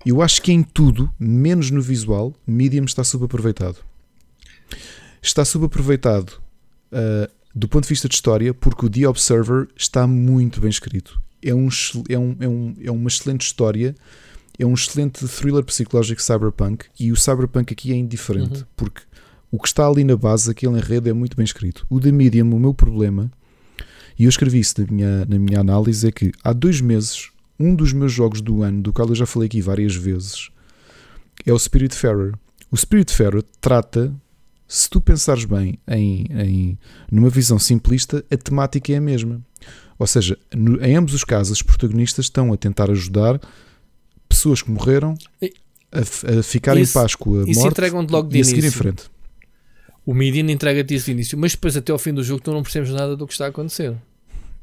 eu acho que em tudo, menos no visual, Medium está subaproveitado. Está subaproveitado uh, do ponto de vista de história, porque o The Observer está muito bem escrito. É, um, é, um, é, um, é uma excelente história, é um excelente thriller psicológico cyberpunk, e o cyberpunk aqui é indiferente, uhum. porque o que está ali na base, aquele enredo, é muito bem escrito. O The Medium, o meu problema, e eu escrevi isso na minha, na minha análise, é que há dois meses um dos meus jogos do ano, do qual eu já falei aqui várias vezes, é o Spiritfarer. O Spiritfarer trata, se tu pensares bem em, em numa visão simplista, a temática é a mesma. Ou seja, no, em ambos os casos, os protagonistas estão a tentar ajudar pessoas que morreram a, a ficar isso, em paz com a morte logo de e a seguir em frente. O Median entrega-te isso de início, mas depois até ao fim do jogo tu não percebes nada do que está a acontecer.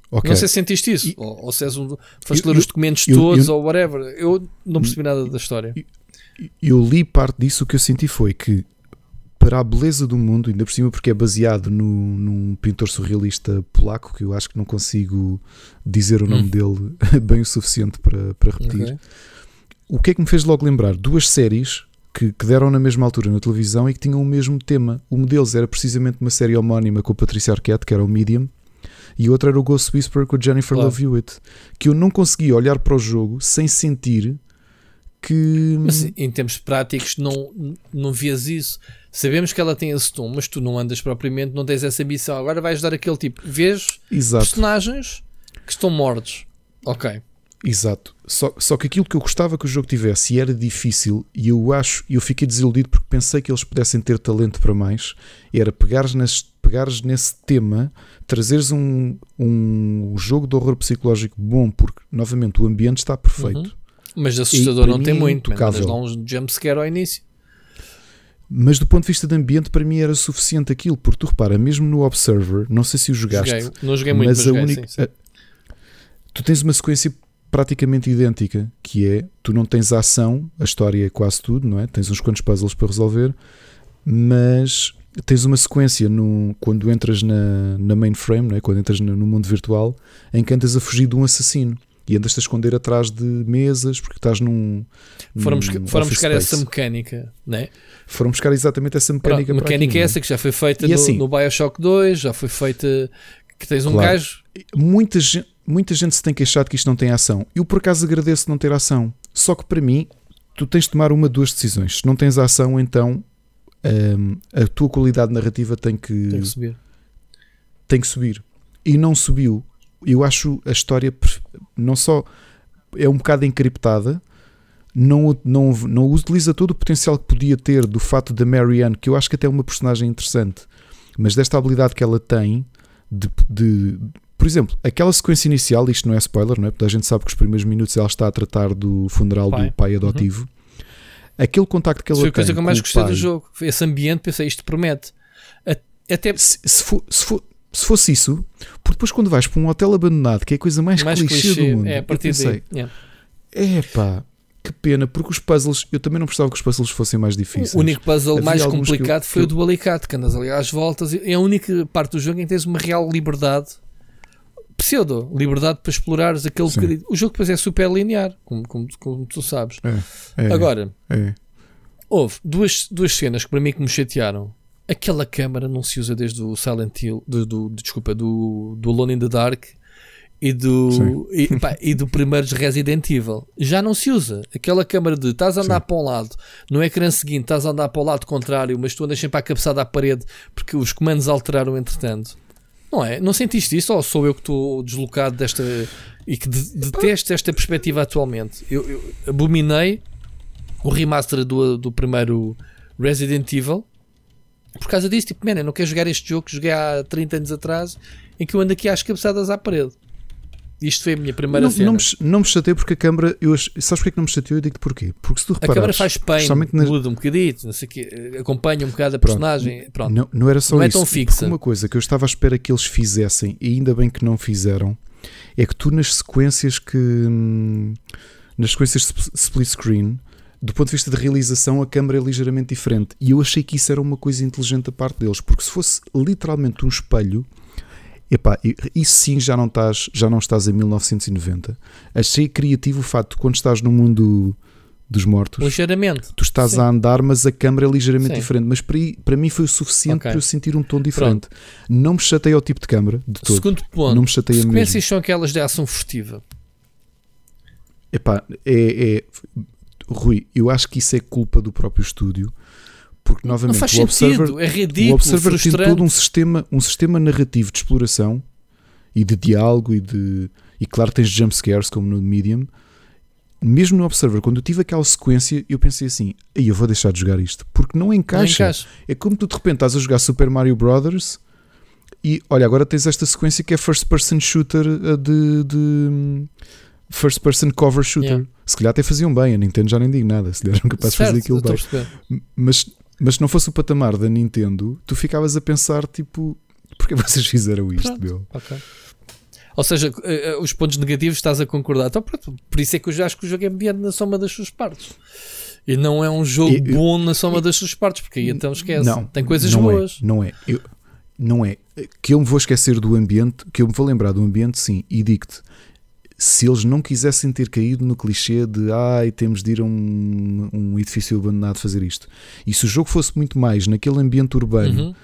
Okay. Não sei se sentiste isso, e, ou, ou se és um, foste eu, ler os documentos eu, todos, eu, ou whatever. Eu não percebi nada da história. Eu li parte disso, o que eu senti foi que, para a beleza do mundo, ainda por cima, porque é baseado no, num pintor surrealista polaco, que eu acho que não consigo dizer o nome hum. dele bem o suficiente para, para repetir. Okay. O que é que me fez logo lembrar? Duas séries que, que, deram na mesma altura na televisão e que tinham o mesmo tema. Um deles era precisamente uma série homónima com a Patrícia Arquette, que era o Medium, e outra era o Ghost Whisperer com a Jennifer claro. Love Hewitt, que eu não conseguia olhar para o jogo sem sentir que. Mas em termos práticos, não, não vias isso. Sabemos que ela tem esse tom, mas tu não andas propriamente, não tens essa missão. Agora vais dar aquele tipo. Vês Exato. personagens que estão mortos. Ok. Exato. Só, só que aquilo que eu gostava que o jogo tivesse e era difícil, e eu acho, eu fiquei desiludido porque pensei que eles pudessem ter talento para mais, era pegares nesse, pegares nesse tema trazeres um, um jogo de horror psicológico bom, porque novamente o ambiente está perfeito. Uhum. Mas assustador não tem é muito, mas dá um jumpscare ao início. Mas do ponto de vista de ambiente, para mim era suficiente aquilo, porque tu repara, mesmo no Observer, não sei se o jogaste, joguei. não joguei muito, mas, mas a única. Tu tens uma sequência praticamente idêntica, que é tu não tens a ação, a história é quase tudo, não é? Tens uns quantos puzzles para resolver, mas tens uma sequência no, quando entras na, na mainframe, é? quando entras no, no, mundo virtual, em que andas a fugir de um assassino e andas a esconder atrás de mesas porque estás num. Foram, num foram buscar space. essa mecânica, não é? Foram buscar exatamente essa mecânica. Pronto, mecânica aqui, é essa que já foi feita no, assim, no Bioshock 2, já foi feita. que tens um claro, gajo. Muita gente, muita gente se tem queixado que isto não tem ação. Eu por acaso agradeço não ter ação. Só que para mim, tu tens de tomar uma, duas decisões. Se não tens ação, então um, a tua qualidade narrativa tem que, tem que subir. Tem que subir. E não subiu. Eu acho a história não só é um bocado encriptada, não, não, não utiliza todo o potencial que podia ter do fato da Marianne, que eu acho que até é uma personagem interessante, mas desta habilidade que ela tem de, de por exemplo, aquela sequência inicial, isto não é spoiler, não é? Porque a gente sabe que os primeiros minutos ela está a tratar do funeral pai. do pai adotivo. Uhum aquele contacto que ele Foi a coisa que eu mais gostei pai, do jogo. Esse ambiente, pensei, isto promete. Até... Se, se, for, se, for, se, fosse isso, porque depois quando vais para um hotel abandonado, que é a coisa mais, mais clichê, clichê, do mundo, é, a partir pensei, yeah. pá, que pena, porque os puzzles, eu também não precisava que os puzzles fossem mais difíceis. O único puzzle Havia mais complicado eu, foi eu... o do alicate, que andas ali às voltas, é a única parte do jogo em que tens uma real liberdade pseudo liberdade para explorares aquele bocadinho. O jogo depois é super linear, como, como, como tu sabes. É, é, Agora, é. houve duas, duas cenas que para mim que me chatearam. Aquela câmara não se usa desde o Silent Hill, do, do, desculpa, do, do Alone in the Dark. e do, e, pá, e, do primeiro Resident Evil. Já não se usa. Aquela câmara de estás a andar Sim. para um lado, no ecrã seguinte estás a andar para o lado contrário, mas tu andas sempre a cabeçada à parede porque os comandos alteraram entretanto. Não é? Não sentiste isso? Ou sou eu que estou deslocado desta e que de, detesto esta perspectiva atualmente? Eu, eu abominei o remaster do, do primeiro Resident Evil por causa disso. Tipo, man, eu não quero jogar este jogo que joguei há 30 anos atrás em que eu ando aqui às cabeçadas à parede. Isto foi a minha primeira não, cena. Não me, não me chateei porque a câmara. Eu, sabes porque é que não me chateou? Eu digo porquê. Porque se tu reparares, A câmara faz pain, nas... muda um bocadito, não sei quê, acompanha um bocado a personagem. Pronto. Pronto. Não, não era só não isso. É tão fixa. Uma coisa que eu estava à espera que eles fizessem, e ainda bem que não fizeram, é que tu nas sequências que. Hum, nas sequências de split screen, do ponto de vista de realização, a câmara é ligeiramente diferente. E eu achei que isso era uma coisa inteligente da parte deles, porque se fosse literalmente um espelho, epá, isso sim já não estás, já não estás em 1990. Achei criativo o facto de quando estás no mundo dos mortos, ligeiramente. tu estás sim. a andar, mas a câmara é ligeiramente sim. diferente. Mas para, para mim foi o suficiente okay. para eu sentir um tom diferente. Pronto. Não me chatei ao tipo de câmara de todo. Segundo ponto, não me chateia sequências são aquelas de ação furtiva. Epá, é, é Rui, eu acho que isso é culpa do próprio estúdio, porque novamente o Observer, sentido, é ridículo, o Observer frustrante. tem todo um sistema, um sistema narrativo de exploração e de diálogo e de e claro tens jump scares como no Medium. Mesmo no Observer, quando eu tive aquela sequência, eu pensei assim: eu vou deixar de jogar isto, porque não encaixa. Não encaixa. É como tu de repente estás a jogar Super Mario Brothers e olha, agora tens esta sequência que é first person shooter eh, de, de first person cover shooter. Yeah. Se calhar até faziam bem, a Nintendo já nem digo nada, se eram capazes de fazer aquilo bem. Mas, mas se não fosse o patamar da Nintendo, tu ficavas a pensar tipo, porque vocês fizeram isto, pronto. meu? Okay. Ou seja, eh, eh, os pontos negativos estás a concordar. Então, pronto, por isso é que eu já acho que o jogo é mediano na soma das suas partes. E não é um jogo eu, bom na soma eu, das suas partes, porque aí então esquece. Não, Tem coisas não é, boas. É, não é. Eu, não é. Que eu me vou esquecer do ambiente, que eu me vou lembrar do ambiente, sim, e digo-te, se eles não quisessem ter caído no clichê de ai, temos de ir a um, um edifício abandonado fazer isto. E se o jogo fosse muito mais naquele ambiente urbano uhum.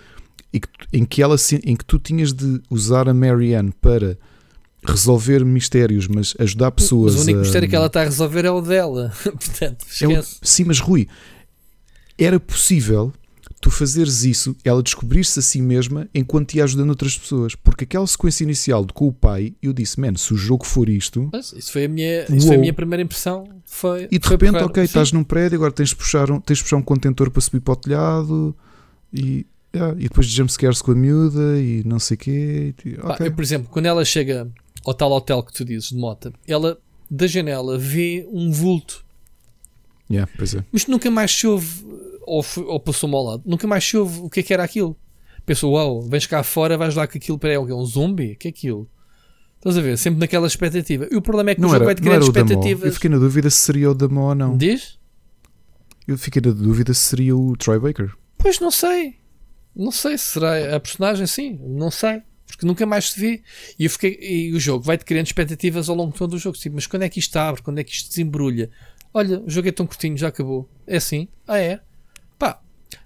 e que, em, que ela, em que tu tinhas de usar a Marianne para resolver mistérios, mas ajudar pessoas. Mas o único a, mistério que ela está a resolver é o dela. Portanto, esquece. É o, sim, mas Rui, era possível tu fazeres isso, ela descobrir-se a si mesma enquanto ia ajudando outras pessoas. Porque aquela sequência inicial de com o pai, eu disse, mano, se o jogo for isto. Mas isso foi a minha, isso foi a minha primeira impressão. Foi, e de foi repente, ok, Sim. estás num prédio, agora tens de, puxar um, tens de puxar um contentor para subir para o telhado e. Yeah, e depois de jumpscares com a miúda e não sei o quê. E, okay. Pá, eu, por exemplo, quando ela chega ao tal hotel que tu dizes de moto, ela da janela vê um vulto. Yeah, pois é. Mas nunca mais se ouve ou, ou passou-me ao lado. Nunca mais soube o que é que era aquilo. Pensou, uau, wow, vens cá fora, vais lá com aquilo para é um zombie? O que é aquilo? Estás a ver? Sempre naquela expectativa. E o problema é que não o jogo era, vai te criar expectativas. Eu fiquei na dúvida se seria o Damo ou não. Diz? Eu fiquei na dúvida se seria o Troy Baker. Pois não sei. Não sei se será a personagem, sim. Não sei. Porque nunca mais se vê. E, eu fiquei, e o jogo vai-te criando expectativas ao longo de todo o jogo. Tipo, mas quando é que isto abre? Quando é que isto desembrulha? Olha, o jogo é tão curtinho, já acabou. É assim? Ah, é?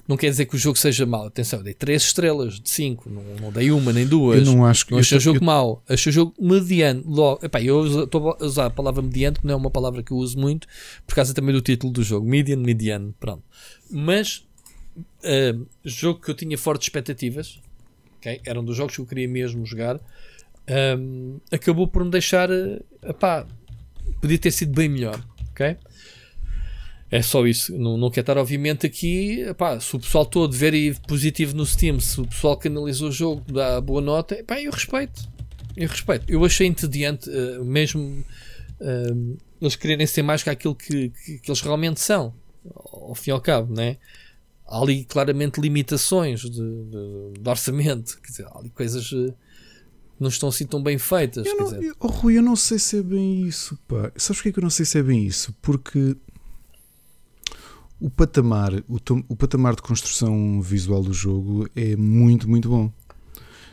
Não quer dizer que o jogo seja mau. Atenção, dei 3 estrelas de 5, não, não, dei uma nem duas. Eu não acho que. Não achei o jogo eu... mau, achei o jogo mediano. Logo, epá, eu estou a usar a palavra mediano, que não é uma palavra que eu uso muito, por causa também do título do jogo: median, mediano. Pronto. Mas, uh, jogo que eu tinha fortes expectativas, okay? era um dos jogos que eu queria mesmo jogar, um, acabou por me deixar. Uh, epá, podia ter sido bem melhor. ok? É só isso. Não, não quero estar, obviamente, aqui. Epá, se o pessoal todo ver aí positivo no Steam, se o pessoal que analisou o jogo dá boa nota, epá, eu respeito. Eu respeito. Eu achei entediante, uh, mesmo uh, eles quererem ser mais que aquilo que, que, que, eles realmente são, ao fim e ao cabo, né? Há ali claramente limitações de, de, de orçamento, quer dizer, há ali coisas. Uh, não estão assim tão bem feitas. Eu não, eu, oh, Rui, eu não sei se é bem isso, pá. Sabes porquê que eu não sei se é bem isso? Porque o patamar, o, o, patamar de construção visual do jogo é muito, muito bom.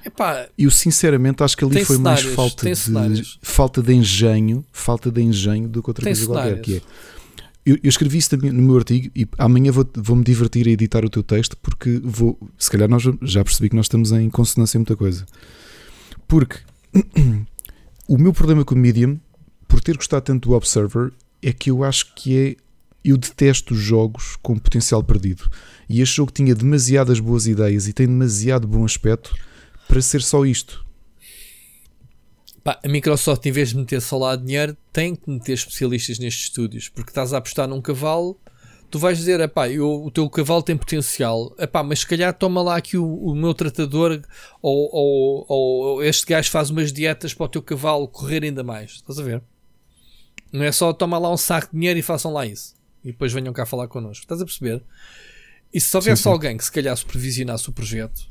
Epá, eu sinceramente acho que ali foi mais falta de, falta de engenho, falta de engenho do que outra coisa qualquer que é. Eu, eu, escrevi isso no meu artigo e amanhã vou, vou-me divertir a editar o teu texto porque vou, se calhar nós já percebi que nós estamos em consonância em muita coisa. Porque o meu problema com o Medium, por ter gostado tanto do Observer, é que eu acho que é. Eu detesto jogos com potencial perdido. E este jogo tinha demasiadas boas ideias e tem demasiado bom aspecto para ser só isto. Pá, a Microsoft, em vez de meter só lá dinheiro, tem que meter especialistas nestes estúdios, porque estás a apostar num cavalo, tu vais dizer, epá, eu, o teu cavalo tem potencial, epá, mas se calhar toma lá aqui o, o meu tratador ou, ou, ou, este gajo faz umas dietas para o teu cavalo correr ainda mais. Estás a ver? Não é só toma lá um saco de dinheiro e façam lá isso. E depois venham cá falar connosco. Estás a perceber? E se houvesse sim, sim. alguém que se calhar supervisionasse o projeto,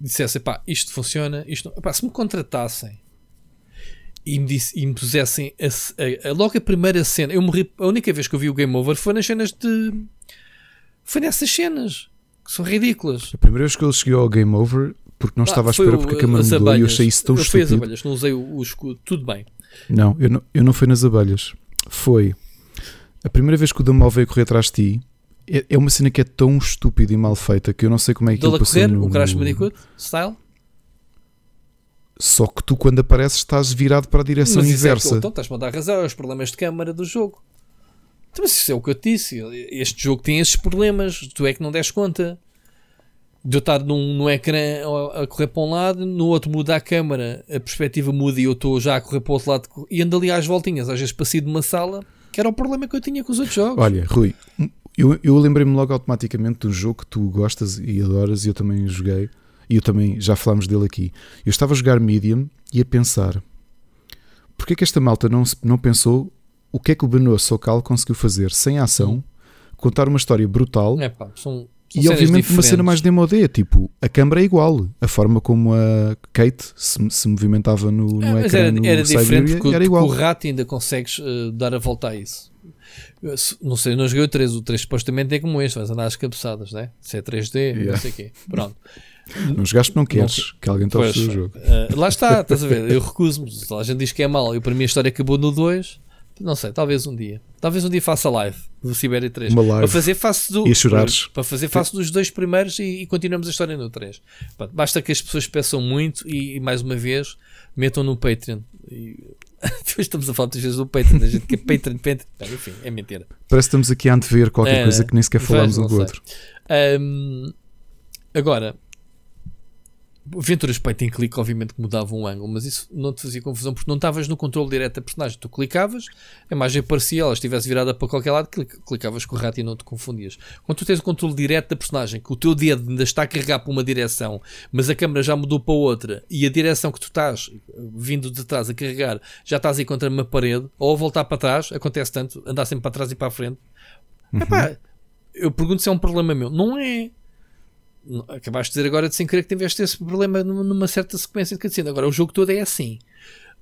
dissesse, pá, isto funciona, isto não... Epá, se me contratassem e me, disse, e me pusessem a, a, a, logo a primeira cena. Eu morri. A única vez que eu vi o Game Over foi nas cenas de. Foi nessas cenas que são ridículas. A primeira vez que eu cheguei ao Game Over, porque não ah, estava à espera porque a câmera mudou abelhas. e eu achei isso tão eu estúpido. Foi as abelhas, não usei o, o, escudo, tudo bem. Não eu, não, eu não fui nas abelhas. Foi a primeira vez que o Damol veio correr atrás de ti. É, é uma cena que é tão estúpida e mal feita que eu não sei como é que ele passou correr, no, o Crash Bandicoot style? Só que tu, quando apareces, estás virado para a direção mas é inversa. É então estás-me a dar razão, é os problemas de câmara do jogo. Então, mas isso é o que eu te disse. Este jogo tem esses problemas, tu é que não des conta. De eu estar num, num ecrã a, correr para um lado, no outro muda a câmara, a perspectiva muda e eu estou já a correr para o outro lado e ando ali às voltinhas, às vezes passei de uma sala, que era o problema que eu tinha com os outros jogos. Olha, Rui, eu, eu lembrei-me logo automaticamente do jogo que tu gostas e adoras e eu também joguei e eu também já falámos dele aqui. Eu estava a jogar Medium e a pensar: porque é que esta malta não, não pensou o que é que o Benoit Socal conseguiu fazer sem ação, contar uma história brutal é, pá, são, são e obviamente diferentes. uma cena mais demodé, tipo, a câmera é igual, a forma como a Kate se, se movimentava no, no é, ecrã era, no era diferente porque era igual. o rato ainda consegues uh, dar a volta a isso. Não sei, não joguei o 3. O 3 supostamente é como este, vais andar às cabeçadas, né? Se é 3D, yeah. não sei o quê. Pronto. Não jogaste não queres não, que alguém te o jogo. Uh, lá está, estás a ver? Eu recuso-me. A gente diz que é mal. Eu, para mim, a história acabou no 2. Não sei, talvez um dia. Talvez um dia faça live do Siberia 3. Uma live. Para fazer face do, e chorares. Para fazer face dos dois primeiros e, e continuamos a história no 3. Basta que as pessoas peçam muito e, e mais uma vez metam no Patreon. E, depois estamos a falar muitas vezes do Patreon, a gente que é Patreon, Patreon. Enfim, é mentira. Parece que estamos aqui a antever qualquer é, coisa que nem sequer falamos um do outro. Um, agora, Aventuras and click, obviamente, que mudavam um ângulo, mas isso não te fazia confusão porque não estavas no controle direto da personagem. Tu clicavas, a imagem aparecia, ela estivesse virada para qualquer lado, clicavas com o rato e não te confundias. Quando tu tens o controle direto da personagem, que o teu dedo ainda está a carregar para uma direção, mas a câmera já mudou para outra e a direção que tu estás vindo de trás a carregar já estás aí contra uma parede, ou a voltar para trás, acontece tanto, andar sempre para trás e para a frente. Uhum. Epá, eu pergunto se é um problema meu. Não é acabaste de dizer agora de sem querer que tiveste esse problema numa certa sequência de cutscene. Agora, o jogo todo é assim.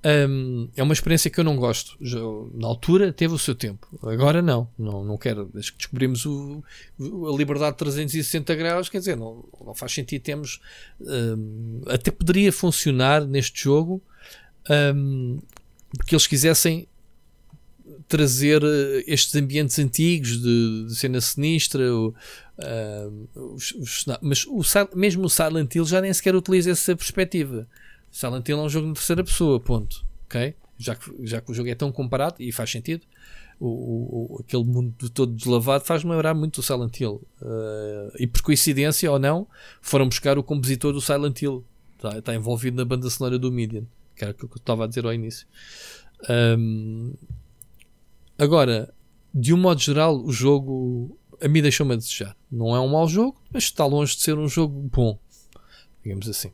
Um, é uma experiência que eu não gosto. Na altura teve o seu tempo, agora não. Não, não quero. Desde que descobrimos o, a liberdade de 360 graus, quer dizer, não, não faz sentido. Temos um, até poderia funcionar neste jogo um, porque eles quisessem trazer eh, estes ambientes antigos de, de cena sinistra, o, uh, os, os, mas o, mesmo o Silent Hill já nem sequer utiliza essa perspectiva. Silent Hill é um jogo de terceira pessoa, ponto. Okay? Já, que, já que o jogo é tão comparado e faz sentido, o, o, aquele mundo todo deslavado faz-me lembrar muito do Silent Hill. Uh, e por coincidência ou não, foram buscar o compositor do Silent Hill. Está, está envolvido na banda sonora do Median, que era o que eu estava a dizer ao início. Um, Agora, de um modo geral, o jogo a mim deixou-me a desejar. Não é um mau jogo, mas está longe de ser um jogo bom. Digamos assim.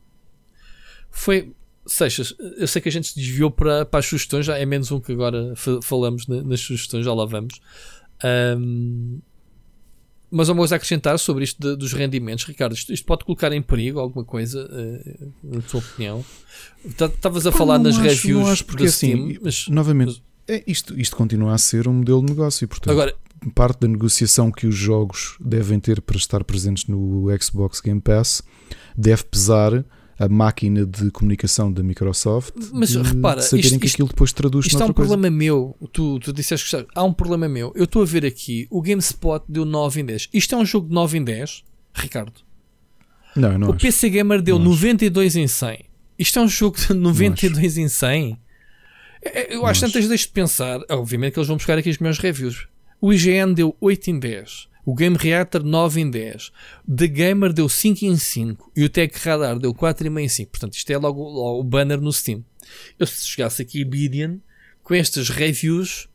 Foi. Seixas, eu sei que a gente se desviou para, para as sugestões, já é menos um que agora falamos nas sugestões, já lá vamos. Um, mas uma coisa a acrescentar sobre isto de, dos rendimentos, Ricardo, isto, isto, pode colocar em perigo alguma coisa, uh, na tua opinião? Estavas a falar nas acho, reviews não acho porque Steam, assim, mas, novamente, é, isto, isto continua a ser um modelo de negócio, portanto, Agora, parte da negociação que os jogos devem ter para estar presentes no Xbox Game Pass deve pesar a máquina de comunicação da Microsoft mas repara, saberem isto, que aquilo depois traduz isto há um coisa. problema meu tu, tu disseste que há um problema meu eu estou a ver aqui o GameSpot deu 9 em 10 isto é um jogo de 9 em 10 Ricardo não, não o acho. PC Gamer deu não 92 acho. em 100 isto é um jogo de 92 em 100 É, Eu acho tantas deixo de pensar, obviamente que eles vão buscar aqui os meus reviews. O IGN deu 8 em 10. O Game Reactor 9 em 10. The Gamer deu 5 em 5. E o Tech Radar deu 4,5 em 5. Portanto, isto é logo, logo o banner no Steam. Eu se chegasse aqui a Bidian com estas reviews,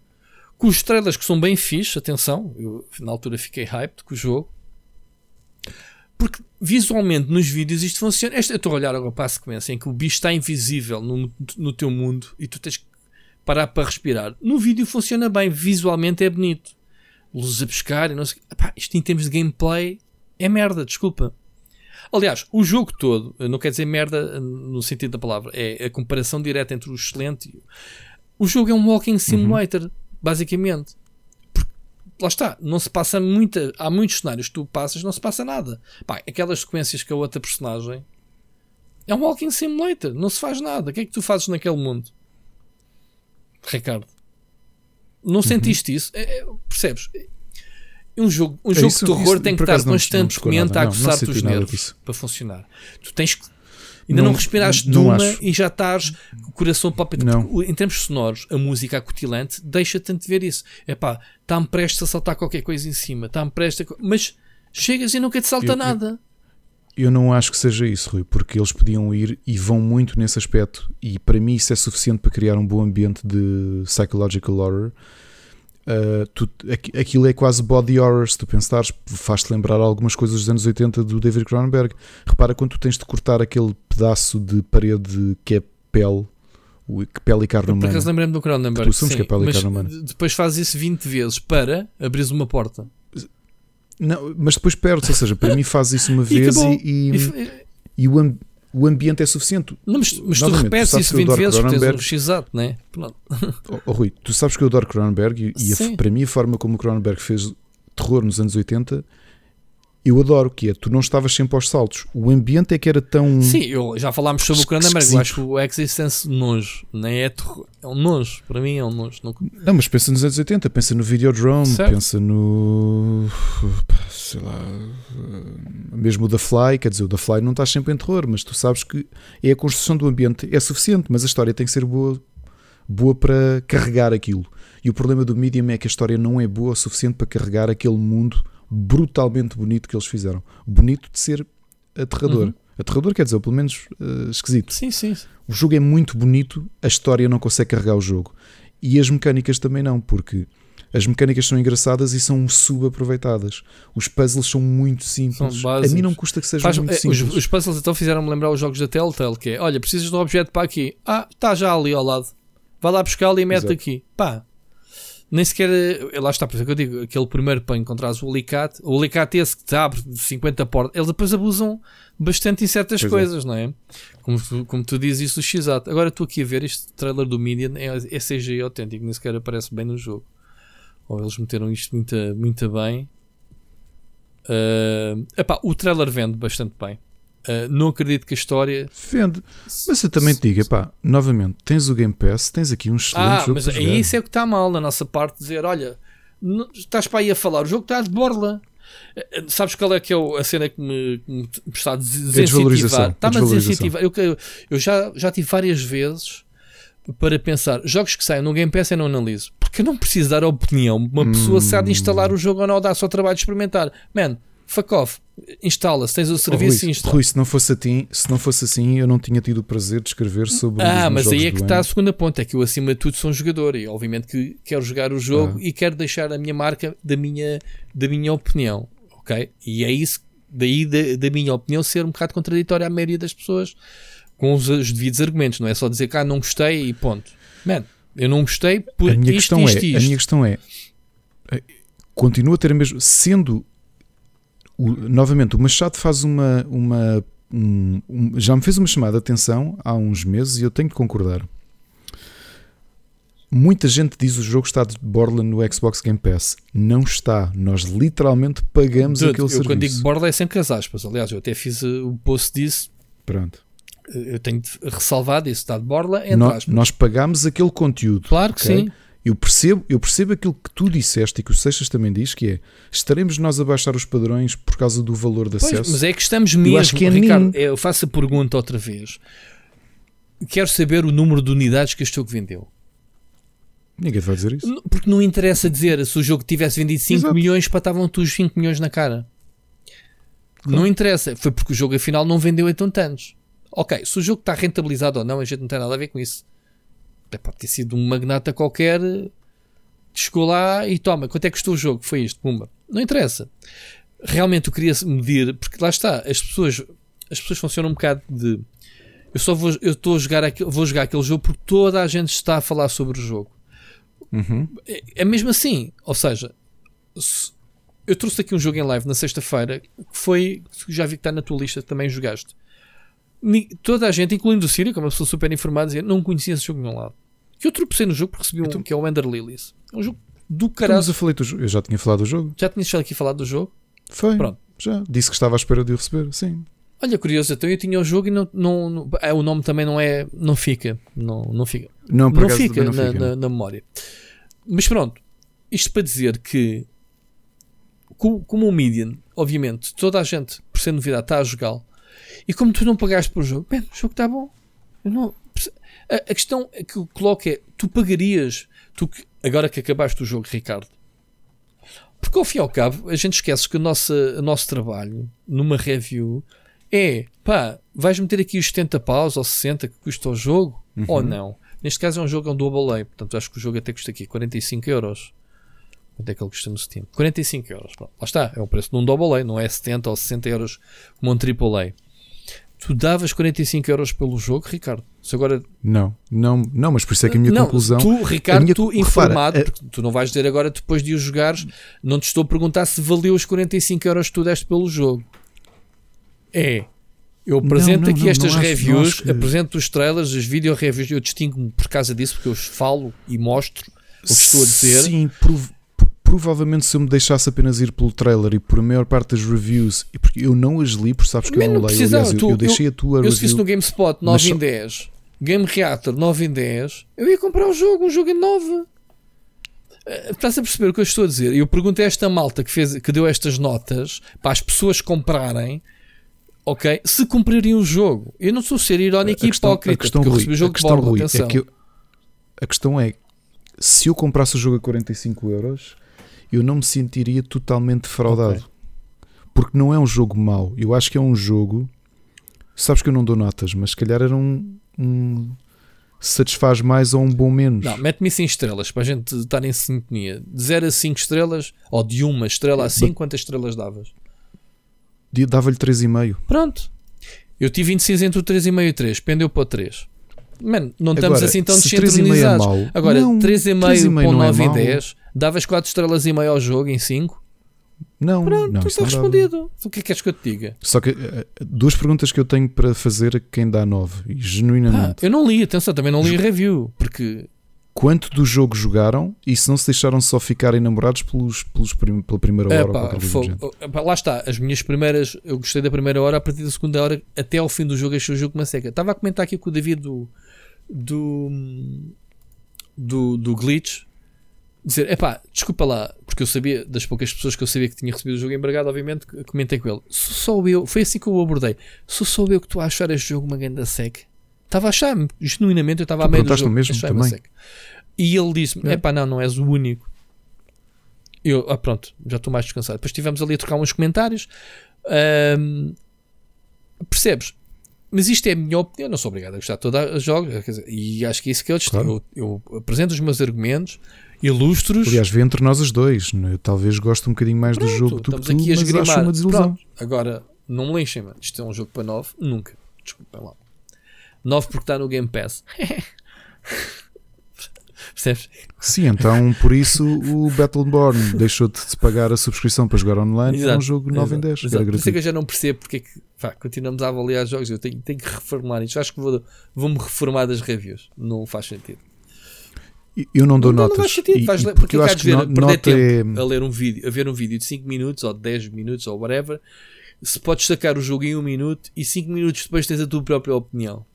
com os trailers que são bem fixe, atenção, eu na altura fiquei hyped com o jogo. Porque visualmente nos vídeos isto funciona. Esta, eu estou a olhar agora para a sequência em que o bicho está invisível no, no teu mundo e tu tens que parar para respirar. No vídeo funciona bem, visualmente é bonito. Luzes a pescar e não sei. Epá, isto em termos de gameplay é merda, desculpa. Aliás, o jogo todo, não quer dizer merda no sentido da palavra, é a comparação direta entre o excelente e o. O jogo é um walking simulator, basicamente. Porque, lá está, não se passa muita. Há muitos cenários que tu passas, não se passa nada. Pá, aquelas sequências que a outra personagem. É um walking simulator, não se faz nada. O que é que tu fazes naquele mundo? Ricardo, não sentiste isso? É, é, percebes? Um jogo, um É jogo isso, de terror isso, tem que estar não- constantemente a não, não aguçar-te os nervos para funcionar. Tu tens que. Ainda não, Não- respiraste de não uma e já estás o coração palpita. Não. Porque, Em termos sonoros, a música acutilante deixa-te ver isso. É pá, está-me prestes a saltar qualquer coisa em cima, está-me prestes a. Mas chegas e nunca te salta eu- nada. Eu não acho que seja isso, Rui, porque eles podiam ir e vão muito nesse aspecto, e para mim isso é suficiente para criar um bom ambiente de psychological horror. Uh, tu- aqu- aquilo é quase body horror, se tu pensares, faz-te lembrar algumas coisas dos anos 80 do David Cronenberg. Repara quando tu tens de cortar aquele pedaço de parede que é pele, que pele e carne Por humana. acaso lembrei-me do Cronenberg. Tu assumes sim, que é pele e carne humana. depois fazes isso 20 vezes para abrir uma porta. Não, mas depois perdes, ou seja, para mim faz isso uma vez e, e, E o, am- o ambiente é suficiente. não, mas, mas tu repetes isso que eu 20 adoro vezes porque tens um x-ato, não é? Oh, oh, Rui, tu sabes que eu adoro Cronenberg e, e a- para mim a forma como o Cronenberg fez terror nos anos 80 eu adoro, que é tu não estavas sempre aos saltos. O ambiente é que era tão. Sim, eu, já falámos sobre o Cronenberg. Eu acho que o Existence nojo, nem é terror. É um nojo. Para mim é um nojo. Não- Não, mas pensa nos anos 80, pensa no Videodrome, Certo. pensa no. sei lá. Mesmo o The Fly, quer dizer, o The Fly não estás sempre em terror, mas tu sabes que é a construção do ambiente, é suficiente, mas a história tem que ser boa, boa para carregar aquilo. E o problema do Medium é que a história não é boa o suficiente para carregar aquele mundo brutalmente bonito que eles fizeram. Bonito de ser aterrador. Uhum. Aterrador quer dizer, pelo menos eh, esquisito. Sim, sim. O jogo é muito bonito, a história não consegue carregar o jogo. E as mecânicas também não, porque as mecânicas são engraçadas e são subaproveitadas. Os puzzles são muito simples. São a mim não custa que sejam Faz- muito os, simples. os puzzles então fizeram-me lembrar os jogos da Telltale, que é, olha, precisas de um objeto para aqui. Ah, está já ali ao lado. Vai lá buscá-lo e mete Exato. aqui. Pá. Nem sequer, eh, lá está, por isso é que eu digo, aquele primeiro para encontrares o alicate, o alicate esse que te abre 50 portas, eles depois abusam bastante em certas Pois é. coisas, não é? Como tu, como tu dizes isso do X-Ato. Agora estou aqui a ver este trailer do Median, é, é CGI autêntico, nem sequer aparece bem no jogo. Ou eles meteram isto muito, muito bem. Ah, epá, o trailer vende bastante bem. Ah, não acredito que a história. Vende. Mas eu também te digo, epá, novamente, tens o Game Pass, tens aqui um excelente Ah, jogo mas para é jogar. isso é que está mal da nossa parte dizer, olha, não- estás para aí a falar, o jogo está de borla. Eh, eh, Sabes qual é que é a cena que me, que me está a desincentivar? Está-me a desincentivar. Eu, eu, já, já tive várias vezes para pensar, jogos que saem no Game Pass eu não analiso. Porque eu não preciso dar a opinião. Uma pessoa se há de instalar o jogo ou não, dá só trabalho de experimentar. Man, fuck off. Instala, se tens o Oh, serviço, Rui, instala. Rui, se não fosse assim, se não fosse assim, eu não tinha tido o prazer de escrever sobre um dos Ah, mas aí é que está a segunda ponta. É que eu, acima de tudo, sou um jogador e, obviamente, que quero jogar o jogo Ah. e quero deixar a minha marca da minha, da minha opinião. Ok? E é isso, daí da, da minha opinião, ser um bocado contraditória à maioria das pessoas com os, os devidos argumentos. Não é só dizer que ah, não gostei e ponto. Man, eu não gostei por a minha isto, questão isto, é, isto. a minha questão é, eh, continua a ter a mesma, sendo o- novamente o Machado faz uma uma um- um- já me fez uma chamada de atenção há uns meses e eu tenho que concordar. Muita gente diz o jogo está de borla no Xbox Game Pass. Não está. Nós literalmente pagamos aquele eu serviço. quando digo borda é sempre as aspas. Aliás, eu até fiz uh, o post disso. Pronto. Uh, Eu tenho de ressalvar isso. Está de borla entre Nó- aspas. nós pagamos aquele conteúdo. Claro que ok? sim. Eu percebo, eu percebo aquilo que tu disseste e que o Seixas também diz, que é estaremos nós a baixar os padrões por causa do valor de Pois, acesso. mas é que estamos mesmo, acho que é Ricardo, ninho. eu faço a pergunta outra vez. Quero saber o número de unidades que este jogo vendeu. Ninguém vai dizer isso. Porque não interessa dizer se o jogo tivesse vendido 5 Exato. milhões, patavam-te os 5 milhões na cara. Não interessa. Foi porque o jogo afinal não vendeu então tantos. Ok, se o jogo está rentabilizado ou não, a gente não tem nada a ver com isso. Pode ter sido um magnata qualquer que chegou lá e toma, quanto é que custou o jogo? Foi isto, pumba. Não interessa. Realmente eu queria medir, porque lá está, as pessoas, as pessoas funcionam um bocado de eu só vou, eu estou a jogar aquele, vou jogar aquele jogo porque toda a gente está a falar sobre o jogo. Uhum. É, é mesmo assim. Ou seja, se- eu trouxe aqui um jogo em live na sexta-feira que foi. Já vi que está na tua lista, também jogaste. Toda a gente, incluindo o Sírio, que é uma pessoa super informada, dizia não conhecia esse jogo de nenhum lado. Que eu tropecei no jogo porque recebi um Então- que é o Ender Lilies. É um jogo do caralho. mas eu, falei do eu já tinha falado do jogo. Já tinhas aqui falado do jogo? Foi. Pronto. Já. Disse que estava à espera de o receber. Sim. Olha, curioso, então eu tinha o jogo e não, não, não- é, o nome também não é. Não fica. Não, não fica. Não, por não acaso, fica, não na, fica. na- na memória. Mas pronto, isto para dizer que, como, como o Median, obviamente, toda a gente, por ser novidade, está a jogá-lo, e como tu não pagaste por jogo, bem, o jogo está bom. Eu não, a, a questão que eu coloco é: tu pagarias, tu, que- agora que acabaste o jogo, Ricardo, porque ao fim e ao cabo, a gente esquece que o nosso, o nosso trabalho numa review é pá, vais meter aqui os 70 paus ou 60 que custa o jogo ou não? Neste caso é um jogo é um double A, portanto acho que o jogo até custa aqui 45 euros. Quanto é que ele custa no Steam? 45 euros. Pronto, lá está, é o preço de um double A, não é 70 ou 60 euros como um triple A. Tu davas 45 euros pelo jogo, Ricardo? Se agora Não, não, não, mas por isso é que a minha não, conclusão. Tu, Ricardo, minha- tu repara, informado, a- porque tu não vais dizer agora depois de o jogares, não te estou a perguntar se valeu os 45 euros que tu deste pelo jogo. É. Eu apresento não, aqui não, estas não acho- não reviews, acho que- apresento os trailers, as video reviews, eu distingo-me por causa disso, porque eu os falo e mostro o que estou a dizer. Sim, prov- provavelmente se eu me deixasse apenas ir pelo trailer e por a maior parte das reviews, e porque eu não as li, porque sabes que Man, eu não não leio, aliás, eu, tu- eu deixei a tua Eu se visse review. no GameSpot Mas 9 só- em 10, Game Reactor 9 em 10, eu ia comprar o jogo, um jogo em 9. Eh, Estás a perceber o que eu estou a dizer? E eu perguntei a esta malta que, fez, que deu estas notas para as pessoas comprarem, ok? Se comprariam o jogo. Eu não sou ser irónico A e questão- hipócrita, a questão, porque eu Rui, recebi o a jogo de questão, borla, Rui, atenção. é que eu- a questão é se eu comprasse o jogo a 45 euros, eu não me sentiria totalmente defraudado. Ok. Porque não é um jogo mau. Eu acho que é um jogo. Sabes que eu não dou notas, mas se calhar era um. um satisfaz mais ou um bom menos. Não, mete-me 5 estrelas para a gente estar em sintonia. De 0 a 5 estrelas, ou de uma estrela a 5, quantas estrelas davas? Dava-lhe 3,5. Pronto. Eu tive indeciso entre o 3,5 e o 3. Pendeu para o 3. Mano, não estamos Agora, assim tão se 3,5 é descentralizados. mau, Agora, não, 3,5 3,5 para o não é 9 e mau. 10. Davas 4 estrelas e meio ao jogo em 5. Não, Pronto, não, isso está não dava. respondido. O que é que queres que eu te diga? Só que eh, duas perguntas que eu tenho para fazer a quem dá 9. E genuinamente. eu não li, atenção, também não li a review. Porque Quanto do jogo jogaram e se não se deixaram só ficarem namorados pelos, pelos prim- pela primeira hora Epá, género? Epá, lá está, as minhas primeiras, eu gostei da primeira hora, a partir da segunda hora, até ao fim do jogo, achei o jogo uma seca. Estava a comentar aqui com o David do do, do, do Glitch, dizer, epá, desculpa lá, porque eu sabia, das poucas pessoas que eu sabia que tinha recebido o jogo embargado, obviamente, comentei com ele, sou só eu, foi assim que eu o abordei, sou só eu que estou a achar este jogo uma grande seca. Estava a achar, genuinamente, eu estava Tu a meio do jogo, o mesmo também? seca. E ele disse-me, É. epá, não, não és o único. Eu, ah, pronto, já estou mais descansado. Depois estivemos ali a trocar uns comentários. Percebes? Mas isto é a minha opinião. Eu não sou obrigado a gostar de todos os jogos. quer dizer, e acho que é isso que. Claro. Eu, eu apresento os meus argumentos, ilustros. Aliás, vê entre nós os dois. né? Eu talvez goste um bocadinho mais do Pronto, jogo do que tu, aqui a mas acho uma desilusão. Pronto. Agora, não me lixem, mano. Isto é um jogo para 9. Nunca. Desculpem lá. 9 porque está no Game Pass. Percebes? Sim, então por isso o Battleborn deixou de se pagar a subscrição para jogar online e era um Exato, jogo 9 em exato, 10. exato. Por isso é que eu já não percebo porque é que pá, continuamos a avaliar jogos. Eu tenho, tenho que reformular isto. Acho que vou- vou-me reformar das reviews. Não faz sentido. Eu não dou Não, não notas. faz sentido. e- ler- porque porque eu vais acho que ver, no- perder nota é. tempo a ler um vídeo, a ver um vídeo de 5 minutos ou 10 minutos ou whatever, se podes sacar o jogo em 1 minuto e 5 minutos depois tens a tua própria opinião.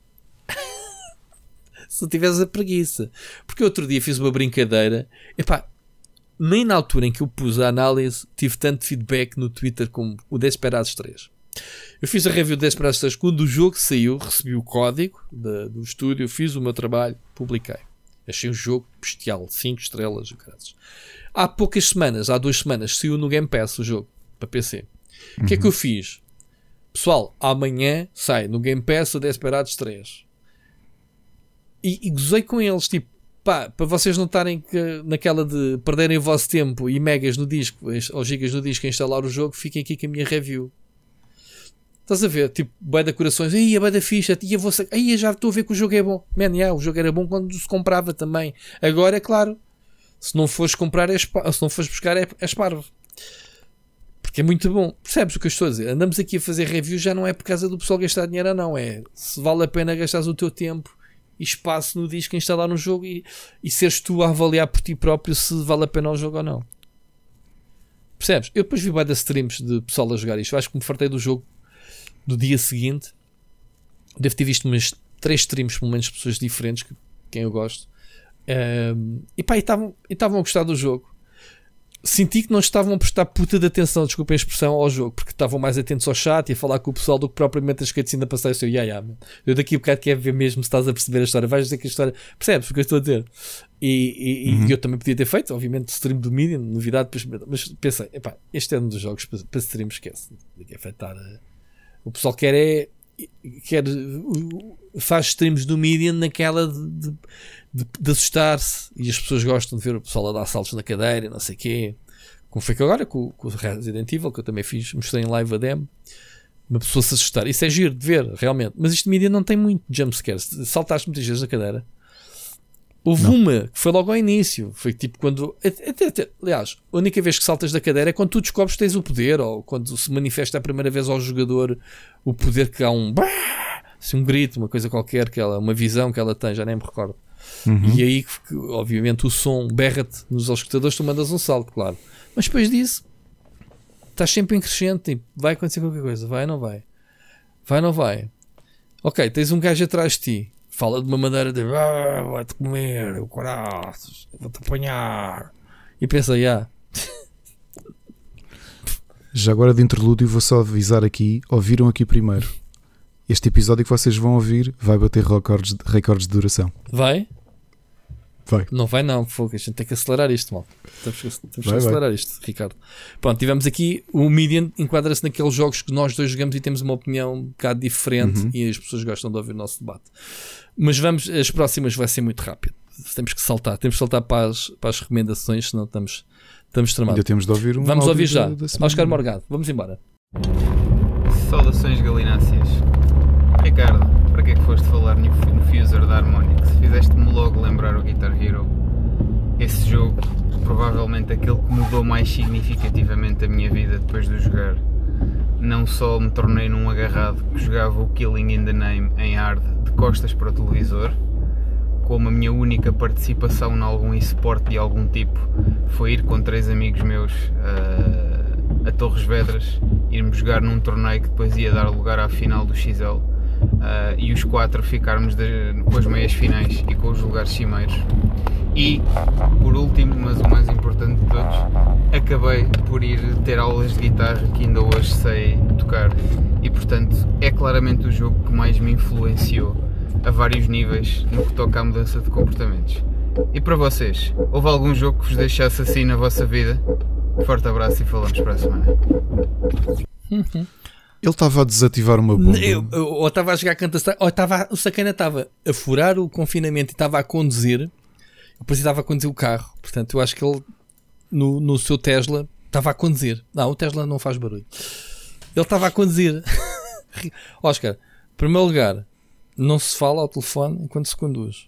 Se não tiveres a preguiça. Porque outro dia fiz uma brincadeira, epá, nem na altura em que eu pus a análise tive tanto feedback no Twitter como o Desperados 3. Eu fiz a review do Desperados 3 quando o jogo saiu, recebi o código do estúdio, fiz o meu trabalho, publiquei. Achei um jogo bestial, 5 estrelas. Há poucas semanas, há duas semanas, saiu no Game Pass o jogo para PC. O uhum. que é que eu fiz? Pessoal, amanhã sai no Game Pass o Desperados 3. E, e gozei com eles, tipo, pá, para vocês não estarem naquela de perderem o vosso tempo e megas no disco ou gigas no disco a instalar o jogo, fiquem aqui com a minha review. Estás a ver? Tipo, bué da corações, aí a bué da ficha, aí, vou aí já estou a ver que o jogo é bom. Man, yeah, o jogo era bom quando se comprava também. Agora, é claro, se não fores comprar, é se não fores buscar, é, é esparvo. Porque é muito bom. Percebes o que eu estou a dizer? Andamos aqui a fazer review já não é por causa do pessoal gastar dinheiro, não. É se vale a pena gastares o teu tempo espaço no disco a instalar um jogo e, e seres tu a avaliar por ti próprio se vale a pena o jogo ou não. Percebes? Eu depois vi bué das streams de pessoal a jogar isto. Eu acho que me fartei do jogo do dia seguinte, devo ter visto umas três streams, pelo menos, de pessoas diferentes, que, quem eu gosto. Um, e pá, estavam a gostar do jogo. Senti que não estavam a prestar puta de atenção, desculpa a expressão, ao jogo, porque estavam mais atentos ao chat e a falar com o pessoal do que propriamente as cutscenes a passar. Eu sei, yeah, yeah, eu daqui a bocado quero ver mesmo se estás a perceber a história. Vais dizer que a história. Percebes o que eu estou a dizer? E, e, uhum. e eu também podia ter feito, obviamente, stream do Medium, novidade, mas pensei, epá, este é um dos jogos para, para stream, esquece. Daqui afetar. O pessoal quer é. Quer, faz streams do Medium naquela de, de, de assustar-se e as pessoas gostam de ver o pessoal a dar saltos na cadeira, não sei o quê. Como foi que agora com, com o Resident Evil, que eu também fiz, mostrei em live a demo. Uma pessoa se assustar. Isso é giro de ver, realmente. Mas isto de mídia não tem muito jumpscares. Saltaste muitas vezes na cadeira. Houve não. uma que foi logo ao início. Foi tipo quando. Até, até, aliás, a única vez que saltas da cadeira é quando tu descobres que tens o poder, ou quando se manifesta a primeira vez ao jogador o poder que há um. Assim, um grito, uma coisa qualquer, que ela, uma visão que ela tem, já nem me recordo. Uhum. E aí, obviamente, o som berra-te nos escutadores, tu mandas um salto, claro. Mas depois disso, estás sempre em crescente. Tipo, vai acontecer qualquer coisa, vai ou não vai? Vai ou não vai? Ok, tens um gajo atrás de ti fala de uma maneira de ah, vai-te comer, o coraças, vou-te apanhar. E pensa, já. Yeah. Já agora de interlúdio vou só avisar aqui, ouviram aqui primeiro. Este episódio que vocês vão ouvir vai bater recordes, recordes de duração. Vai? Vai. Não vai não, fogo, a gente tem que acelerar isto, mal. Temos, que, temos vai, que acelerar vai. isto, Ricardo. Pronto, tivemos aqui, o Median enquadra-se naqueles jogos que nós dois jogamos e temos uma opinião um bocado diferente uhum. e as pessoas gostam de ouvir o nosso debate. Mas vamos, as próximas vai ser muito rápido. Temos que saltar, temos que saltar para as, para as recomendações, senão estamos, estamos tramados. Ainda temos de ouvir um Vamos ouvir já. Oscar Morgado, vamos embora. Saudações galináceas. Ricardo, para que é que foste falar no, Fuser da Harmonix? Fizeste-me logo lembrar o Guitar Hero. Esse jogo, provavelmente aquele que mudou mais significativamente a minha vida depois de o jogar. Não só me tornei num agarrado que jogava o Killing in the Name em hard de costas para o televisor, como a minha única participação em algum esporte de algum tipo foi ir com três amigos meus uh, a Torres Vedras, irmos jogar num torneio que depois ia dar lugar à final do XL uh, e os quatro ficarmos de, com as meias finais e com os lugares cimeiros. E, por último, mas o mais importante de todos, acabei por ir ter aulas de guitarra que ainda hoje sei tocar. E, portanto, é claramente o jogo que mais me influenciou a vários níveis no que toca à mudança de comportamentos. E para vocês, houve algum jogo que vos deixasse assim na vossa vida? Forte abraço e falamos para a semana. Ele estava a desativar uma bomba. Eu, eu, ou estava a jogar canta ou estava, o sacana estava a furar o confinamento e estava a conduzir. Depois estava a conduzir o carro. Portanto, eu acho que ele no, no seu Tesla estava a conduzir. Não, o Tesla não faz barulho. Ele estava a conduzir. Oscar, em primeiro lugar, não se fala ao telefone enquanto se conduz.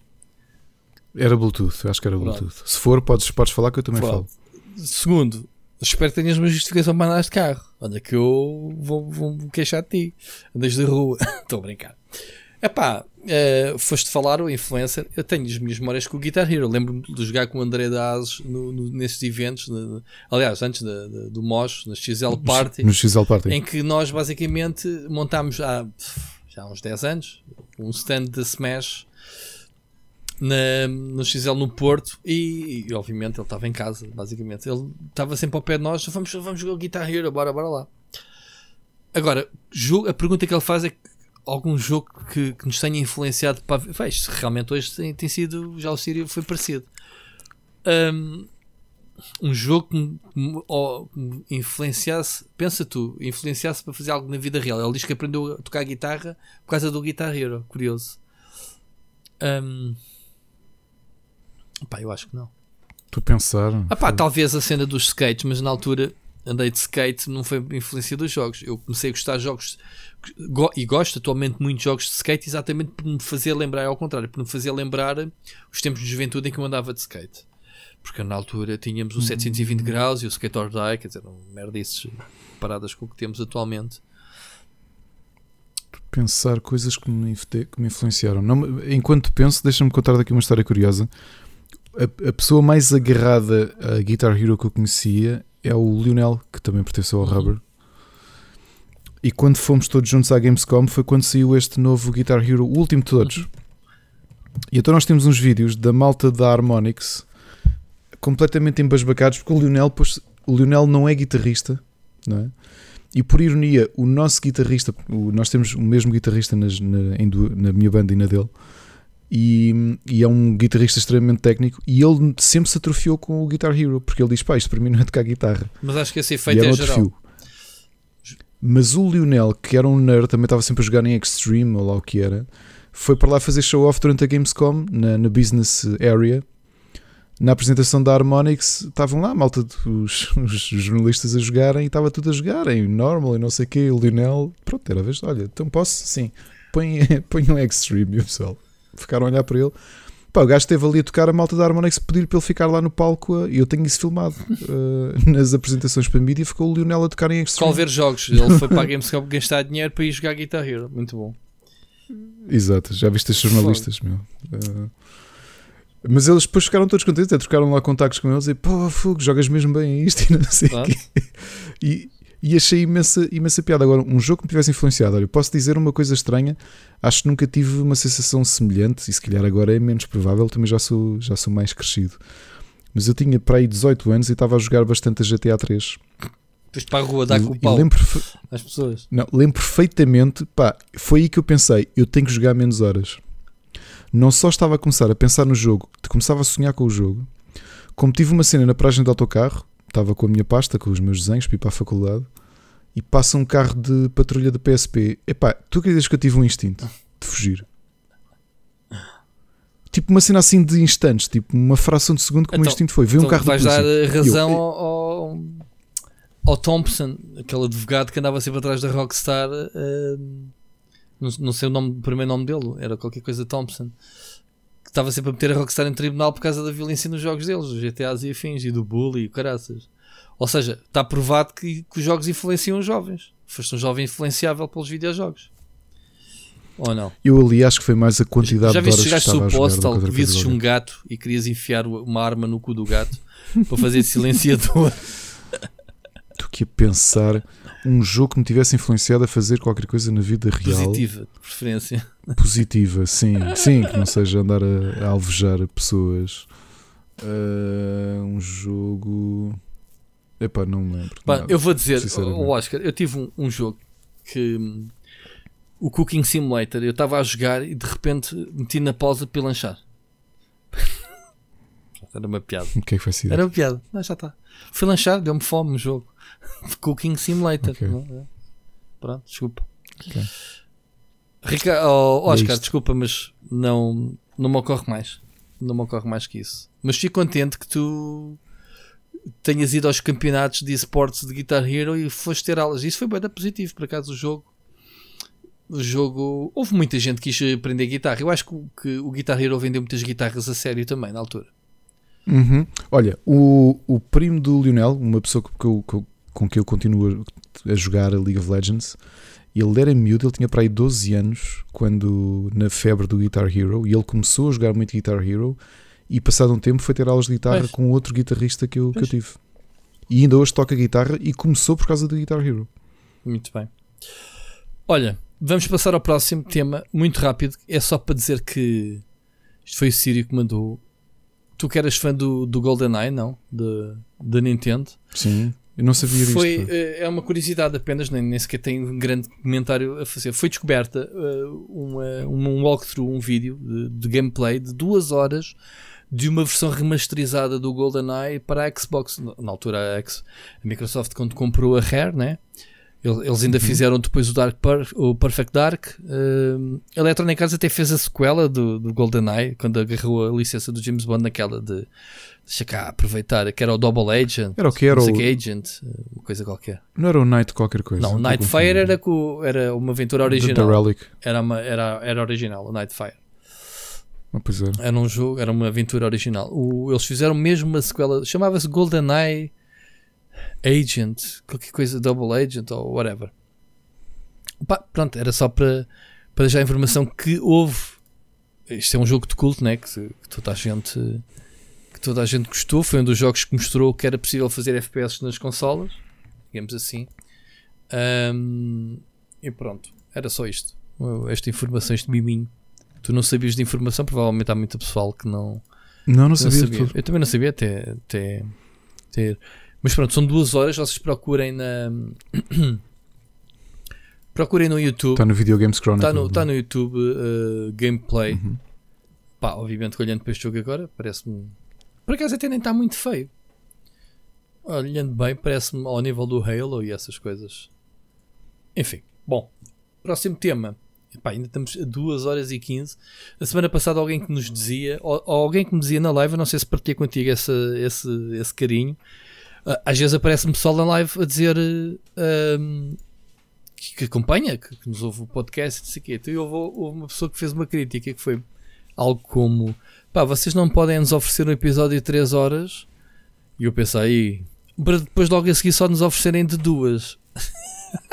Era Bluetooth, acho que era Bluetooth. Pronto. Se for, podes, podes falar que eu também Pronto. falo. Segundo, espero que tenhas uma justificação para andar de carro. Olha que eu vou, vou me queixar de ti. Andas de rua. Estou a brincar. Epá, uh, foste falar o influencer. Eu tenho as minhas memórias com o Guitar Hero. Lembro-me de jogar com o André Dazes no, no, nesses eventos. No, aliás, antes de, de, do MOS, na XL Party. No XL Party. Em que nós basicamente montámos há, já há uns 10 anos um stand de Smash na, no XL no Porto e, e, obviamente ele estava em casa, basicamente. Ele estava sempre ao pé de nós, vamos, vamos jogar Guitar Hero, bora, bora lá. Agora, a pergunta que ele faz é algum jogo que, que nos tenha influenciado para Vejo, realmente hoje tem, tem sido já o Sírio foi parecido um, um jogo que me, influenciasse pensa tu, influenciasse para fazer algo na vida real ele diz que aprendeu a tocar guitarra por causa do Guitar Hero, curioso um, pá, eu acho que não Estou a pensar. ah, pá, talvez a cena dos skates, mas na altura andei de skate, não foi influência dos jogos. Eu comecei a gostar de jogos go- e gosto atualmente muito de jogos de skate, exatamente por me fazer lembrar, ao contrário, por me fazer lembrar os tempos de juventude em que eu andava de skate. Porque na altura tínhamos o 720 graus e o Skate or Die, quer dizer, um merdices paradas com o que temos atualmente. pensar coisas que me, que me influenciaram. Não enquanto penso, deixa-me contar daqui uma história curiosa. A, a pessoa mais agarrada a Guitar Hero que eu conhecia é o Lionel, que também pertenceu ao Uhum. Rubber. E quando fomos todos juntos à Gamescom foi quando saiu este novo Guitar Hero, o último de todos. Uhum. E então nós temos uns vídeos da malta da Harmonix completamente embasbacados porque o Lionel, pôs- o Lionel não é guitarrista, não é? E por ironia, o nosso guitarrista, nós temos o mesmo guitarrista nas- na, na minha banda e na dele, e, e é um guitarrista extremamente técnico. E ele sempre se atrofiou com o Guitar Hero, porque ele diz: pá, isto para mim não é tocar guitarra. Mas acho que esse efeito é um geral. Mas o Lionel, que era um nerd, também estava sempre a jogar em Extreme, ou lá o que era, foi para lá fazer show-off durante a Gamescom, na, na business area. Na apresentação da Harmonix, estavam lá, a malta, dos- os, jornalistas a jogarem, e estava tudo a jogarem, normal e não sei o quê. O Lionel, pronto, era a vez, olha, então posso? Sim, põe, põe um Extreme, o pessoal ficaram a olhar para ele. Pá, o gajo esteve ali a tocar a malta da Harmonix pedir para ele ficar lá no palco e eu tenho isso filmado uh, nas apresentações para a mídia. Ficou o Lionel a tocar em Extreme. Qual ver jogos? Ele foi para a Gamescom gastar dinheiro para ir jogar Guitar Hero. Muito bom. Exato, já viste estes jornalistas, meu. Uh, mas eles depois ficaram todos contentes, até trocaram lá contactos com eles e pô, fogo, jogas mesmo bem isto e não sei Claro. quê. E, e achei imensa, imensa piada. Agora, um jogo que me tivesse influenciado, olha, eu posso dizer uma coisa estranha, acho que nunca tive uma sensação semelhante, e se calhar agora é menos provável, também já sou, já sou mais crescido. Mas eu tinha para aí 18 anos e estava a jogar bastante a GTA 3. Depois para a rua, dá com o pau lembro, às pessoas. não, lembro perfeitamente, pá, foi aí que eu pensei, eu tenho que jogar menos horas. Não só estava a começar a pensar no jogo, começava a sonhar com o jogo, como tive uma cena na paragem do autocarro, estava com a minha pasta, com os meus desenhos, para ir para a faculdade, e passa um carro de patrulha da PSP. Epá, tu acreditas que eu tive um instinto de fugir? Tipo uma cena assim de instantes, tipo uma fração de segundo que o meu Então- instinto foi. Veio um Então carro da vais dar polícia. eh, razão Eu- ao, ao, Thompson, aquele advogado que andava sempre atrás da Rockstar. não, não sei o, nome, o primeiro nome dele, era qualquer coisa Thompson. Que estava sempre a meter a Rockstar em tribunal por causa da violência nos jogos deles, dos GTAs e afins, e do bully e caraças. Ou seja, está provado que, que os jogos influenciam os jovens. Foste um jovem influenciável pelos videojogos. Ou não? Eu ali acho que foi mais a quantidade Já de viste horas que chegaste estava a jogar. do postal, que outra coisa visses um gato e querias enfiar uma arma no cu do gato para fazer silenciador. Estou aqui a pensar um jogo que me tivesse influenciado a fazer qualquer coisa na vida real Positiva, de preferência. positiva, sim, sim, que não seja andar a, a alvejar pessoas. Ah, um jogo. Epá, não me lembro. Pá, nada. eu vou dizer, o Oscar, eu tive um, um jogo que o Cooking Simulator, eu estava a jogar e de repente meti na pausa para lanchar. Era uma piada. O que é que ser? Era uma piada. Não, já está. Fui lanchar, deu-me fome o jogo. Cooking Simulator. Ok. não é? Pronto, desculpa. Ok. Rica oh, É Oscar, isto. desculpa, mas não, não me ocorre mais. Não me ocorre mais que isso. Mas fico contente que tu tenhas ido aos campeonatos de esportes de Guitar Hero e foste ter aulas. Isso foi bem positivo, por acaso, o jogo. O jogo. Houve muita gente que quis aprender guitarra. Eu acho que, o- que o Guitar Hero vendeu muitas guitarras a sério também, na altura. Uhum. Olha, o, o primo do Lionel, uma pessoa que eu- que eu- com quem eu continuo a, jogar a League of Legends, ele era miúdo, ele tinha para aí 12 anos quando na febre do Guitar Hero e ele começou a jogar muito Guitar Hero e passado um tempo foi ter aulas de guitarra Pois. com outro guitarrista que eu, que eu tive. E ainda hoje toca guitarra e começou por causa do Guitar Hero. Muito bem. Olha, vamos passar ao próximo tema, muito rápido. É só para dizer que isto foi o Sírio que mandou. Tu que eras fã do, do GoldenEye, não? Da Nintendo. Sim. Eu não sabia Foi, disto. eh, é uma curiosidade apenas, nem, nem sequer tem um grande comentário a fazer. Foi descoberta eh, uma, um walkthrough, um vídeo de, de gameplay de duas horas de uma versão remasterizada do GoldenEye para a Xbox. Na na altura, a, X, a Microsoft, quando comprou a Rare, né? El- Eles ainda fizeram depois o, Dark o Perfect Dark. Uh, Electronic Arts até fez a sequela do, do GoldenEye, quando agarrou a licença do James Bond naquela de. Deixa cá aproveitar, que era o Double Agent. Era o que era o- Agent, eh, uma coisa qualquer. Não era o Night qualquer coisa. Não, o Nightfire era, era uma aventura original. Relic. Era, uma, era, era original, o Nightfire. Ah, pois era. Era um jogo, era uma aventura original. O- eles fizeram mesmo uma sequela, chamava-se GoldenEye Agent, qualquer coisa, Double Agent ou whatever. Pá, pronto, era só para, para deixar a informação que houve. Isto é um jogo de culto, né? Que, que toda a gente que toda a gente gostou. Foi um dos jogos que mostrou que era possível fazer FPS nas consolas, digamos assim. Ahm, e pronto, era só isto. Esta informação, este miminho. Tu não sabias de informação, provavelmente há muito pessoal que não, Não, não sabia, de tudo. Eu também não sabia até, até ter. Mas pronto, são duas horas. Vocês procurem na. procurem no YouTube. Está no Videogames Chronicle. Está no, não é? tá no YouTube uh, gameplay. Uhum. Pá, obviamente olhando para este jogo agora, parece-me. Por acaso até nem está muito feio. Olhando bem, parece-me ao nível do Halo e essas coisas. Enfim, bom. Próximo tema. Epá, ainda estamos a 2 horas e 15. A semana passada alguém que nos dizia, ou, ou alguém que me dizia na live, não sei se partilha contigo esse, esse, esse carinho. Ah, às vezes aparece-me pessoal na live a dizer eh, ahm, que, que acompanha, que, que nos ouve o podcast, não sei o quê. Então houve, houve uma pessoa que fez uma crítica que foi algo como: pá, vocês não podem nos oferecer um episódio de 3 horas. E eu pensei, aí, para depois logo a seguir só nos oferecerem de duas.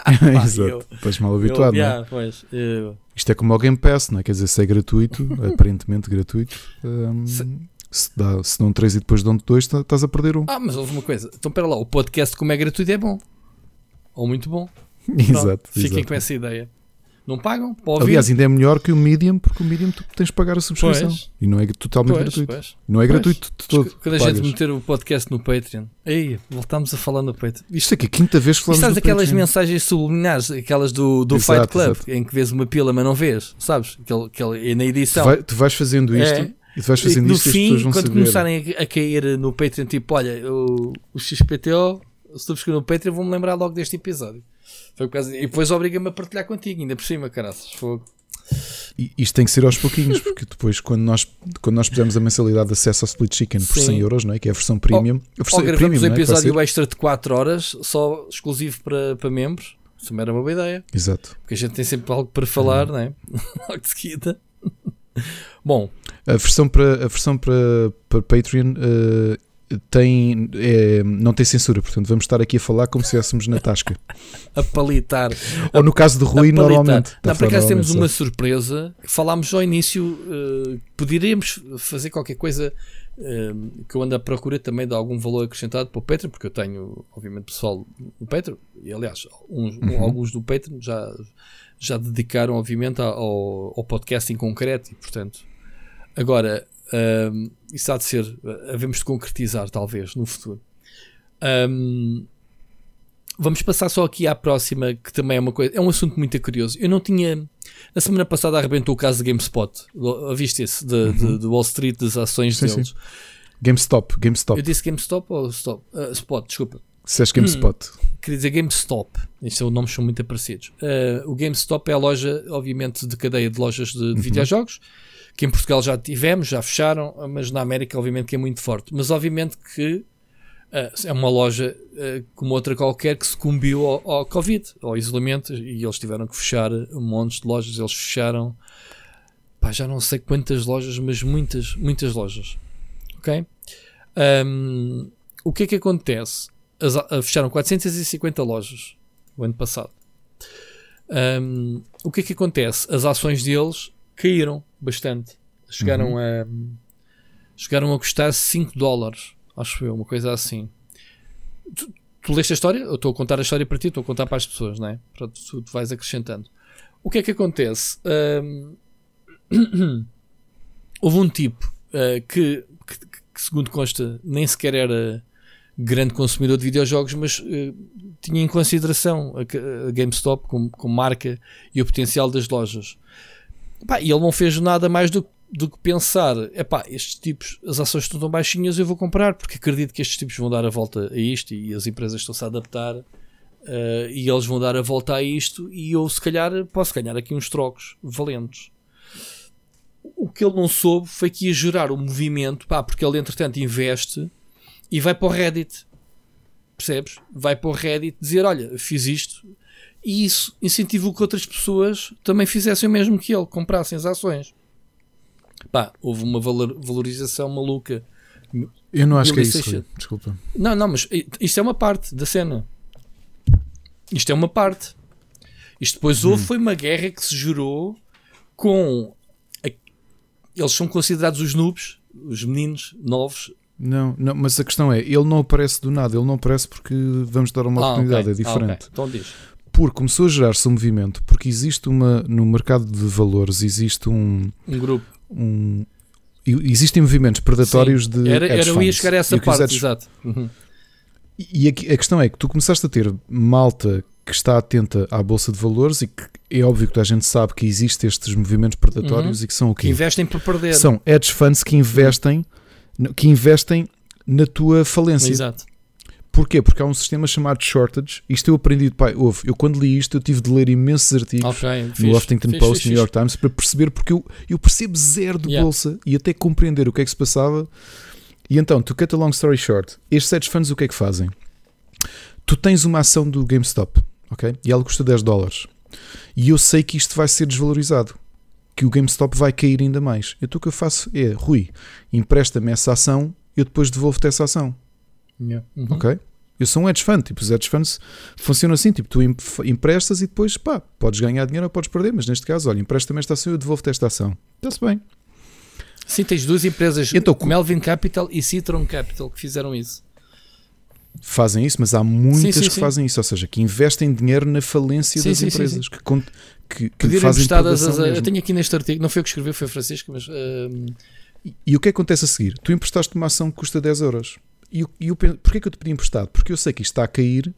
Pá, Exato. eu- Estás mal Eu- habituado, não é? yeah, pois, eu- Isto é como o Game Pass, não é? Quer dizer, se é gratuito, aparentemente gratuito, hum, Se- se, dá, se dão 3 e depois dão 2, estás a perder um. Ah, mas houve uma coisa. Então, espera lá, o podcast, como é gratuito, é bom. Ou muito bom. Pronto, exato. Fiquem exato. com essa ideia. Não pagam? Ouvir? Aliás, ainda é melhor que o Medium, porque o Medium tu tens de pagar a subscrição. Pois. E não é totalmente Pois, gratuito. pois. Não é gratuito de todo. Quando a gente meter o podcast no Patreon. Aí, voltamos a falar no Patreon. Isto aqui é a quinta vez que falamos sabes do aquelas Patreon. mensagens subliminares, aquelas do, do Exato, Fight Club, exato. em que vês uma pila, mas não vês, sabes? Aquele, aquele, e na Tu, edição. vai- tu vais fazendo isto É. e tu vais fazendo no isto as fim, pessoas vão quando saber. começarem a, cair no Patreon, tipo, olha, o, o XPTO, se tu buscar no Patreon, vou-me lembrar logo deste episódio. Foi por causa, e depois obriga-me a partilhar contigo, ainda por cima, caraças. Fogo. E isto tem que ser aos pouquinhos, porque depois, quando nós, quando nós pusermos a mensalidade de acesso ao Split Chicken por Sim. 100 euros, não é? que é a versão premium, a versão Ou é gravamos premium, um é? episódio ser? extra de 4 horas, só exclusivo para, para membros. Isso também era uma boa ideia. Exato. Porque a gente tem sempre algo para falar, não é? Logo de seguida. Bom, A versão para, a versão para, para Patreon eh, tem, é, não tem censura, portanto vamos estar aqui a falar como se estivéssemos na tasca. a palitar. Ou no caso de Rui, normalmente. Não, por falar acaso temos normalmente uma só. surpresa. Falámos ao início, eh, poderíamos fazer qualquer coisa eh, que eu ando à procura também de algum valor acrescentado para o Patreon, porque eu tenho, obviamente, pessoal no Patreon, e aliás, uns- Uhum. alguns do Patreon já, já dedicaram, obviamente, ao, ao podcast em concreto, e portanto, agora, ehm, isso há de ser, havemos de concretizar, talvez, no futuro. Ehm, Vamos passar só aqui à próxima, que também é uma coisa, é um assunto muito curioso. Eu não tinha. Na semana passada arrebentou o caso de GameSpot. Viste esse? De, de- de Wall Street, das ações Uhum. Sim, deles. GameStop, GameStop. Eu disse GameStop ou Stop? Ah, Spot, desculpa. Disseste GameSpot. Queria dizer GameStop. Estes são nomes são muito parecidos. Ah, o GameStop é a loja, obviamente, de cadeia de lojas de, de videojogos, que em Portugal já tivemos, já fecharam, mas na América, obviamente, que é muito forte. Mas, obviamente, que ah, é uma loja ah, como outra qualquer que sucumbiu ao, ao Covid, ao isolamento, e eles tiveram que fechar um monte de lojas. Eles fecharam, pá, já não sei quantas lojas, mas muitas, muitas lojas. Ok? Ahm, o que é que acontece? As, a- fecharam 450 lojas o ano passado. Ahm, o que é que acontece? As ações deles caíram bastante. Chegaram a chegaram a custar 5 dólares, acho eu, uma coisa assim. Tu, tu leste a história? Eu estou a contar a história para ti, estou a contar para as pessoas, não é? Pronto, tu, tu vais acrescentando. O que é que acontece? Ahm, houve um tipo ah, que, que, que, segundo consta, nem sequer era grande consumidor de videojogos, mas uh, tinha em consideração a, a GameStop como, como, marca e o potencial das lojas. Pá, e ele não fez nada mais do, do que pensar: epá, estes tipos, as ações estão tão baixinhas, eu vou comprar, porque acredito que estes tipos vão dar a volta a isto e as empresas estão-se a adaptar. Uh, e eles vão dar a volta a isto e eu se calhar posso ganhar aqui uns trocos valentes o que ele não soube foi que ia gerar o um movimento, pá, porque ele entretanto investe e vai para o Reddit. Percebes? Vai para o Reddit dizer: Olha, fiz isto. E isso incentivou que outras pessoas também fizessem o mesmo que ele, comprassem as ações. Pá, houve uma valor, valorização maluca. Eu não acho que é isso, Rui. desculpa. Não, não, mas isto é uma parte da cena. Isto é uma parte. Isto depois houve hum. foi uma guerra que se gerou com eles são considerados os noobs, os meninos novos. Não, não, mas a questão é, ele não aparece do nada, ele não aparece porque vamos dar uma ah, oportunidade, okay. é diferente. Ah, okay. Então diz. Porque começou a gerar-se um movimento, porque existe uma, no mercado de valores, existe um... Um grupo. Um, existem movimentos predatórios Sim. de era, era eu ia chegar a essa parte, exato. Uhum. E a, a questão é que tu começaste a ter malta que está atenta à bolsa de valores e que é óbvio que a gente sabe que existem estes movimentos predatórios uhum. e que são o quê? Que investem para perder. São hedge funds que investem, que investem na tua falência. Exato. Porquê? Porque há um sistema chamado shortage. Isto eu aprendi pai. Houve. Eu quando li isto, eu tive de ler imensos artigos okay, no Huffington Post, fixe, New York Times, para perceber porque eu, eu percebo zero de yeah. bolsa e até compreender o que é que se passava. E então, to cut a long story short, estes hedge funds o que é que fazem? Tu tens uma ação do GameStop ok? E ela custa 10 dólares. E eu sei que isto vai ser desvalorizado, que o GameStop vai cair ainda mais. Então o que eu faço é, Rui, empresta-me essa ação, eu depois devolvo-te essa ação. Yeah. Uhum. Ok? Eu sou um hedge fund, tipo, os hedge funds funcionam assim, tipo, tu emprestas e depois, pá, podes ganhar dinheiro ou podes perder, mas neste caso, olha, empresta-me esta ação e eu devolvo-te esta ação. Está-se bem. Sim, tens duas empresas, então, Melvin Capital e Citron Capital, que fizeram isso fazem isso, mas há muitas sim, sim, que sim. fazem isso, ou seja, que investem dinheiro na falência das empresas, que, que, que fazem emprestadas as, Eu tenho aqui neste artigo, não foi eu que escrevi, foi o Francisco, mas. Uh... E, e, o que é que acontece a seguir? Tu emprestaste uma ação que custa 10 euros. E, e eu, porquê que eu te pedi emprestado? Porque eu sei que isto está a cair,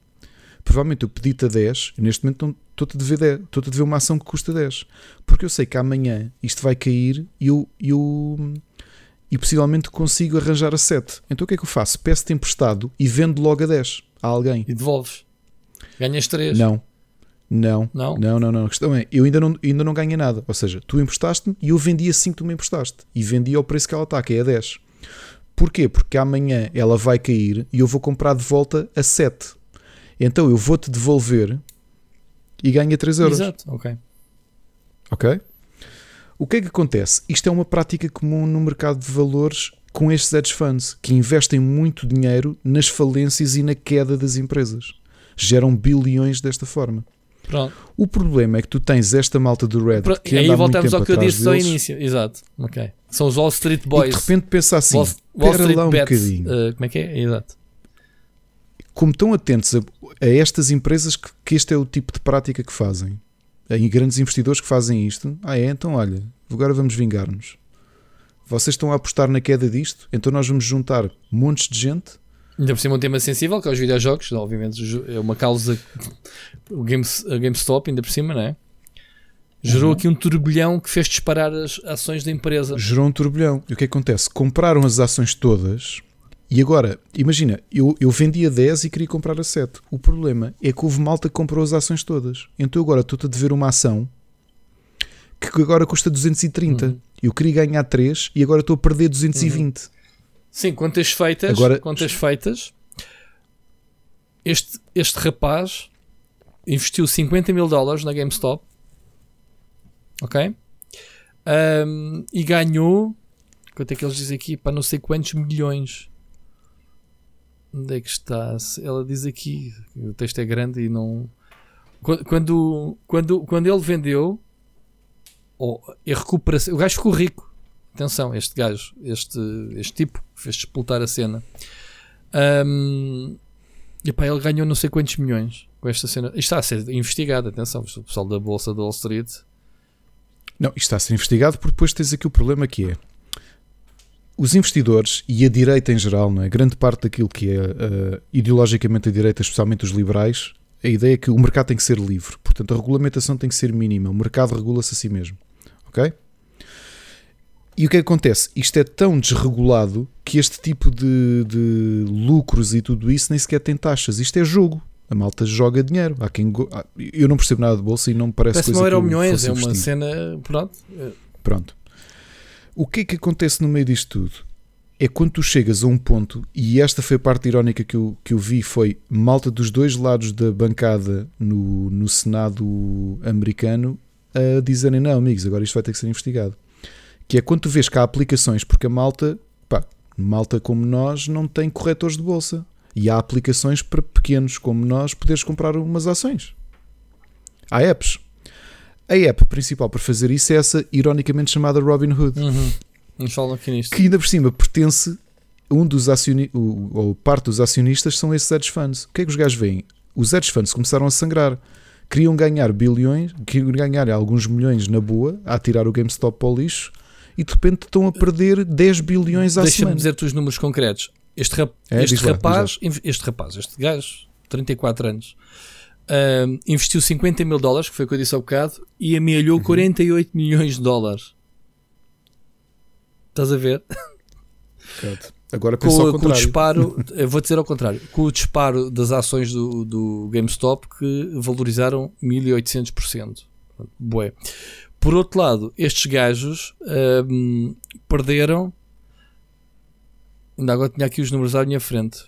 provavelmente eu pedi-te a 10, e neste momento estou-te a dever 10, estou-te a dever uma ação que custa 10. Porque eu sei que amanhã isto vai cair e eu, eu e possivelmente consigo arranjar a 7. Então o que é que eu faço? Peço-te emprestado e vendo logo a 10 a alguém. E devolves. Ganhas 3. Não. Não, não, não, não, não. A questão é, eu ainda não, ainda não ganhei nada. Ou seja, tu emprestaste-me e eu vendi assim que tu me emprestaste. E vendi ao preço que ela está, que é a 10. Porquê? Porque amanhã ela vai cair e eu vou comprar de volta a 7. Então eu vou-te devolver e ganha 3 euros. Exato, ok. Ok? O que é que acontece? Isto é uma prática comum no mercado de valores com estes hedge funds, que investem muito dinheiro nas falências e na queda das empresas. Geram bilhões desta forma. Pronto. O problema é que tu tens esta malta do Reddit Pronto. que anda e aí voltamos ao que eu disse deles, ao início. Exato. Okay. São os Wall Street Boys. E de repente pensa assim: Wall, Wall Street lá um bets. bocadinho. Uh, como é que é? Exato. Como estão atentos a, a estas empresas que, que este é o tipo de prática que fazem, em grandes investidores que fazem isto. Ah, é? Então, olha, agora vamos vingar-nos. Vocês estão a apostar na queda disto, então nós vamos juntar montes de gente. Ainda por cima um tema sensível, que é os videojogos, obviamente é uma causa, o Game, a GameStop ainda por cima, não é? Gerou uhum. aqui um turbilhão que fez disparar as ações da empresa. Gerou um turbilhão. E o que acontece? Compraram as ações todas e agora, imagina, eu, eu vendi a 10 e queria comprar a 7. O problema é que houve malta que comprou as ações todas. Então agora estou-te a dever uma ação que agora custa 230. Uhum. Eu queria ganhar 3 e agora estou a perder 220. Uhum. Sim, quantas feitas, agora... quantas feitas, este, este rapaz investiu 50 mil dólares na GameStop, ok? Um, e ganhou, quanto é que eles dizem aqui? Para não sei quantos milhões. Onde é que está? Ela diz aqui, o texto é grande e não. Quando, quando, quando ele vendeu, ou a recuperação, o gajo ficou rico. Atenção, este gajo, este, este tipo, fez explotar a cena. Um, e pá, ele ganhou não sei quantos milhões com esta cena. Isto está a ser investigado, atenção, o pessoal da Bolsa de Wall Street. Não, isto está a ser investigado porque depois tens aqui o problema que é os investidores e a direita em geral, não é? grande parte daquilo que é uh, ideologicamente a direita, especialmente os liberais, a ideia é que o mercado tem que ser livre. Portanto, a regulamentação tem que ser mínima. O mercado regula-se a si mesmo. Ok? E o que acontece? Isto é tão desregulado que este tipo de, de lucros e tudo isso nem sequer tem taxas. Isto é jogo. A malta joga dinheiro. Há quem go... Eu não percebo nada de bolsa e não me parece, parece coisa não eram que milhões, é uma cena. Pronto. Pronto. O que é que acontece no meio disto tudo? É quando tu chegas a um ponto, e esta foi a parte irónica que eu, que eu vi, foi malta dos dois lados da bancada no, no Senado americano a dizerem não, amigos, agora isto vai ter que ser investigado. Que é quando tu vês que há aplicações, porque a malta, pá, malta como nós não tem corretores de bolsa. E há aplicações para pequenos como nós poderes comprar umas ações. Há apps. A app principal para fazer isso é essa, ironicamente chamada Robinhood. Uhum. Nos falam aqui nisto. Que ainda por cima pertence um dos acionistas, ou parte dos acionistas são esses hedge funds. O que é que os gajos veem? Os hedge funds começaram a sangrar. Queriam ganhar bilhões, queriam ganhar alguns milhões na boa, a tirar o GameStop para o lixo, e de repente estão a perder 10 bilhões à Deixa-me semana. dizer-te os números concretos. Este, rap, É, este diz lá, rapaz, este rapaz, este gajo, 34 anos, uh, investiu 50 mil dólares, que foi o que eu disse há bocado, e Uhum. amealhou 48 milhões de dólares. Estás a ver? Agora Com, ao com o contrário. disparo, vou dizer ao contrário, com o disparo das ações do, do GameStop que valorizaram 1800%. Bué. Por outro lado, estes gajos hum, perderam. Ainda agora tinha aqui os números à minha frente.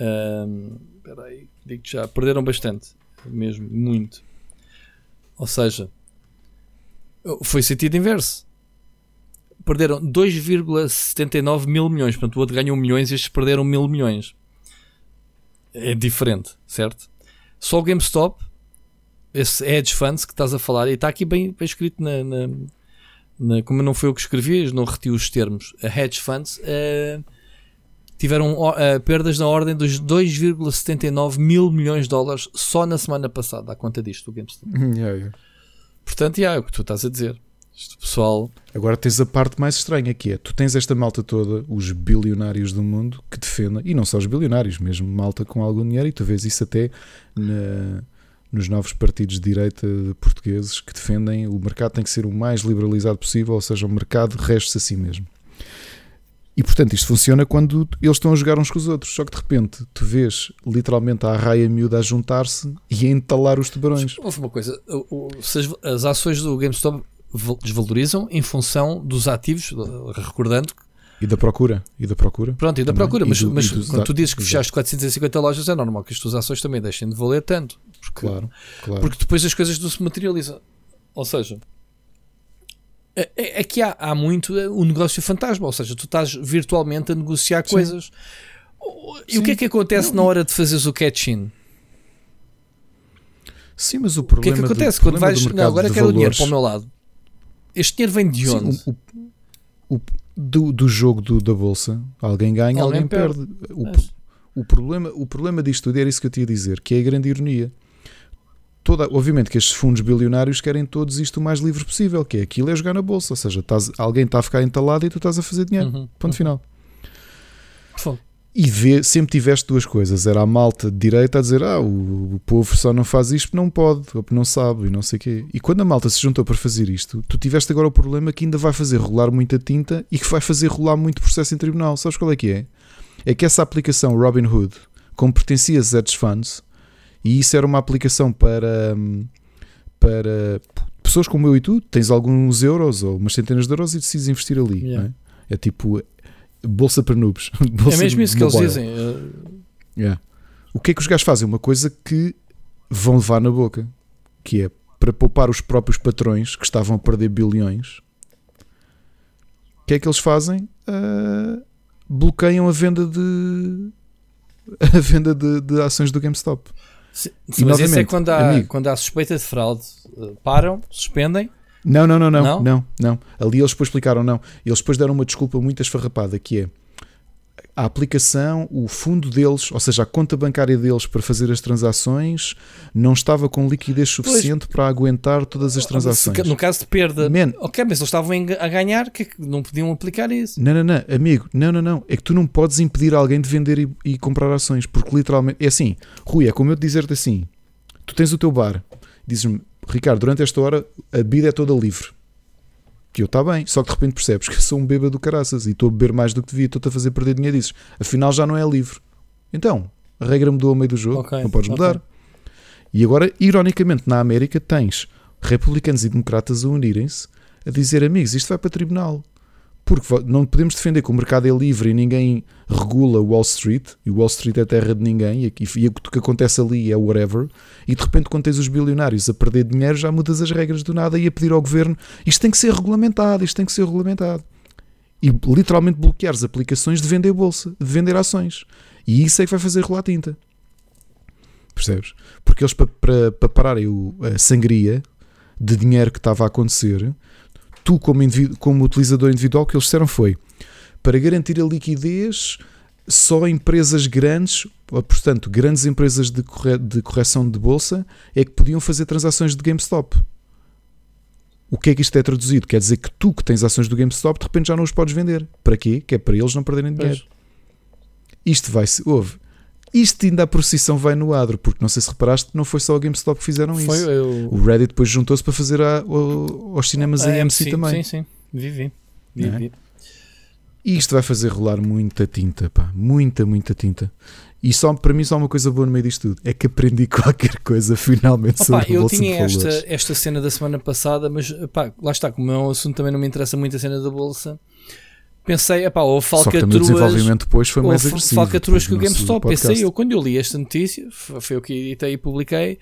Hum, Espera aí, digo já. Perderam bastante. Mesmo, muito. Ou seja, foi sentido inverso. Perderam 2,79 mil milhões. Portanto, o outro ganhou milhões e estes perderam mil milhões. É diferente, certo? Só o GameStop, esse hedge funds que estás a falar, e está aqui bem, bem escrito na, na, na- Como não foi eu que escrevi, não reti os termos. A hedge funds eh, tiveram eh, perdas na ordem dos 2,79 mil milhões de dólares só na semana passada, à conta disto, o GameStop. Yeah, yeah. Portanto, yeah, é o que tu estás a dizer. Isto, pessoal. Agora tens a parte mais estranha que é, tu tens esta malta toda, os bilionários do mundo, que defendem, e não só os bilionários, mesmo malta com algum dinheiro, e tu vês isso até na- nos novos partidos de direita portugueses que defendem o mercado tem que ser o mais liberalizado possível, ou seja, o mercado reste-se a si mesmo. E portanto isto funciona quando eles estão a jogar uns com os outros, só que de repente tu vês literalmente a arraia miúda a juntar-se e a entalar os tubarões. Houve uma coisa: as, ações do GameStop val- desvalorizam em função dos ativos, recordando E da procura, e da procura. Pronto, e da Também. procura, E mas, do- mas dos quando tu dizes que exato. fechaste 450 lojas, é normal que as tuas ações também deixem de valer tanto. Porque, Claro, claro. porque depois as coisas não se materializam. Ou seja, é, é- é que há, há muito o negócio fantasma, ou seja, tu estás virtualmente a negociar Sim. coisas. E Sim. o que é que acontece Não, na hora de fazeres o catch-in? Sim, mas o O que é problema que do- acontece quando problema vais. do Não, agora quero o dinheiro valores- para o meu lado. Este dinheiro vem de Sim, onde? o- o- o- do, do jogo do- da bolsa, alguém ganha, Alguém alguém, perde. perde. O, Mas- o problema, o problema disto tudo era isso que eu tinha a dizer, que é a grande ironia. Toda, obviamente que estes fundos bilionários querem todos isto o mais livre possível, que é aquilo é jogar na bolsa, ou seja, estás- alguém está a ficar entalado e tu estás a fazer dinheiro. Uhum, Ponto uhum. final. Fogo. E vê, sempre tiveste duas coisas. Era a malta de direita a dizer: Ah, o, o povo só não faz isto porque não pode, ou porque não sabe, e não sei o quê. E quando a malta se juntou para fazer isto, tu tiveste agora o problema que ainda vai fazer rolar muita tinta e que vai fazer rolar muito processo em tribunal. Sabes qual é que é? É que essa aplicação Robinhood, como pertencia a hedge funds, e isso era uma aplicação para, hum, para pessoas como eu e tu, tens alguns euros ou umas centenas de euros e decides investir ali. Yeah. é? é tipo bolsa para noobs. É Bolsa mesmo isso que eles dizem. eh, Yeah. O que é que os gajos fazem? Uma coisa que vão levar na boca, que é para poupar os próprios patrões que estavam a perder bilhões. O que é que eles fazem? Ah, bloqueiam a venda de a venda de, de ações do GameStop. Sim, E mas isso é quando há, amigo. quando há suspeita de fraude. eh, Param, suspendem. Não, não, não, não, Não? não, não, Ali eles depois explicaram, não. Eles depois deram uma desculpa muito esfarrapada, que é a aplicação, o fundo deles, ou seja, a conta bancária deles para fazer as transações, não estava com liquidez suficiente para aguentar todas as transações. Se- no caso de perda, Man. ok, mas eles estavam a ganhar, que é que não podiam aplicar isso. Não, não, não, amigo, não, não, não. É que tu não podes impedir alguém de vender e, e comprar ações, porque literalmente é assim, Rui, é como eu te dizer-te assim: tu tens o teu bar, dizes-me, Ricardo, durante esta hora a bebida é toda livre. Que eu está bem, só que de repente percebes que eu sou um bêbado do caraças e estou a beber mais do que devia, estou-te a fazer perder dinheiro disso. Afinal já não é livre. Então, a regra mudou ao meio do jogo, Ok, não podes ok. mudar. E agora, ironicamente, na América tens republicanos e democratas a unirem-se a dizer, amigos, isto vai para tribunal. Porque não podemos defender que o mercado é livre e ninguém regula Wall Street, e Wall Street é terra de ninguém, e, e o que acontece ali é whatever, e de repente, quando tens os bilionários a perder dinheiro, já mudas as regras do nada e a pedir ao governo isto tem que ser regulamentado, isto tem que ser regulamentado. E literalmente bloquear as aplicações de vender bolsa, de vender ações. E isso é que vai fazer rolar tinta. Percebes? Porque eles, para, para, para pararem o- a sangria de dinheiro que estava a acontecer, tu, como, como utilizador individual, o que eles disseram foi para garantir a liquidez, só empresas grandes, portanto, grandes empresas de, corre- de correção de bolsa, é que podiam fazer transações de GameStop. O que é que isto é traduzido? Quer dizer que tu que tens ações do GameStop de repente já não os podes vender. Para quê? Que é para eles não perderem dinheiro. Isto vai se ouve. Isto ainda a procissão vai no adro, porque não sei se reparaste, não foi só a GameStop que fizeram Foi isso. eu. O Reddit depois juntou-se para fazer a- o- aos cinemas a AMC também. Sim, sim. Vivi. Não é? Vivi. E isto vai fazer rolar muita tinta, pá. Muita, muita tinta. E só, para mim só uma coisa boa no meio disto tudo. É que aprendi qualquer coisa finalmente Opa, sobre a eu tinha esta, esta cena da semana passada, mas pá, lá está, como é um assunto também não me interessa muito a cena da bolsa. Pensei, epá, houve Só que o falcatruas, depois foi mais agressivo. falcatruas com o GameStop. Pensei eu, quando eu li esta notícia, foi eu que editei e publiquei,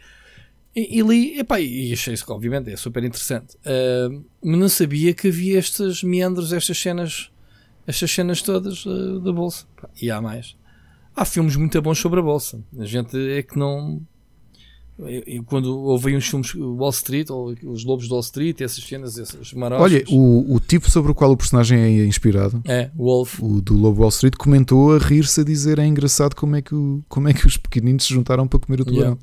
e, e li, epá, e achei isso que obviamente é super interessante. Ah, mas não sabia que havia estes meandros, estas cenas, estas cenas todas ah, da bolsa. E há mais. Há filmes muito bons sobre a bolsa. A gente é que não. Eu- eu- quando houve aí uns filmes Wall Street, ou os Lobos de Wall Street, essas cenas, esses marotos. Olha, o, o tipo sobre o qual o personagem é inspirado, É, Wolf. o do Lobo Wall Street, comentou a rir-se a dizer é engraçado como é, que o- como é que os pequeninos se juntaram para comer o tubarão. Yeah.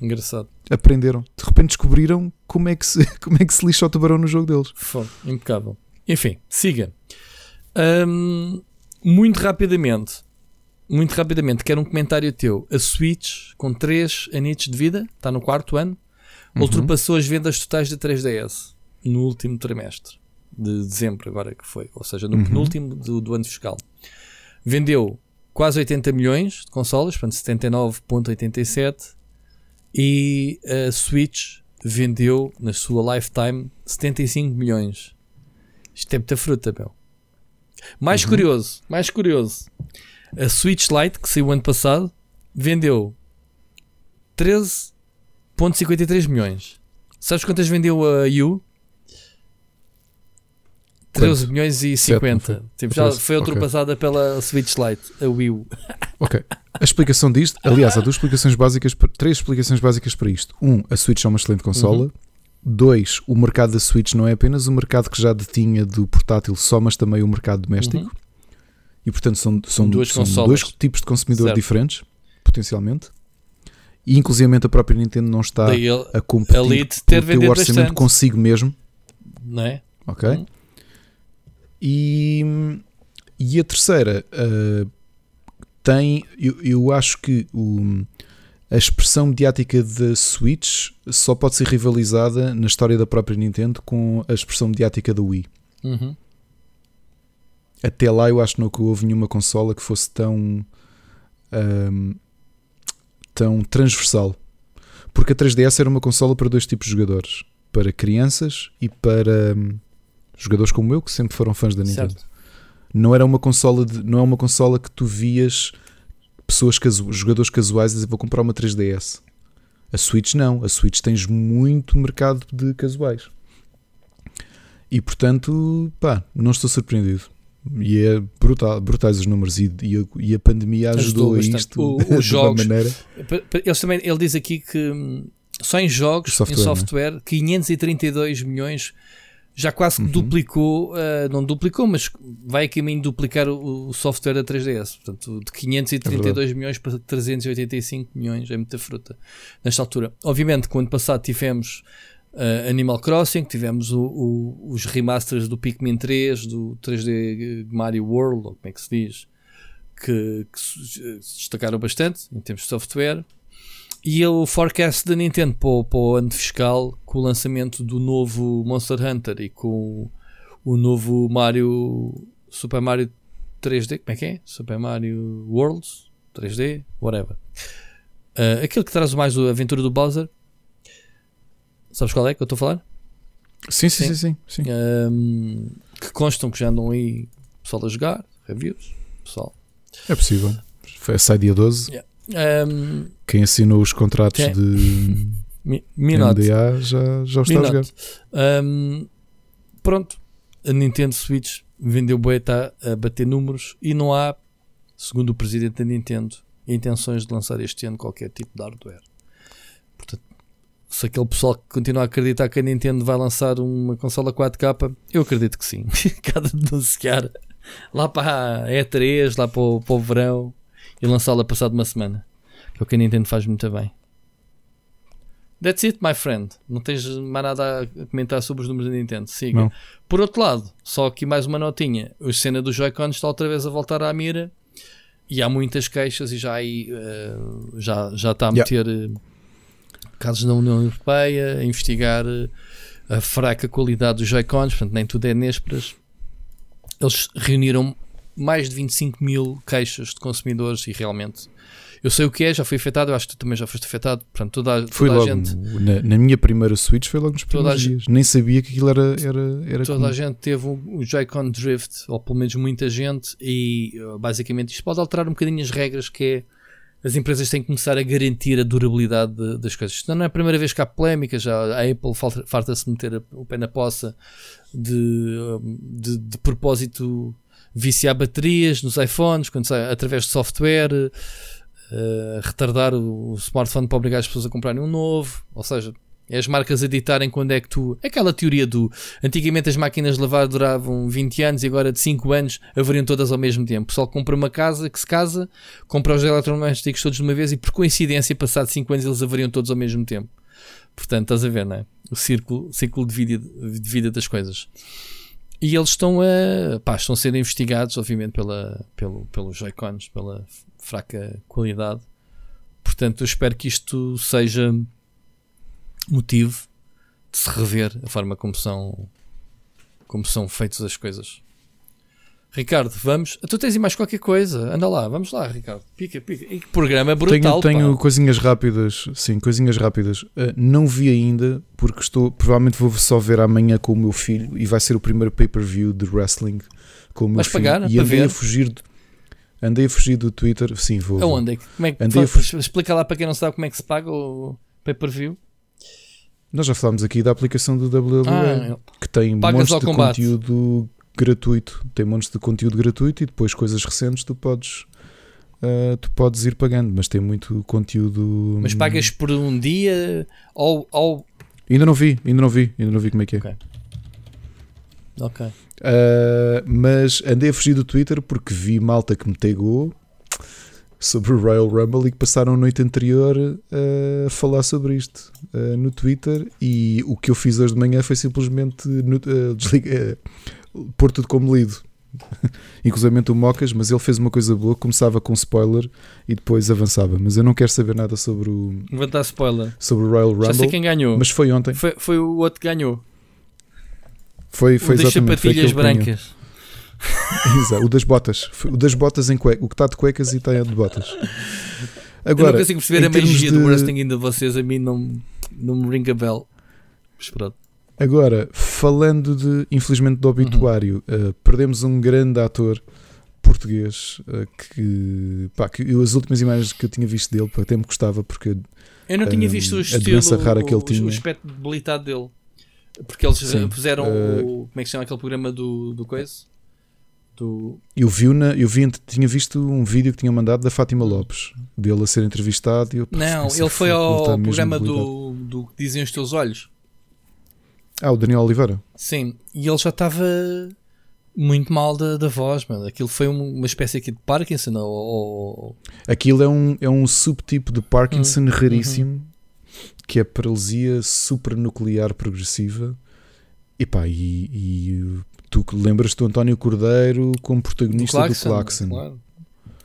Engraçado. Aprenderam. De repente descobriram como é, que se, como é que se lixa o tubarão no jogo deles. Fogo, impecável. Enfim, siga. Hum, muito rapidamente, muito rapidamente, quero um comentário teu. A Switch, com 3 anitos de vida, está no quarto ano, Uhum. ultrapassou as vendas totais da 3DS no último trimestre de dezembro, agora que foi, ou seja, no Uhum. penúltimo do, do ano fiscal. Vendeu quase 80 milhões de consolas, portanto 79,87 e a Switch vendeu na sua lifetime 75 milhões. Isto é muita fruta, meu. Mais curioso, mais curioso. A Switch Lite, que saiu ano passado, vendeu 13,53 milhões. Sabes quantas vendeu a U? 13 Quanto? milhões e Sete, não 50. foi? Tipo, já 13, foi ultrapassada pela Switch Lite, a Wii U. Ok. A explicação disto, aliás, há duas explicações básicas, três explicações básicas para isto. Um, a Switch é uma excelente consola. Uhum. Dois, o mercado da Switch não é apenas o mercado que já detinha do portátil só, mas também o mercado doméstico. Uhum. E portanto são, são, Duas são dois tipos de consumidor Certo. diferentes, potencialmente. E inclusivamente a própria Nintendo não está ele, a competir a Lite pelo ter teu vendido orçamento bastante. consigo mesmo. não é? Ok? Uhum. E, e a terceira uh, tem, eu, eu acho que o, a expressão mediática da Switch só pode ser rivalizada na história da própria Nintendo com a expressão mediática da Wii. Uhum. Até lá eu acho que nunca houve nenhuma consola que fosse tão ahm, tão transversal. Porque a 3DS era uma consola para dois tipos de jogadores, para crianças e para hum, jogadores como eu que sempre foram fãs da Nintendo. Certo. Não era uma consola de, não é uma consola que tu vias pessoas casu jogadores casuais a dizer vou comprar uma 3DS. A Switch não, a Switch tens muito mercado de casuais. E portanto, pá, não estou surpreendido. E é brutal, brutais os números e, e a, e a pandemia ajudou, Ajudou a isto O- de os jogos. uma maneira. Eles também, ele diz aqui que hum, só em jogos, Software, em né? software, 532 milhões já quase que Uhum. duplicou, uh, não duplicou, mas vai a caminho de duplicar o, o software da 3DS. Portanto, de 532 milhões para 385 milhões, é muita fruta nesta altura. Obviamente, quando passado tivemos uh, Animal Crossing, tivemos o- o- os remasters do Pikmin 3, do 3D Mario World, ou como é que se diz, que, que se destacaram bastante em termos de software. E o forecast da Nintendo para o, para o ano fiscal, com o lançamento do novo Monster Hunter e com o novo Mario Super Mario 3D, como é que é? Super Mario Worlds 3D, whatever. Ah, aquele que traz mais a aventura do Bowser. Sabes qual é que eu estou a falar? Sim, sim, Sim. sim. sim, sim. Ahm, que constam que já andam aí pessoal a jogar, reviews, pessoal. É possível. Foi sai dia 12. Ahm, Quem assinou os contratos de mi- Minot. NDA já, já está a jogar. Ahm, pronto, a Nintendo Switch vendeu bué, está a bater números e não há, segundo o presidente da Nintendo, intenções de lançar este ano qualquer tipo de hardware. Se aquele pessoal que continua a acreditar que a Nintendo vai lançar uma consola 4K, eu acredito que sim. Cada de anunciar lá para a E3, lá para o, para o verão e lançá-la passado uma semana. Que é o que a Nintendo faz muito bem. That's it, my friend. Não tens mais nada a comentar sobre os números da Nintendo. Siga. Não. Por outro lado, só aqui mais uma notinha. A cena do Joy-Con está outra vez a voltar à mira e há muitas queixas e já aí eh, já, já está a Yeah. meter eh, casos na União Europeia, a investigar eh, a fraca qualidade dos Joy-Cons, portanto nem tudo é nésperas. Eles reuniram mais de 25 mil queixas de consumidores e realmente eu sei o que é, já fui afetado, eu acho que tu também já foste afetado, portanto toda, a- Foi toda a logo. gente Na, na minha primeira Switch foi logo nos Toda primeiros dias. Nem sabia que aquilo era, era, era Toda comum. a gente teve o o Joy-Con Drift, ou pelo menos muita gente, e uh, basicamente isto pode alterar um bocadinho as regras que é as empresas têm que começar a garantir a durabilidade de- das coisas. Isto não é a primeira vez que há polémica, já a Apple farta-se meter o pé na poça de, de, de propósito viciar baterias nos iPhones, quando sai, através de software, uh, retardar o, o smartphone para obrigar as pessoas a comprarem um novo, ou seja, é as marcas a ditarem quando é que tu. Aquela teoria do. Antigamente as máquinas de lavar duravam 20 anos e agora de 5 anos haveriam todas ao mesmo tempo. O pessoal compra uma casa que se casa, compra os eletrodomésticos todos de uma vez e por coincidência, passado 5 anos, eles haveriam todos ao mesmo tempo. Portanto, estás a ver, não é? O círculo, círculo de, vida, de vida das coisas. E eles estão a. Pá, estão a ser investigados, obviamente, pela, pelo, pelos Joy-Cons, pela fraca qualidade. Portanto, eu espero que isto seja motivo de se rever a forma como são como são feitas as coisas. Ricardo, vamos. Tu tens aí mais qualquer coisa? Anda lá, vamos lá, Ricardo. Pica, pica. E que programa brutal. tenho tenho coisinhas rápidas, sim, coisinhas rápidas. Uh, não vi ainda, porque estou, provavelmente vou só ver amanhã com o meu filho e vai ser o primeiro pay-per-view de wrestling com o meu Vais filho. pagar e andei ver? a fugir, do- andei a fugir do Twitter, sim, vou. Aonde? é que- Como é que, Andei a fugir- Explica lá para quem não sabe como é que se paga o pay-per-view. Nós já falámos aqui da aplicação do WWE, Ah, que tem montes de combate. conteúdo gratuito. Tem montes de conteúdo gratuito e depois coisas recentes tu podes, uh, tu podes ir pagando, mas tem muito conteúdo. mas pagas por um dia ou. ou... Ainda não vi, ainda não vi, ainda não vi como é que é. Ok. Ok. Uh, mas andei a fugir do Twitter porque vi malta que me tegou sobre o Royal Rumble e que passaram a noite anterior uh, a falar sobre isto uh, no Twitter e o que eu fiz hoje de manhã foi simplesmente uh, desligar, pôr tudo como lido. Inclusive o Mocas, mas ele fez uma coisa boa, começava com spoiler e depois avançava. Mas eu não quero saber nada sobre o, Não vou dar spoiler. sobre o Royal Já sei Rumble. quem ganhou. Mas foi ontem. Foi, foi o outro que ganhou. Foi, foi o das exatamente sapatilhas que ganhou. brancas. Exato, o das botas. O das botas em cueca. O que está de cuecas e está de botas. eu não Agora, consigo perceber a magia termos do de- wrestling ainda de vocês. A mim não, não me ring a bell. Mas pronto. agora, falando de, infelizmente, Uhum. do obituário, eh, perdemos um grande ator português eh, que, pá, que eu, as últimas imagens que eu tinha visto dele pá, até me gostava porque Eu não tinha Hum, visto o estilo, rara que ele o, tinha. o aspecto debilitado dele. Porque eles Sim, eh, puseram eh, o. Como é que se chama aquele programa do, do coisa? Do. eu vi, na, eu vi, tinha visto um vídeo que tinha mandado da Fátima Lopes dele a ser entrevistado e eu, Não, ele foi "Fogo, ele ao mesmo programa debilitado." do, do que dizem os teus olhos. Ah, o Daniel Oliveira. Sim, e ele já estava muito mal da, da voz, mano. Aquilo foi um- uma espécie aqui de Parkinson ou, ou- Aquilo é um, é um subtipo de Parkinson Hum, raríssimo, que é paralisia supranuclear progressiva. E pá, e, e tu que lembras do António Cordeiro como protagonista do Claxon, Claxon. Claro,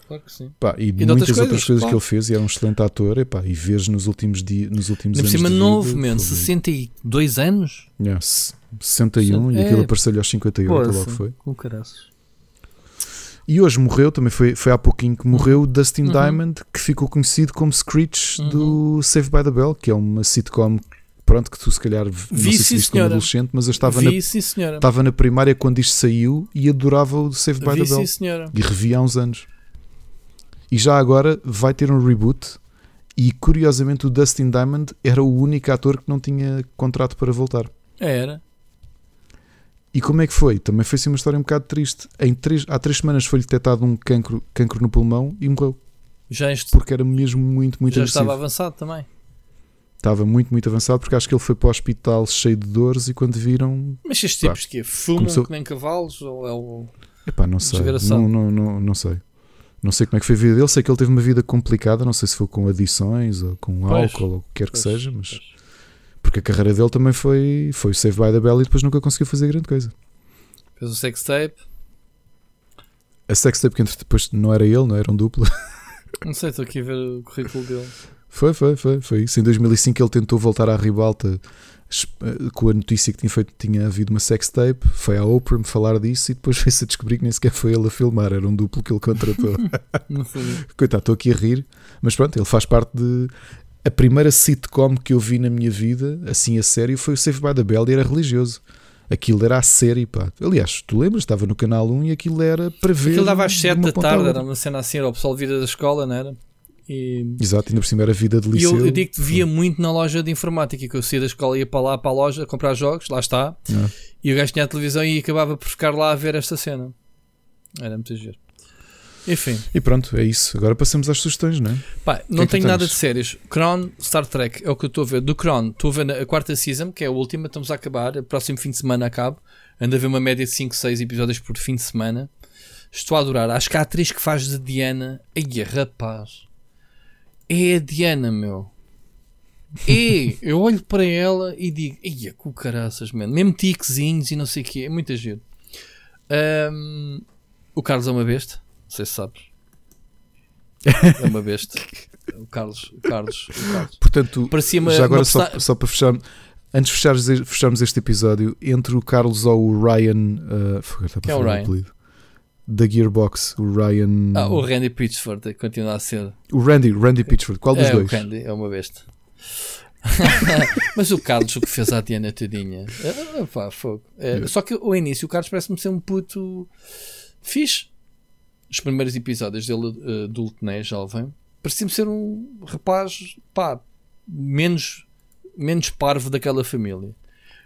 claro que sim. Pá, e, de muitas outras coisas, coisas, claro. que ele fez e era um excelente ator. E, pá, e vês nos últimos, dias, nos últimos anos. cima de novo, vida, man, foi- 62 anos? Yeah, se- 61 e É. aquilo apareceu-lhe aos 58, logo Poça, foi. Com caraças. E hoje morreu, também foi, foi há pouquinho que morreu, Dustin Uhum. Diamond, que ficou conhecido como Screech Uhum. do Save by the Bell, que é uma sitcom, pronto, que tu se calhar v- não Vi, sei se sim, viste como adolescente, mas eu estava na, Vi, sim, senhora. estava na primária quando isto saiu e adorava o Save by Vi, the sim, Bell. senhora. E revi há uns anos. E já agora vai ter um reboot. E curiosamente o Dustin Diamond era o único ator que não tinha contrato para voltar. Era. E como é que foi? Também foi assim uma história um bocado triste. Em três, há três semanas foi-lhe detectado um cancro, cancro no pulmão e morreu. Já, este, Porque era mesmo muito, muito já agressivo. estava avançado também. Estava muito, muito avançado porque acho que ele foi para o hospital cheio de dores e quando viram. Mas estes tipos que é, fumam começou- que nem cavalos? Ou é o. Epá, não sei. Não, não, não, não sei. Não sei como é que foi a vida dele. Sei que ele teve uma vida complicada. Não sei se foi com adições ou com Pois, álcool ou o que quer que Pois, seja. Mas pois. porque a carreira dele também foi, foi o Save by the Bell e depois nunca conseguiu fazer grande coisa. Fez o sex tape. A sextape que depois não era ele, não era um duplo. Não sei, estou aqui a ver o currículo dele. Foi, foi, foi, foi isso. Em 2005 ele tentou voltar à ribalta eh, com a notícia que tinha, feito, tinha havido uma sextape. Foi à Oprah me falar disso e depois foi-se a descobrir que nem sequer foi ele a filmar, era um duplo que ele contratou. Coitado, estou aqui a rir, mas pronto, ele faz parte de. A primeira sitcom que eu vi na minha vida, assim a sério, foi o Save by the Bell e era religioso. Aquilo era a série, pá. Aliás, tu lembras? Estava no canal 1 e aquilo era para ver. Aquilo dava às de 7 uma da tarde, era uma cena assim, era o pessoal vir da escola, não era? E, Exato, ainda por cima era vida de e liceu. eu, eu digo que via muito na loja de informática, que eu saía da escola ia para lá, para a loja, comprar jogos, lá está. Ah. E o gajo tinha a televisão e acabava por ficar lá a ver esta cena. Era muito giro. Enfim, E pronto, é isso. Agora passamos às sugestões, não é? pá, não que é que tenho nada de séries. Crown, Star Trek é o que eu estou a ver. Do Crown, estou a ver a quarta season, que é a última, estamos a acabar. O próximo fim de semana acabo. Ando a ver uma média de 5, 6 episódios por fim de semana. Estou a adorar. Acho que há a atriz que faz de Diana. Ai, rapaz. É a Diana, meu. É, eu olho para ela e digo, ia com caraças, mano. Mesmo tiquezinhos e não sei o quê. É muito giro. Ahm, o Carlos é uma besta. Não sei se sabes. É uma besta. O Carlos. O Carlos. O Carlos. Portanto, Parecia uma, já agora uma só, só para fechar, antes de fecharmos, fecharmos este episódio, entre o Carlos ou o Ryan, uh, para Quem é o Ryan? apelido, da Gearbox, o Ryan, Ah, o Randy Pitchford continua a ser. o Randy, Randy Pitchford, qual dos é, dois? o Randy é uma besta. Mas o Carlos, o que fez à Diana tadinha. Ah, pá, fogo. É, Só que ao início o Carlos parece-me ser um puto fixe. Os primeiros episódios dele, eh, adulto, né, jovem, parecia-me ser um rapaz, pá, menos, menos parvo daquela família.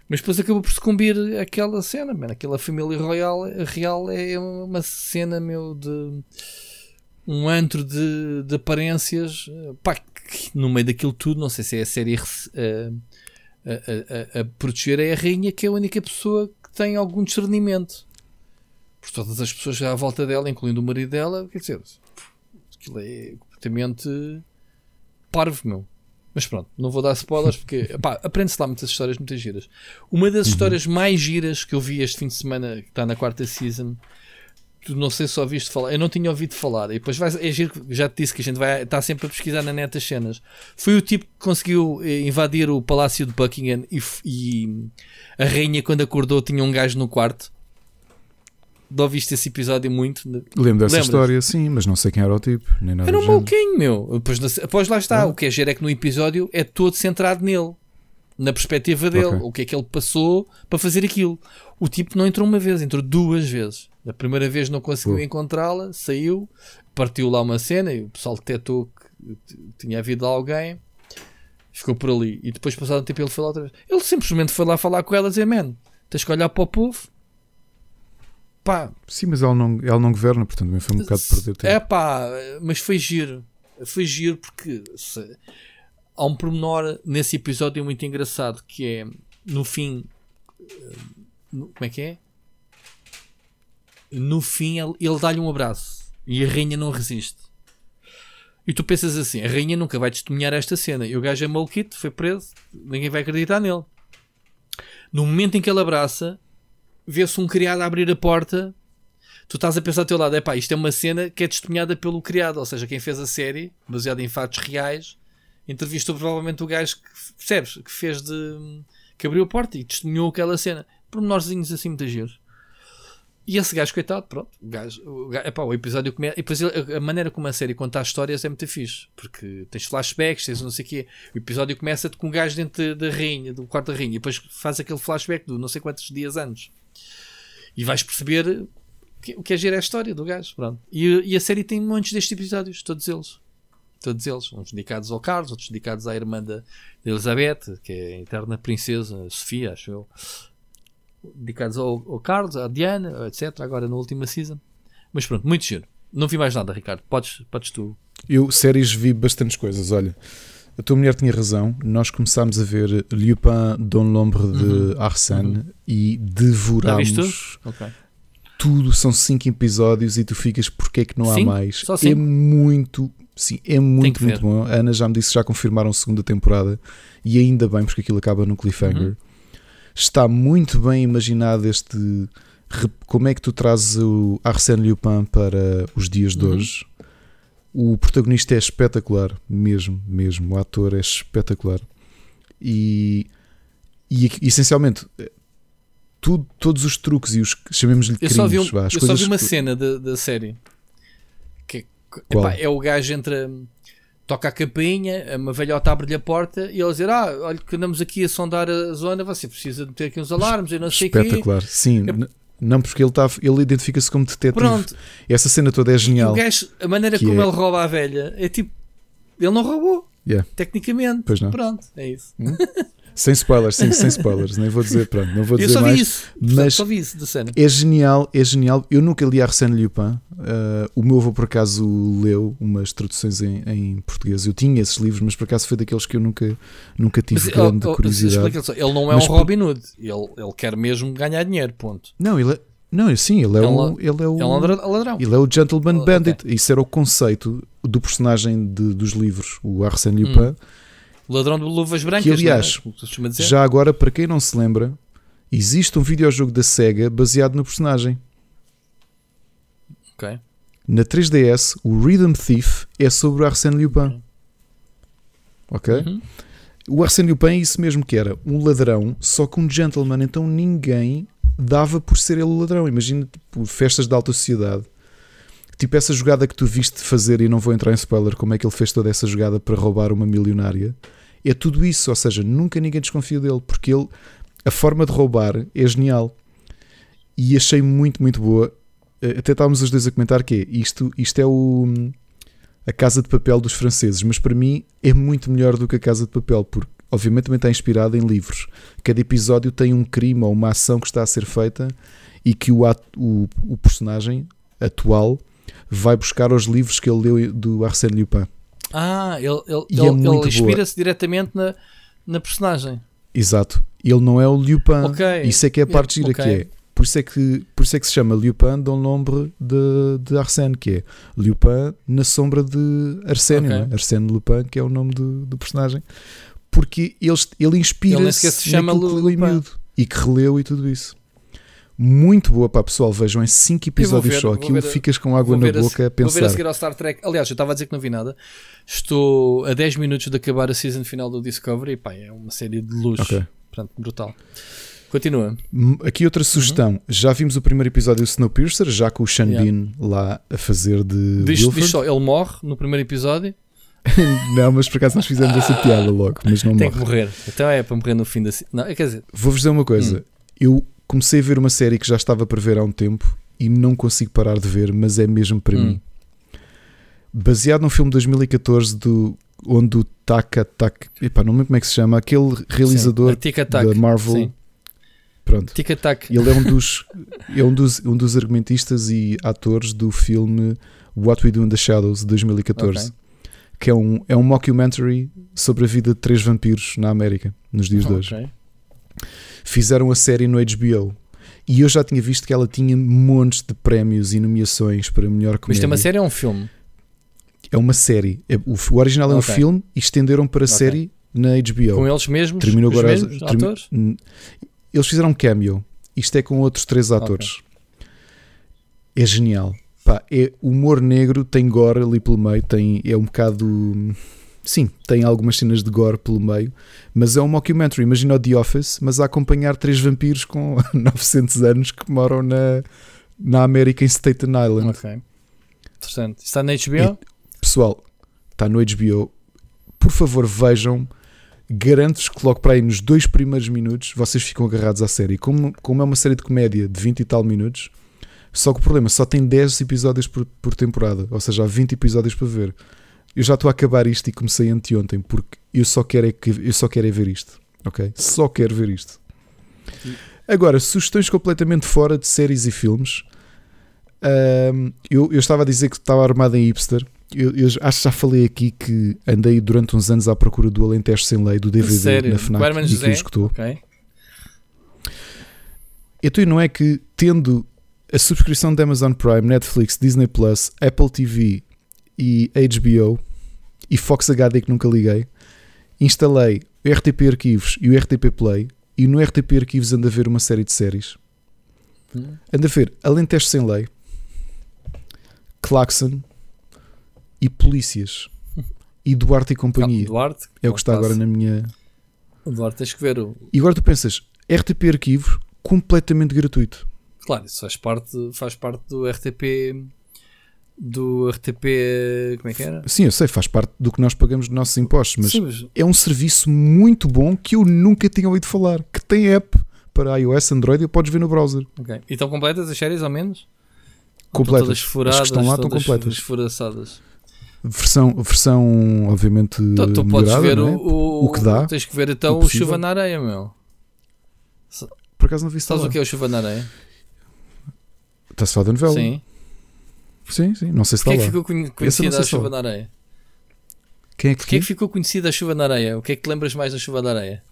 Mas depois acabou por sucumbir aquela cena, man. aquela família royal, real é uma cena, meu, de um antro de, de aparências, pá, no meio daquilo tudo, não sei se é a série a, a- a- a proteger, é a rainha que é a única pessoa que tem algum discernimento. Por todas as pessoas à volta dela, incluindo o marido dela, quer dizer, aquilo é completamente parvo, meu. Mas pronto, não vou dar spoilers porque aprende-se lá muitas histórias, muitas giras. Uma das histórias mais giras que eu vi este fim de semana, que está na quarta season, tu não sei se ouviste falar, eu não tinha ouvido falar, e depois vais, é giro, já te disse que a gente vai estar sempre a pesquisar na net as cenas. Foi o tipo que conseguiu eh, invadir o palácio de Buckingham e, e a rainha, quando acordou, tinha um gajo no quarto. De ouviste esse episódio muito? Lembro dessa Lembras? história, sim, mas não sei quem era o tipo, nem nada Era um maluquinho, meu. Depois, lá está. Ah. O que é giro é que no episódio é todo centrado nele. Na perspectiva dele. Ok. O que é que ele passou para fazer aquilo. O tipo não entrou uma vez, entrou duas vezes. A primeira vez não conseguiu encontrá-la, saiu, partiu lá uma cena e o pessoal detectou que tinha havido alguém. Ficou por ali. E depois, passado um tempo, ele foi lá outra vez. Ele simplesmente foi lá falar com ela e dizer: Man, tens que olhar para o povo. Pá, Sim, mas ela não, ela não governa, portanto também foi um bocado de perder tempo. é pá, mas foi giro. Foi giro porque se- há um pormenor nesse episódio muito engraçado que é no fim no- como é que é? No fim, ele, ele dá-lhe um abraço e a rainha não resiste. E tu pensas assim: a rainha nunca vai testemunhar esta cena. E o gajo é maluquito, foi preso, ninguém vai acreditar nele. No momento em que ele abraça, vê-se um criado a abrir a porta. Tu estás a pensar ao teu lado: é pá, isto é uma cena que é testemunhada pelo criado, ou seja, quem fez a série, baseada em fatos reais, entrevistou provavelmente o gajo que, percebes, que fez de. que abriu a porta e testemunhou aquela cena. Pormenorzinhos assim, muitas giros. E esse gajo, coitado, pronto, o gajo, o, gajo, epá, o episódio começa. E depois a maneira como a série conta as histórias é muito fixe, porque tens flashbacks, tens não sei o quê. O episódio começa com um gajo dentro da rainha, do quarto da rainha, e depois faz aquele flashback do não sei quantos dias antes. E vais perceber o que, é gerar a história do gajo, pronto. E, e a série tem montes destes episódios, todos eles. Todos eles, uns dedicados ao Carlos, outros dedicados à irmã da, da Elizabeth, que é a eterna princesa Sofia, acho eu dedicados ao, ao Carlos, à Diana, etc. Agora na última season. Mas pronto, muito giro. Não vi mais nada, Ricardo. Podes, podes tu. Eu, séries, vi bastantes coisas. Olha, a tua mulher tinha razão. Nós começámos a ver Lupin dans l'ombre de Uhum. Arsène Uhum. e devorámos Ok. tudo. São cinco episódios e tu ficas porque é que não há mais. Só é muito, sim, é muito, muito ver. bom. A Ana já me disse que já confirmaram a segunda temporada e ainda bem porque aquilo acaba no cliffhanger. Uhum. Está muito bem imaginado este como é que tu trazes o Arsène Lupin para os dias de Uhum. hoje. O protagonista é espetacular, mesmo, mesmo. O ator é espetacular. E, e essencialmente, eh, tudo, todos os truques e os chamemos-lhe crimes, só vi, um- vá, eu só vi uma que- cena da, da série. Que, Qual? epá, é o gajo entra, toca a campainha, uma velhota abre-lhe a porta e ele dizer: Ah, olha que andamos aqui a sondar a zona, você precisa de meter aqui uns alarmes, eu não sei o quê. espetacular. Sim, n- não porque ele, tá, ele identifica-se como detetive. Pronto, Essa cena toda é E o genial. gajo, a maneira como é- ele rouba a velha é tipo, ele não roubou, Yeah. tecnicamente. Pois não. Pronto, é isso. Sem spoilers, sim, sem spoilers. Nem vou dizer, pronto, não vou Eu dizer só vi mais. isso, mas- só vi isso da cena. É genial, é genial. Eu nunca li Arsène Lupin. Uh, o meu avô, por acaso, leu umas traduções em, em português. Eu tinha esses livros, mas por acaso foi daqueles que eu nunca, nunca tive Mas, grande oh, oh, curiosidade. só, ele não é Mas um por- Robin Hood, ele, ele quer mesmo ganhar dinheiro, ponto. Não, ele é, não, sim, ele é, É um o, ele é o, É um ladrão. ele é o Gentleman. Bandit. Isso era o conceito do personagem de- dos livros, o Arsène Lupin. Hum. Ladrão de luvas brancas, Que, aliás, é? Costuma dizer. Já agora, para quem não se lembra, existe um videojogo da SEGA baseado no personagem. Ok. Na 3DS, o Rhythm Thief é sobre o Arsène Lupin. Ok? Uhum. O Arsène Lupin é isso mesmo que era, um ladrão, só que um gentleman, então ninguém dava por ser ele o ladrão. Imagina, tipo, festas de alta sociedade. Tipo essa jogada que tu viste fazer, e não vou entrar em spoiler, como é que ele fez toda essa jogada para roubar uma milionária. É tudo isso, ou seja, nunca ninguém desconfia dele, porque ele, a forma de roubar é genial. E achei muito, muito boa. Eh, Até estávamos os dois a comentar que é, isto, isto é o a Casa de Papel dos franceses, mas para mim é muito melhor do que a Casa de Papel, porque obviamente também está inspirada em livros. Cada episódio tem um crime ou uma ação que está a ser feita e que o, ato- o, o personagem atual vai buscar aos livros que ele leu do Arsène Lupin. Ah, ele, ele, E é ele- ele inspira-se diretamente na, na personagem. Exato. Ele não é o Lupin. Ok. Isso é que é a parte gira Ok. que é. Por isso é que, por isso é que se chama Lupin dans l'ombre de, de Arsène, que é Lupin na sombra de Arsène, Ok. não é? Arsène Lupin, que é o nome do, do personagem. Porque ele, ele Ele inspira-se se chama naquilo que leu em Lupin. e que releu e tudo isso. Muito boa para pessoal, vejam em 5 episódios ver, só. Aquilo ver ficas com água na ver, a, boca a se- vou ver a pensar. seguir ao Star Trek. Aliás, eu estava a dizer que não vi nada. Estou a 10 minutos de acabar a season final do Discovery. E, pá, é uma série de luxo. Ok. Portanto, brutal. Continua. Aqui outra sugestão. Já vimos o primeiro episódio do Snowpiercer, já com o Sean Uhum. Yeah. Bean lá a fazer de Diz, diz só, ele morre no primeiro episódio. Não, mas por acaso nós fizemos essa piada logo, mas não Tem morre. que morrer. Então é para morrer no fim da. Não, quer dizer, Vou-vos dizer uma coisa. Hum. Eu comecei a ver uma série que já estava para ver há um tempo e não consigo parar de ver, mas é mesmo para Hum. mim. Baseado num filme de 2014 do, onde o Taka Taka, epá, não me lembro como é que se chama, aquele realizador da Marvel. Sim. Pronto. Tic Tac. Ele é um dos, é um dos, um dos argumentistas e atores do filme What We Do in the Shadows de 2014, Ok. que é um, é um mockumentary sobre a vida de três vampiros na América, nos dias de hoje. Fizeram a série no HBO. E eu já tinha visto que ela tinha montes de prémios e nomeações para melhor comédia. Mas isto é uma série ou é um filme? É uma série. É- O, original é um Ok. filme e estenderam para Ok. série na HBO. Com eles mesmos? Terminou os agora. mesmos termi- atores? Hum, Eles fizeram um cameo. Isto é com outros três atores. É genial. Pá, é humor negro, tem gore ali pelo meio, tem, é um bocado. Sim, tem algumas cenas de gore pelo meio, mas é um mockumentary. Imagina o The Office, mas a acompanhar três vampiros com 900 anos que moram na, na América em Staten Island. Ok. Interessante. Está na HBO? Pessoal, está no HBO. Por favor, vejam. Garanto-vos que logo para aí nos dois primeiros minutos vocês ficam agarrados à série. Como, como é uma série de comédia de 20 e tal minutos, só que o problema só tem 10 episódios por, por temporada, ou seja, há 20 episódios para ver. Eu já estou a acabar isto e comecei anteontem porque eu só quero é, que, eu só quero é ver isto. Ok? Só quero ver isto. Agora, sugestões completamente fora de séries e filmes. Ahm, eu, eu estava a dizer que estava armado em hipster. Eu, eu acho que já falei aqui que andei durante uns anos à procura do Alentejo Sem Lei, do DVD Sério? na FNAC Herman e que José? escutou. Ok. Então e não é que tendo a subscrição da Amazon Prime, Netflix, Disney Plus, Apple TV e HBO e Fox HD que nunca liguei, instalei o RTP Arquivos e o RTP Play e no RTP Arquivos ando a ver uma série de séries. Hum. Ando a ver Alentejo Sem Lei, Claxon e Polícias e Duarte e Companhia. Duarte? é o que está agora na minha. O Duarte tens que ver. O... E agora tu pensas, RTP Arquivos completamente gratuito. Claro, isso faz parte, faz parte do RTP. Do RTP. Como é que era? Sim, eu sei, faz parte do que nós pagamos dos nossos impostos, mas Sim, mas é um serviço muito bom que eu nunca tinha ouvido falar. Que tem app para iOS, Android e podes ver no browser. ok. E estão completas as séries, ao menos? Completas. Todas furadas, As que estão lá estão completas. esfuraçadas. Versão, versão obviamente, Então, tu podes ver é? o, o, O que dá, Tens que ver então o o. Chuva na Areia, meu. Por acaso não vi. Sabes o que é o Chuva na Areia? Está-se a falar da novela? Sim. Sim, sim. Não sei se Porquê é está que lá. ficou não conhecida a Chuva na Areia? Quem é que, Porquê é que ficou conhecida a Chuva na Areia? O que é que te lembras mais da Chuva na Areia?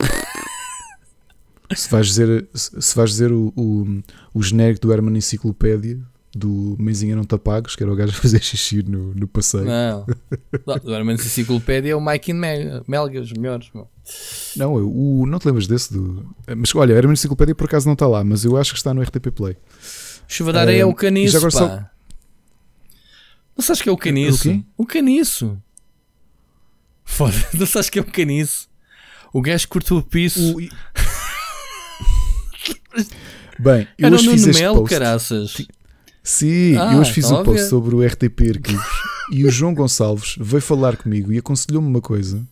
se vais dizer, se vais dizer o, o, o genérico do Herman Enciclopédia do Meizinha Não Te Apagues, que era o gajo a fazer xixi no, no passeio. Não. não do Herman Enciclopédia é o Mike Mel- Melga, os melhores. meu. Não, eu- o, não te lembras desse? Do... Mas olha, Herman Enciclopédia por acaso não está lá, mas eu acho que está no RTP Play. Chuva da Areia é o caniço, pá. só- Não sabes que é o caniço? O quê? O caniço. Foda, não sabes que é o caniço? O gajo cortou o piso. O- Bem, eu Era hoje fiz este Melo, post. caraças. Sim, Ah, eu hoje fiz estava um post sobre o RTP Arquivos e o João Gonçalves veio falar comigo e aconselhou-me uma coisa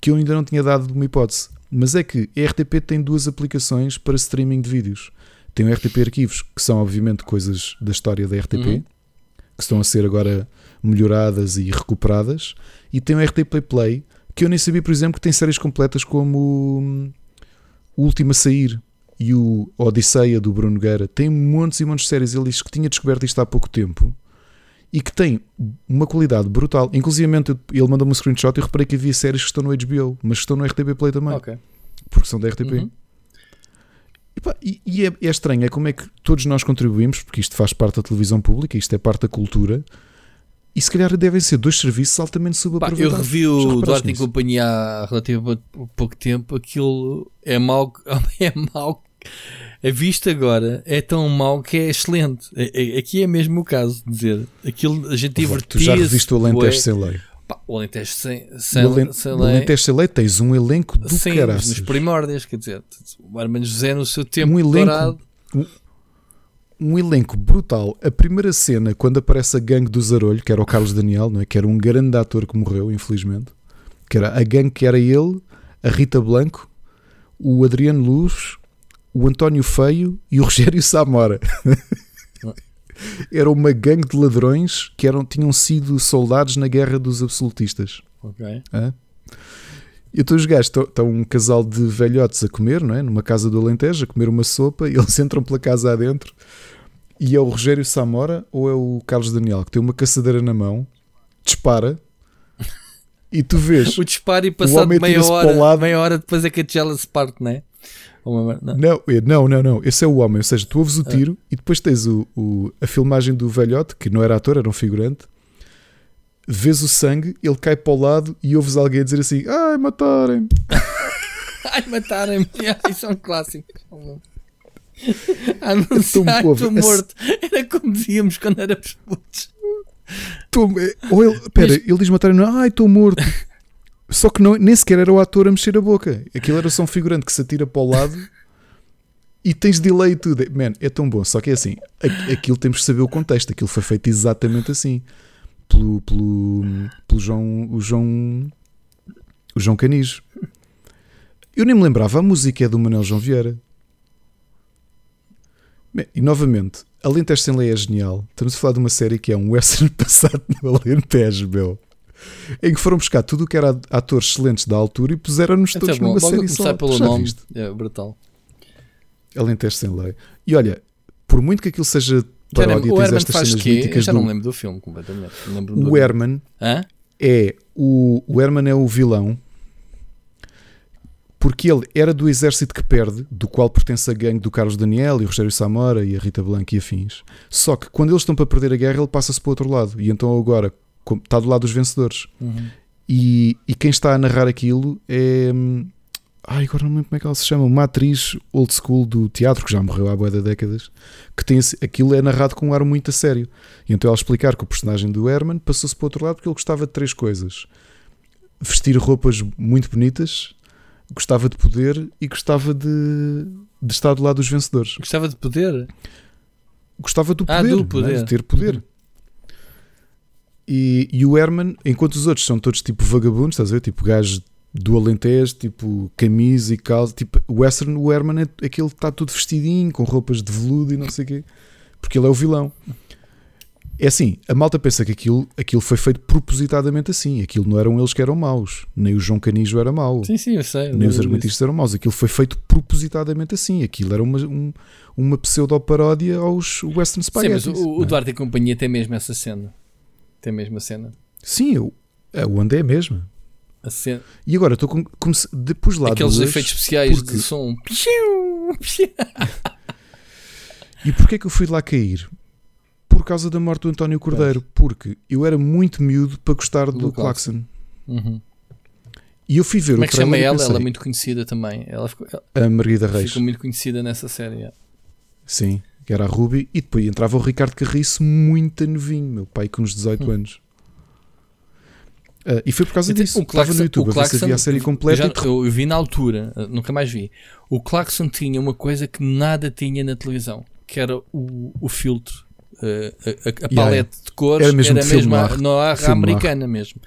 que eu ainda não tinha dado uma hipótese. Mas é que a RTP tem duas aplicações para streaming de vídeos. Tem o RTP Arquivos, que são obviamente coisas da história da RTP, Uhum. que estão a ser agora melhoradas e recuperadas, e tem o RTP Play, que eu nem sabia, por exemplo, que tem séries completas como hum, O Último a Sair e o Odisseia do Bruno Nogueira. Tem montes e montes de séries. Ele disse que tinha descoberto isto há pouco tempo e que tem uma qualidade brutal. Inclusive, ele mandou-me um screenshot e eu reparei que havia séries que estão no HBO, mas que estão no RTP Play também, Ok. porque são da RTP. Uhum. E, e- e é, é estranho, é como é que todos nós contribuímos, porque isto faz parte da televisão pública, isto é parte da cultura, e se calhar devem ser dois serviços altamente Pá, eu subaproveitados. revi o Duarte nisso? companhia há relativamente pouco tempo. Aquilo é mau. É mau. A vista agora é tão mau que é excelente. É- é- Aqui é mesmo o caso de dizer. Aquilo a gente Tu divertia já reviste o Alentejo sem lei. O Alentejo sem, O sem, Alen- sem o lei. Alentejo sem lei tens um elenco do Sim, caraças. nos primórdios, quer dizer, o Hermano José no seu tempo Um elenco dourado. um elenco brutal. A primeira cena, quando aparece a gangue do Zarolho, que era o Carlos Daniel, não é? que era um grande ator que morreu, infelizmente, que era a gangue que era ele, a Rita Blanco, o Adriano Luz, o António Feio e o Rogério Samora. Era uma gangue de ladrões que eram, tinham sido soldados na guerra dos absolutistas. Ok. Hã? E então os gajos estão, um casal de velhotes a comer, não é? Numa casa do Alentejo, a comer uma sopa, e eles entram pela casa adentro. E é o Rogério Samora ou é o Carlos Daniel que tem uma caçadeira na mão, dispara e tu vês. O disparo e passado meia hora, lado. meia hora depois é que a tigela se parte, não é? Uma- não. Não, é- não, não, não. Esse é o homem. Ou seja, tu Ah. ouves o tiro e depois tens o, o- a filmagem do velhote, que não era ator, era um figurante. Vês o sangue, ele cai para o lado e ouves alguém dizer assim: Ai, matarem. Ai, mataram-me. Isso é um clássico. Ah, ai, povo. estou morto. Era como dizíamos quando éramos putos. Tô- Ou ele, pera, ele diz matarem, ai, estou morto. Só que não, nem sequer era o ator a mexer a boca. Aquilo era só um figurante que se atira para o lado e tens delay e tudo. Man, é tão bom. Só que é assim: aquilo temos que saber o contexto. Aquilo foi feito exatamente assim. Pelo, pelo, pelo João, o João. O João Canis. Eu nem me lembrava, a música é do Manuel João Vieira. Bem, E novamente, Alentejo sem lei é genial. Estamos a falar de uma série que é um western passado no Alentejo, meu. Em que foram buscar tudo o que era atores excelentes da altura e puseram-nos Até todos bom. numa série só. pelo Já nome. viste? É brutal. Alentejo sem lei. E olha, por muito que aquilo seja Já nem- paródia, tens estas cenas quê? Eu míticas já do... não me lembro do filme completamente. O Herman Hã? é o, o Herman é o vilão porque ele era do exército que perde, do qual pertence a gangue do Carlos Daniel e o Rogério Samora e a Rita Blanco e afins. Só que quando eles estão para perder a guerra, ele passa-se para o outro lado. E então agora está do lado dos vencedores. Uhum. E, e quem está a narrar aquilo é. hum, Ai, agora não me lembro como é que ela se chama. Uma atriz old school do teatro, que já morreu há boa de décadas, que tem aquilo é narrado com um ar muito a sério. E então ela explicar que o personagem do Herman passou-se para o outro lado porque ele gostava de três coisas: vestir roupas muito bonitas, gostava de poder e gostava de, de estar do lado dos vencedores. Gostava de poder. Gostava do Ah, poder, do não é? poder. de ter poder. Uhum. E, e o Herman, enquanto os outros são todos tipo vagabundos, estás a ver? Tipo gajos do Alentejo, tipo camisa e calça, tipo o Western, o Herman é aquele que está tudo vestidinho, com roupas de veludo e não sei o quê, porque ele é o vilão. É assim, a malta pensa que aquilo, aquilo foi feito propositadamente assim, aquilo não eram eles que eram maus, nem o João Canijo era mau, Sim, sim, eu sei. nem os argumentistas eram maus, aquilo foi feito propositadamente assim, aquilo era uma, um- uma pseudo-paródia aos Western disso. Sim, mas Spaghetti. o, o Duarte e companhia tem mesmo essa cena. Tem a cena. Sim, eu, é o onde é mesmo. A cena. E agora estou com, depois lá Aqueles duas, efeitos especiais porque- de som. E porquê é que eu fui lá cair? Por causa da morte do António Cordeiro. Porque eu era muito miúdo para gostar do, Do Claxon. Uhum. E eu fui ver Como o é que chama ela? pensei, Ela é muito conhecida também. Ela ficou, ela a Margarida Reis. ficou muito conhecida nessa série. é. Sim, que era a Ruby. E depois entrava o Ricardo Carriço muito novinho, meu pai com uns 18 Hum. anos. Ah, e foi por causa Então, disso. o Estava Claxon- no YouTube o Claxon- havia a série completa. Eu, já- eu- eu vi na altura, uh, nunca mais vi. O Claxon tinha uma coisa que nada tinha na televisão, que era o, o filtro. Uh, a, a- a palete de cores Era mesmo mesmo a, noir. americana mesmo.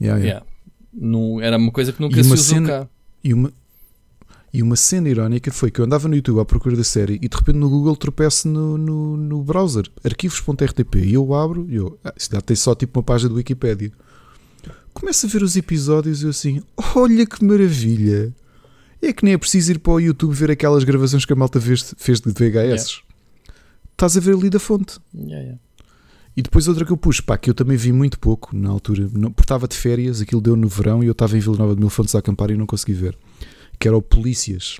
Yeah, yeah. Yeah. Não, era uma coisa que nunca E se usou cena- cá. E uma, e uma cena irónica foi que eu andava no YouTube à procura da série e de repente no Google tropeço no, no, no browser arquivos.rtp e eu abro e eu, ah, isto tem só tipo uma página do Wikipédia. Começo a ver os episódios e eu assim, olha que maravilha! É que nem é preciso ir para o YouTube ver aquelas gravações que a malta fez, fez de VHS. Estás a ver ali da fonte. Yeah, yeah. E depois outra que eu pus, pá, que eu também vi muito pouco na altura, não, porque estava de férias, aquilo deu no verão e eu estava em Vila Nova de Mil Fontes a acampar e não consegui ver. Que era o Polícias,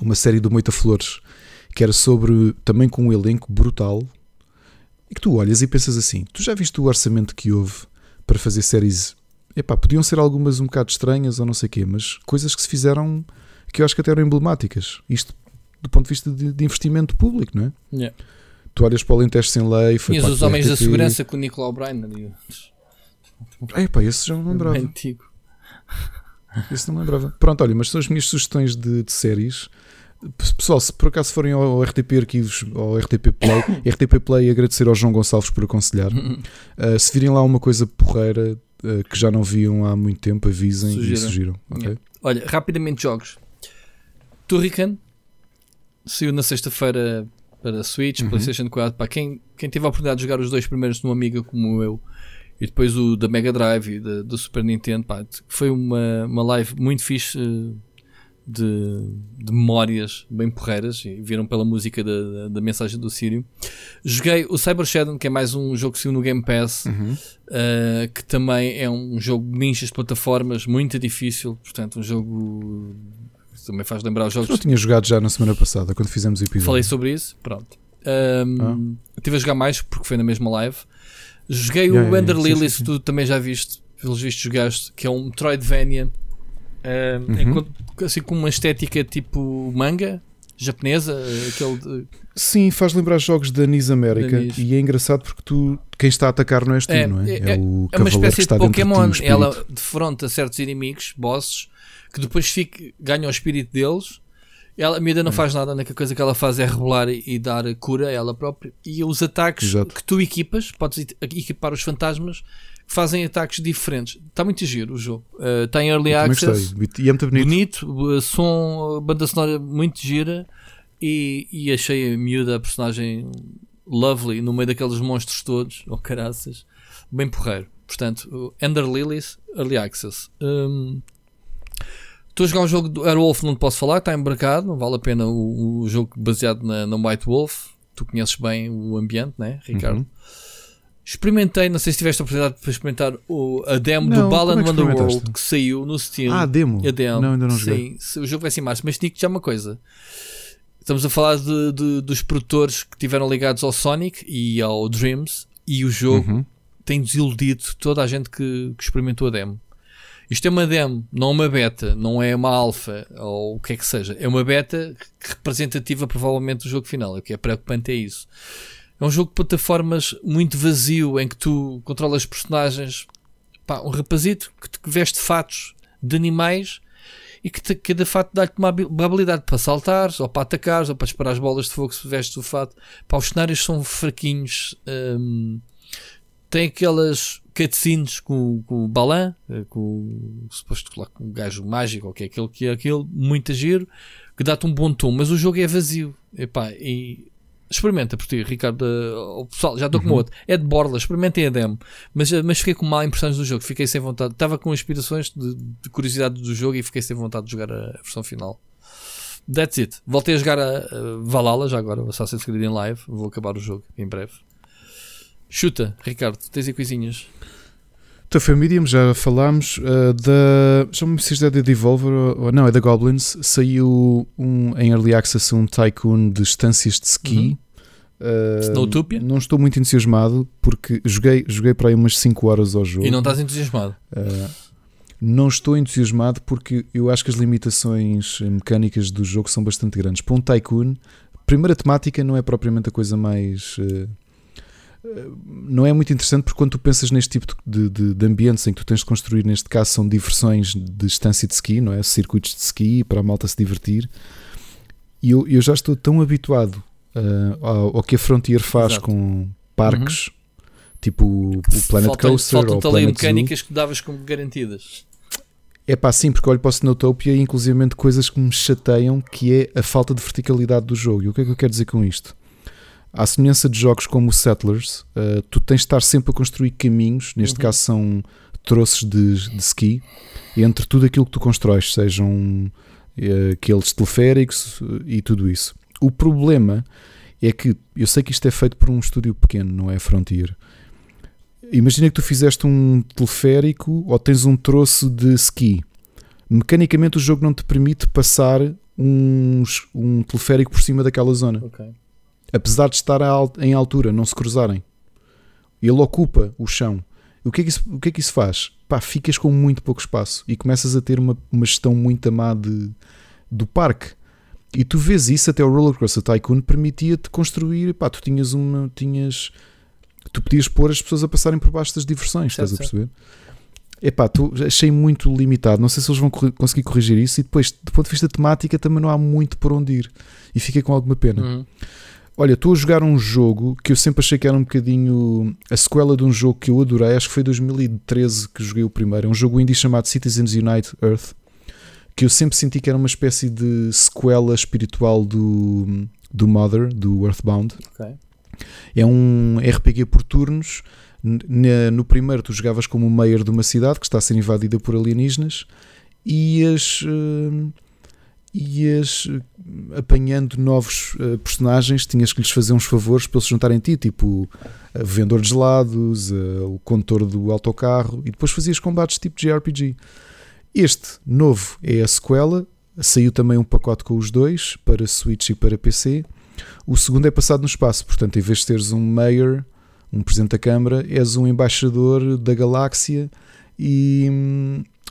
uma série do Moita Flores, que era sobre, também com um elenco brutal, e que tu olhas e pensas assim, tu já viste o orçamento que houve para fazer séries, epá, podiam ser algumas um bocado estranhas ou não sei o quê, mas coisas que se fizeram que eu acho que até eram emblemáticas. Isto do ponto de vista de, de investimento público, não é? Yeah. Tu olhas para o Alentejo sem lei, foi parte os Homens da. Segurança com o Nicolau Breiner. e- Epá, esse já não me lembrava. Bem antigo. Esse não me lembrava. Pronto, olha, mas são as minhas sugestões de, de séries. Pessoal, se por acaso forem ao, RTP Arquivos, ao RTP Play, RTP Play agradecer ao João Gonçalves por aconselhar. Uh, se virem lá uma coisa porreira uh, que já não viam há muito tempo, avisem Sugiram. e sugiram. ok? Yeah. Olha, rapidamente jogos. Turrican saiu na sexta-feira para Switch, Uhum. PlayStation 4. Para quem, quem teve a oportunidade de jogar os dois primeiros numa amiga como eu, e depois o da Mega Drive e da- do Super Nintendo, pá, foi uma, uma live muito fixe eh, de, de memórias bem porreiras e viram pela música da, da, mensagem do Sírio. Joguei o Cyber Shadow, que é mais um jogo que saiu no Game Pass, Uhum. uh, que também é um jogo de ninjas de plataformas, muito difícil, portanto, um jogo que também faz lembrar os Eu jogos. tinha jogado já na semana passada, quando fizemos o episódio. Falei sobre isso, pronto. Um, Estive a jogar mais porque foi na mesma live. Joguei Yeah, o Ender yeah. Lilies, tu também já viste, pelos vistos jogaste, que é um Metroidvania, um, Uhum. enquanto- assim com uma estética tipo manga japonesa, aquele de- Sim, faz lembrar jogos da Nis América e é engraçado porque tu, quem está a atacar não és tu, É, não é? é- o é uma cavaleiro que espécie de Pokémon. de ti, o. Ela defronta certos inimigos, bosses, que depois fica, ganha o espírito deles. Ela, a miúda não faz nada, a única coisa que ela faz é rebolar e, e dar cura a ela própria. E os ataques Exato. que tu equipas, podes equipar os fantasmas, fazem ataques diferentes. Está muito giro o jogo. Uh, está em early access. gostei. E é muito bonito. Bonito, uh, som, banda sonora muito gira. E, e achei a miúda, a personagem lovely, no meio daqueles monstros todos, ou caraças, bem porreiro. Portanto, Ender Lilies, Early Access. Hum, Estou a jogar um jogo do Airwolf, não te posso falar, está embarcado, não vale a pena o, o jogo baseado na, na White Wolf. Tu conheces bem o ambiente, né, Ricardo? Uhum. Experimentei, não sei se tiveste a oportunidade de experimentar o, a demo Não, do Balan como é que Wonderworld que saiu no Steam. Ah, demo. A demo. Não, ainda não joguei. Sim, o jogo vai ser em março, mas digo-te já uma coisa. Estamos a falar de, de- dos produtores que tiveram ligados ao Sonic e ao Dreams e o jogo Uhum. tem desiludido toda a gente que, que experimentou a demo. Isto é uma demo, não uma beta, não é uma alfa ou o que é que seja. É uma beta representativa, provavelmente, do jogo final. O que é preocupante é isso. É um jogo de plataformas muito vazio em que tu controlas personagens. Pá, um rapazito que, que veste fatos de animais e que te- cada fato dá-te uma habi- uma habilidade para saltares ou para atacares ou para disparar as bolas de fogo se vestes o fato. Pá, os cenários são fraquinhos. hum, tem aquelas cutscenes com, com o Balan, eh, com o suposto lá, com o gajo mágico, ou que é aquele que é aquele, muito giro, que dá-te um bom tom, mas o jogo é vazio. Epá, e experimenta por ti, Ricardo. eh, o pessoal, já estou com outro. É de borla, experimentem a demo. Mas, eh, mas fiquei com mal impressões do jogo, fiquei sem vontade. Estava com inspirações de, de curiosidade do jogo e fiquei sem vontade de jogar a, a versão final. That's it. Voltei a jogar a, a Valhalla já agora, o Assassin's Creed em live. Vou acabar o jogo em breve. Chuta, Ricardo, tens aí coisinhas. Tough Medium, já falámos. uh, da. Chama-me se é da Devolver ou, não, é da Goblins. Saiu um, em Early Access um tycoon de estâncias de ski. Uh, Snowtopia? Não estou muito entusiasmado porque joguei, joguei para aí umas 5 horas ao jogo. E não estás entusiasmado. Uh, não estou entusiasmado porque eu acho que as limitações mecânicas do jogo são bastante grandes. Para um Tycoon, a primeira temática não é propriamente a coisa mais. Não é muito interessante porque quando tu pensas neste tipo de, de- de ambientes em que tu tens de construir, neste caso, são diversões de estância de ski, não é? Circuitos de ski para a malta se divertir. E eu, eu já estou tão habituado uh, ao, ao que a Frontier faz Exato. com parques, tipo o, o Planet Faltam- Coaster ou o Faltam-te ali Planet Zoo. mecânicas que davas como garantidas. É pá, sim, porque olho para o Snowtopia e inclusive coisas que me chateiam, que é a falta de verticalidade do jogo. E o que é que eu quero dizer com isto? À semelhança de jogos como o Settlers, uh, tu tens de estar sempre a construir caminhos, neste Uhum. caso são troços de, de ski, entre tudo aquilo que tu constróis, sejam uh, aqueles teleféricos uh, e tudo isso. O problema é que eu sei que isto é feito por um estúdio pequeno, não é Frontier. Imagina que tu fizeste um teleférico ou tens um troço de ski. Mecanicamente o jogo não te permite passar uns- um teleférico por cima daquela zona. Ok. Apesar de estar em altura, não se cruzarem. Ele ocupa o chão. O que é que isso, o que é que isso faz? Pá, ficas com muito pouco espaço e começas a ter uma, uma gestão muito má de, do parque. E tu vês isso até o Roller Coaster Tycoon permitia-te construir, pá, tu tinhas uma, tinhas, tu podias pôr as pessoas a passarem por baixo das diversões, Certo, estás a perceber? Epá, tu, achei muito limitado, não sei se eles vão conseguir corrigir isso e depois, do ponto de vista temática, também não há muito por onde ir e fiquei com alguma pena. Uhum. Olha, estou a jogar um jogo que eu sempre achei que era um bocadinho a sequela de um jogo que eu adorei, acho que foi 2013 que joguei o primeiro. É um jogo indie chamado Citizens Unite Earth, que eu sempre senti que era uma espécie de sequela espiritual do, do Mother, do Earthbound. Ok. É um RPG por turnos. No primeiro, tu jogavas como o mayor de uma cidade que está a ser invadida por alienígenas e as. hum, ias apanhando novos uh, personagens, tinhas que lhes fazer uns favores para eles se juntarem a ti, tipo o vendedor de gelados, uh, o condutor do autocarro, e depois fazias combates tipo JRPG. Este novo é a sequela, saiu também um pacote com os dois, para Switch e para PC. O segundo é passado no espaço, portanto, em vez de teres um mayor, um presidente da Câmara, és um embaixador da galáxia e,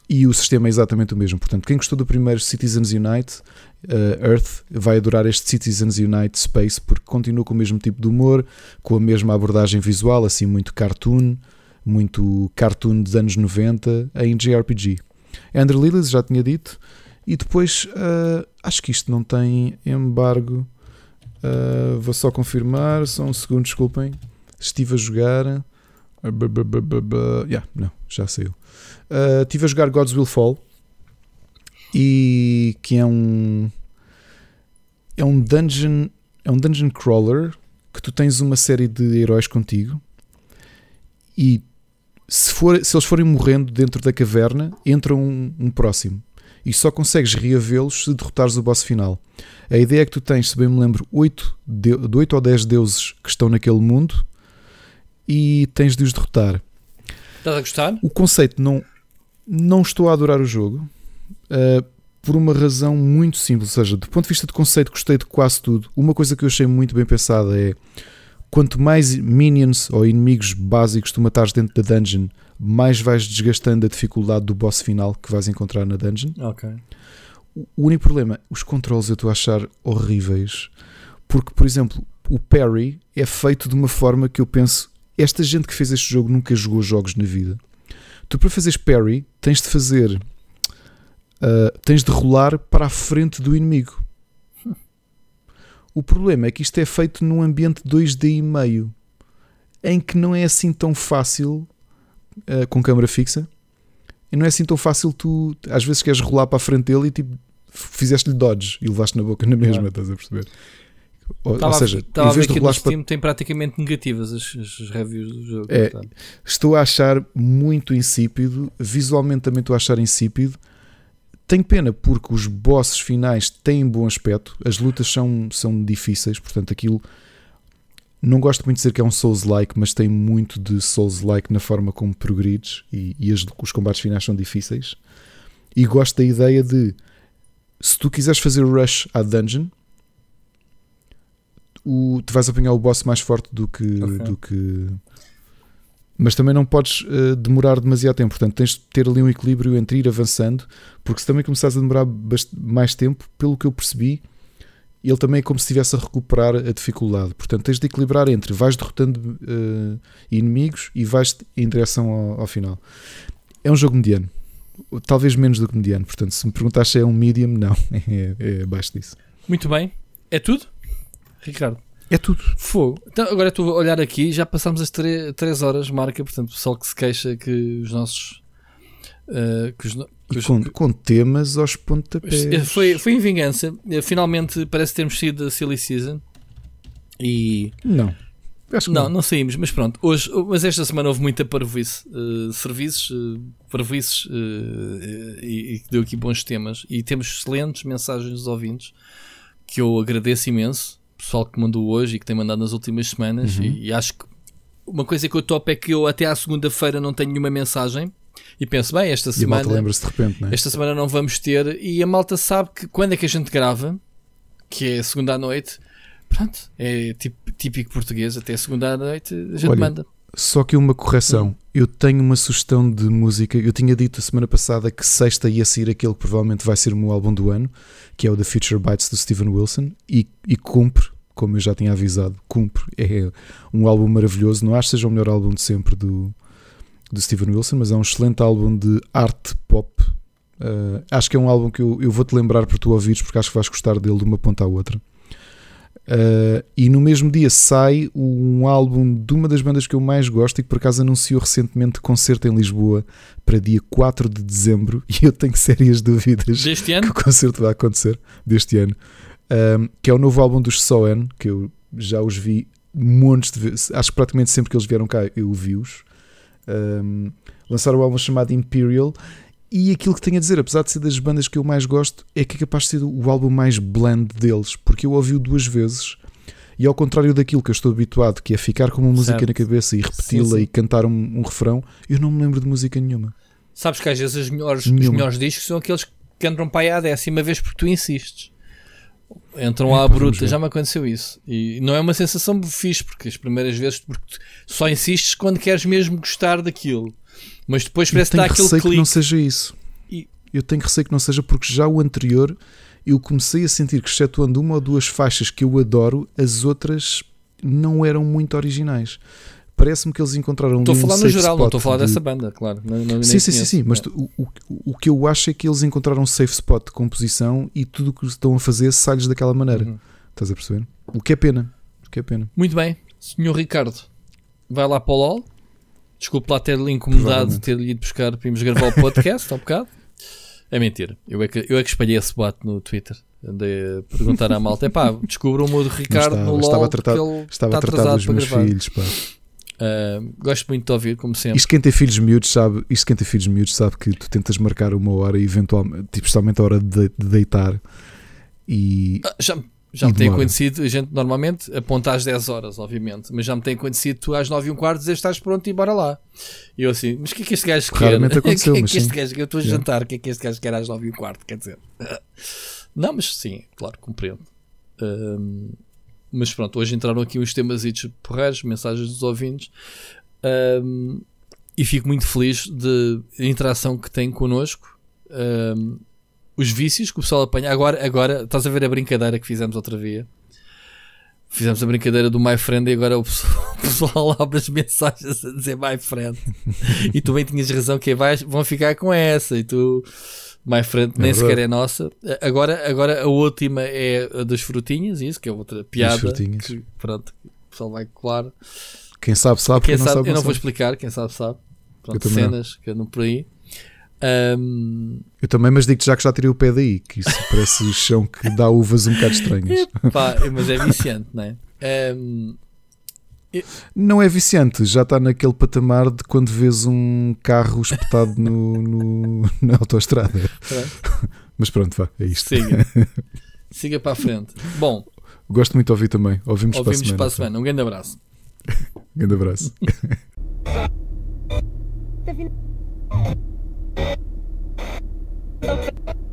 e o sistema é exatamente o mesmo. Portanto, quem gostou do primeiro Citizens Unite uh, Earth vai adorar este Citizens Unite Space porque continua com o mesmo tipo de humor, com a mesma abordagem visual, assim, muito cartoon, muito cartoon dos anos 90 em JRPG. Andrew Lillis já tinha dito, e depois uh, acho que isto não tem embargo. Uh, vou só confirmar, só um segundo, desculpem. Estive a jogar. Yeah, não, já saiu. Uh, estive a jogar Gods Will Fall e que é um é um dungeon é um dungeon crawler que tu tens uma série de heróis contigo e se, for, se eles forem morrendo dentro da caverna entra um, um próximo e só consegues reavê-los se derrotares o boss final. A ideia é que tu tens, se bem me lembro, 8, de, de 8 ou 10 deuses que estão naquele mundo e tens de os derrotar. Estás a gostar? O conceito não, não estou a adorar o jogo uh, por uma razão muito simples. Ou seja, do ponto de vista de conceito, gostei de quase tudo. Uma coisa que eu achei muito bem pensada é quanto mais minions ou inimigos básicos tu matares dentro da dungeon, mais vais desgastando a dificuldade do boss final que vais encontrar na dungeon. O único problema, os controles eu estou a achar horríveis, porque, por exemplo, o parry é feito de uma forma que eu penso, esta gente que fez este jogo nunca jogou jogos na vida. Tu para fazeres parry tens de fazer, uh, tens de rolar para a frente do inimigo. O problema é que isto é feito num ambiente 2D e meio, em que não é assim tão fácil uh, com câmera fixa. E não é assim tão fácil tu, às vezes queres rolar para a frente dele e tipo, fizeste-lhe dodge e levaste na boca na mesma, Ah. estás a perceber? Ou, Estava, ou seja, estava em a ver vez de no rolares para tem praticamente negativas as, as reviews do jogo. É. portanto. Estou a achar muito insípido, visualmente também estou a achar insípido. Tenho pena porque os bosses finais têm bom aspecto, as lutas são, são difíceis, portanto aquilo não gosto muito de dizer que é um Souls-like, mas tem muito de Souls-like na forma como progredes e, e as- os combates finais são difíceis. E gosto da ideia de se tu quiseres fazer rush à dungeon, o, tu vais apanhar o boss mais forte do que, Ok. do que mas também não podes eh, demorar demasiado tempo. Portanto, tens de ter ali um equilíbrio entre ir avançando, porque se também começares a demorar mais tempo, pelo que eu percebi, ele também é como se estivesse a recuperar a dificuldade. Portanto, tens de equilibrar entre vais derrotando eh, inimigos e vais em direção ao, ao final. É um jogo mediano. Talvez menos do que mediano. Portanto, se me perguntaste se é um medium, não. É, é abaixo disso. Muito bem. É tudo? Ricardo. É tudo. Fogo. Então, agora estou a olhar aqui, já passamos as 3 horas, marca, portanto, o pessoal que se queixa que os nossos. eh, que os, que os- com, com temas aos pontapés. Eh, Foi, foi em vingança. Eh, Finalmente parece termos sido a Silly Season. E. Não. Que Não, não saímos, mas pronto. Hoje, mas esta semana houve muita parvoíce. eh, serviços, uh, parvoíces eh, e, e que deu aqui bons temas. E temos excelentes mensagens dos ouvintes que eu agradeço imenso. Pessoal que mandou hoje e que tem mandado nas últimas semanas. Uhum. E, e acho que uma coisa que eu topo é que eu até à segunda-feira não tenho nenhuma mensagem. E penso, bem, esta semana. lembra-se de repente, não é? Esta semana não vamos ter e a malta sabe que quando é que a gente grava, que é segunda à noite, pronto, é tip- típico português, até segunda à noite a gente Olha, manda. Só que uma correção. Eu tenho uma sugestão de música. Eu tinha dito a semana passada que sexta ia sair aquele que provavelmente vai ser o meu álbum do ano, que é o The Future Bites do Steven Wilson, e, e cumpre, como eu já tinha avisado, cumpre. É um álbum maravilhoso. Não acho que seja o melhor álbum de sempre do, do Steven Wilson, mas é um excelente álbum de arte pop. Uh, acho que é um álbum que eu, eu vou-te lembrar para tu ouvires, porque acho que vais gostar dele de uma ponta à outra. Uh, e no mesmo dia sai um álbum de uma das bandas que eu mais gosto e que por acaso anunciou recentemente concerto em Lisboa para dia 4 de dezembro. E eu tenho sérias dúvidas Deste que ano, o concerto vai acontecer deste ano, Um, que é o novo álbum dos Soen, que eu já os vi montes de vezes, acho que praticamente sempre que eles vieram cá eu vi-os. Um, lançaram o álbum chamado Imperial E aquilo que tenho a dizer, apesar de ser das bandas que eu mais gosto, é que é capaz de ser o álbum mais bland deles, porque eu ouvi-o duas vezes e ao contrário daquilo que eu estou habituado, que é ficar com uma música Certo. na cabeça e repeti-la e cantar um, um refrão, eu não me lembro de música nenhuma. Sabes que às vezes os melhores, os melhores discos são aqueles que entram para aí à décima vez porque tu insistes. Entram É, à bruta, já me aconteceu isso. E não é uma sensação fixe, porque as primeiras vezes porque tu só insistes quando queres mesmo gostar daquilo. Mas depois parece que eu dá tenho aquele receio que não seja isso. E- Eu tenho receio que não seja porque já o anterior eu comecei a sentir que, excetuando uma ou duas faixas que eu adoro, as outras não eram muito originais. Parece-me que eles encontraram Estou a falar no geral, não estou a falar de- dessa banda, claro. Não, não, Sim, sim, sim, sim, mas É. o, o, o que eu acho é que eles encontraram um safe spot de composição e tudo o que estão a fazer sai-lhes daquela maneira. Uhum. Estás a perceber? O que é pena. O que é pena. Muito bem, senhor Ricardo, vai lá para o LOL. Desculpe lá ter-lhe incomodado ter-lhe ido buscar para irmos gravar o podcast há um bocado. É mentira. Eu é que, eu é que espalhei esse boato no Twitter. Andei a perguntar à malta: epá, descubra o modo Ricardo estava, no LOL. estava a tratar- Estava a tratar dos meus gravar. filhos, pá. Ah, gosto muito de ouvir, como sempre. Isto quem tem filhos miúdos sabe, isto quem tem filhos miúdos sabe que tu tentas marcar uma hora e eventualmente, tipo, especialmente a hora de, de deitar e Ah, já já me tem acontecido, a gente normalmente aponta às 10 horas, obviamente, mas já me tem acontecido tu às 9 e um quarto dizer estás pronto e bora lá. E eu assim, mas o que é que este gajo quer? Raramente O que aconteceu, é que este gajo? Eu estou a jantar, o que é que este gajo quer às 9 e um quarto? Quer dizer, não, mas sim, claro, compreendo. Ahm, mas pronto, hoje entraram aqui uns temas porreiros, mensagens dos ouvintes, Ahm, e fico muito feliz de a interação que tem connosco. Ahm, os vícios que o pessoal apanha. Agora, agora estás a ver a brincadeira que fizemos outra vez. Fizemos a brincadeira do My Friend e agora o pessoal, o pessoal abre as mensagens a dizer My Friend. e tu bem tinhas razão que é, vais, vão ficar com essa. E tu, My Friend, nem verdade. sequer é nossa. Agora, agora a última é a das frutinhas, isso que é outra piada. frutinhas. Que, pronto, o pessoal vai colar. quem sabe sabe, Quem quem não sabe, sabe, eu não não vou sabe. explicar, quem sabe sabe. Pronto, também não. cenas que andam por aí. Ahm, Eu também, mas digo-te já que já tirei o pé daí, que isso parece chão que dá uvas um bocado estranhas. pá, mas é viciante, não é? Ahm, Não é viciante, já está naquele patamar de quando vês um carro espetado no, no- na autoestrada. pronto, Mas pronto, vá, é isto. siga. Siga para a frente. Bom, Gosto muito de ouvir também. Ouvimos, ouvimos para para a a semana. semana. Um grande abraço. Grande abraço. Okay.